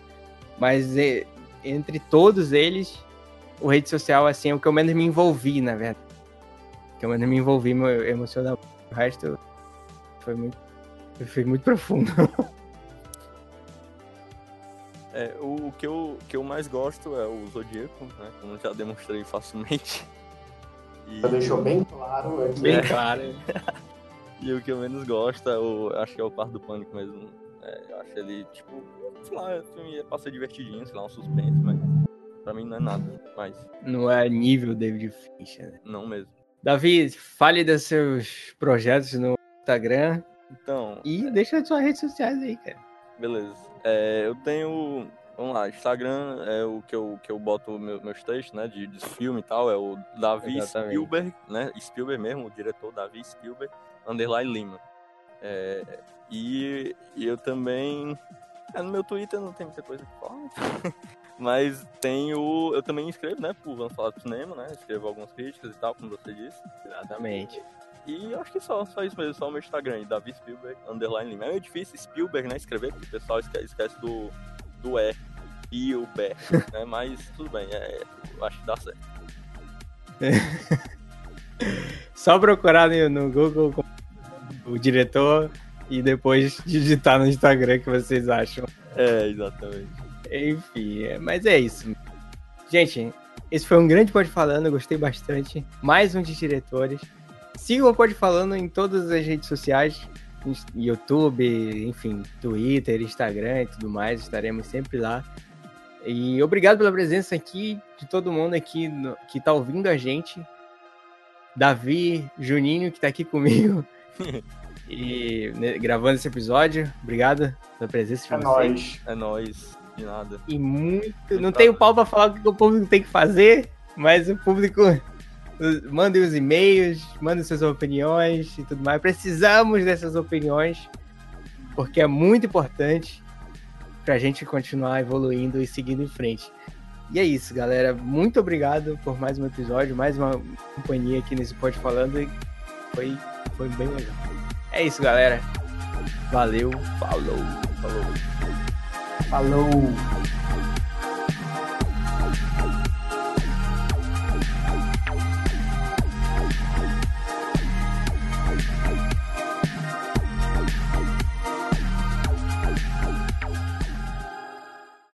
Mas é, entre todos eles, o rede social, assim, é o que eu menos me envolvi, na verdade. O que eu menos me envolvi emocionalmente. O resto foi muito, foi muito profundo. É, o, que eu, que eu mais gosto é o Zodíaco, né? Como já demonstrei facilmente. E... Já deixou bem claro aqui. Bem claro. e o que eu menos gosto é o. Acho que é o Quarto do Pânico mesmo. É, eu acho ele, tipo, sei lá, o filme é pra ser divertidinho, sei lá, um suspense, mas pra mim não é nada. Mas... Não é nível David Fincher, né? Não mesmo. Davi, fale dos seus projetos no Instagram. Então. E deixa as suas redes sociais aí, cara. Beleza. É, eu tenho Vamos lá, Instagram é o que eu, que eu boto meu, meus textos, né, de, de filme e tal, é o Davi Exatamente. Spielberg, né, Spielberg mesmo, o diretor Davi Spielberg, underline Lima. É, e, e, eu também, é, no meu Twitter não tem muita coisa que falar, mas tenho, eu também escrevo, né, por Vamos Falar do Cinema, né, escrevo algumas críticas e tal, como você disse. Exatamente. E eu acho que só, só isso mesmo, só o meu Instagram, Davi Spielberg, underline Lima. É meio difícil Spielberg, né, escrever, porque o pessoal esquece, esquece do do E e o B, né? Mas tudo bem, é, eu acho que dá certo. Só procurar no Google o diretor e depois digitar no Instagram que vocês acham. É, exatamente. Enfim, é, mas é isso. Gente, esse foi um grande Pode Falando, eu gostei bastante. Mais um de diretores. Sigam o Pode Falando em todas as redes sociais. YouTube, enfim, Twitter, Instagram e tudo mais, estaremos sempre lá. E obrigado pela presença aqui de todo mundo aqui no, que está ouvindo a gente. Davi, Juninho, que está aqui comigo. e né, gravando esse episódio. Obrigado pela presença de é vocês. Nóis. É nóis. De nada. E muito. Não tenho pau para falar o que o povo tem que fazer. Mas o público. Mandem os e-mails, mandem suas opiniões e tudo mais. Precisamos dessas opiniões, porque é muito importante para a gente continuar evoluindo e seguindo em frente. E é isso, galera. Muito obrigado por mais um episódio, mais uma companhia aqui nesse Pode Falando. E foi, foi bem legal. É isso, galera. Valeu, falou, falou. Falou!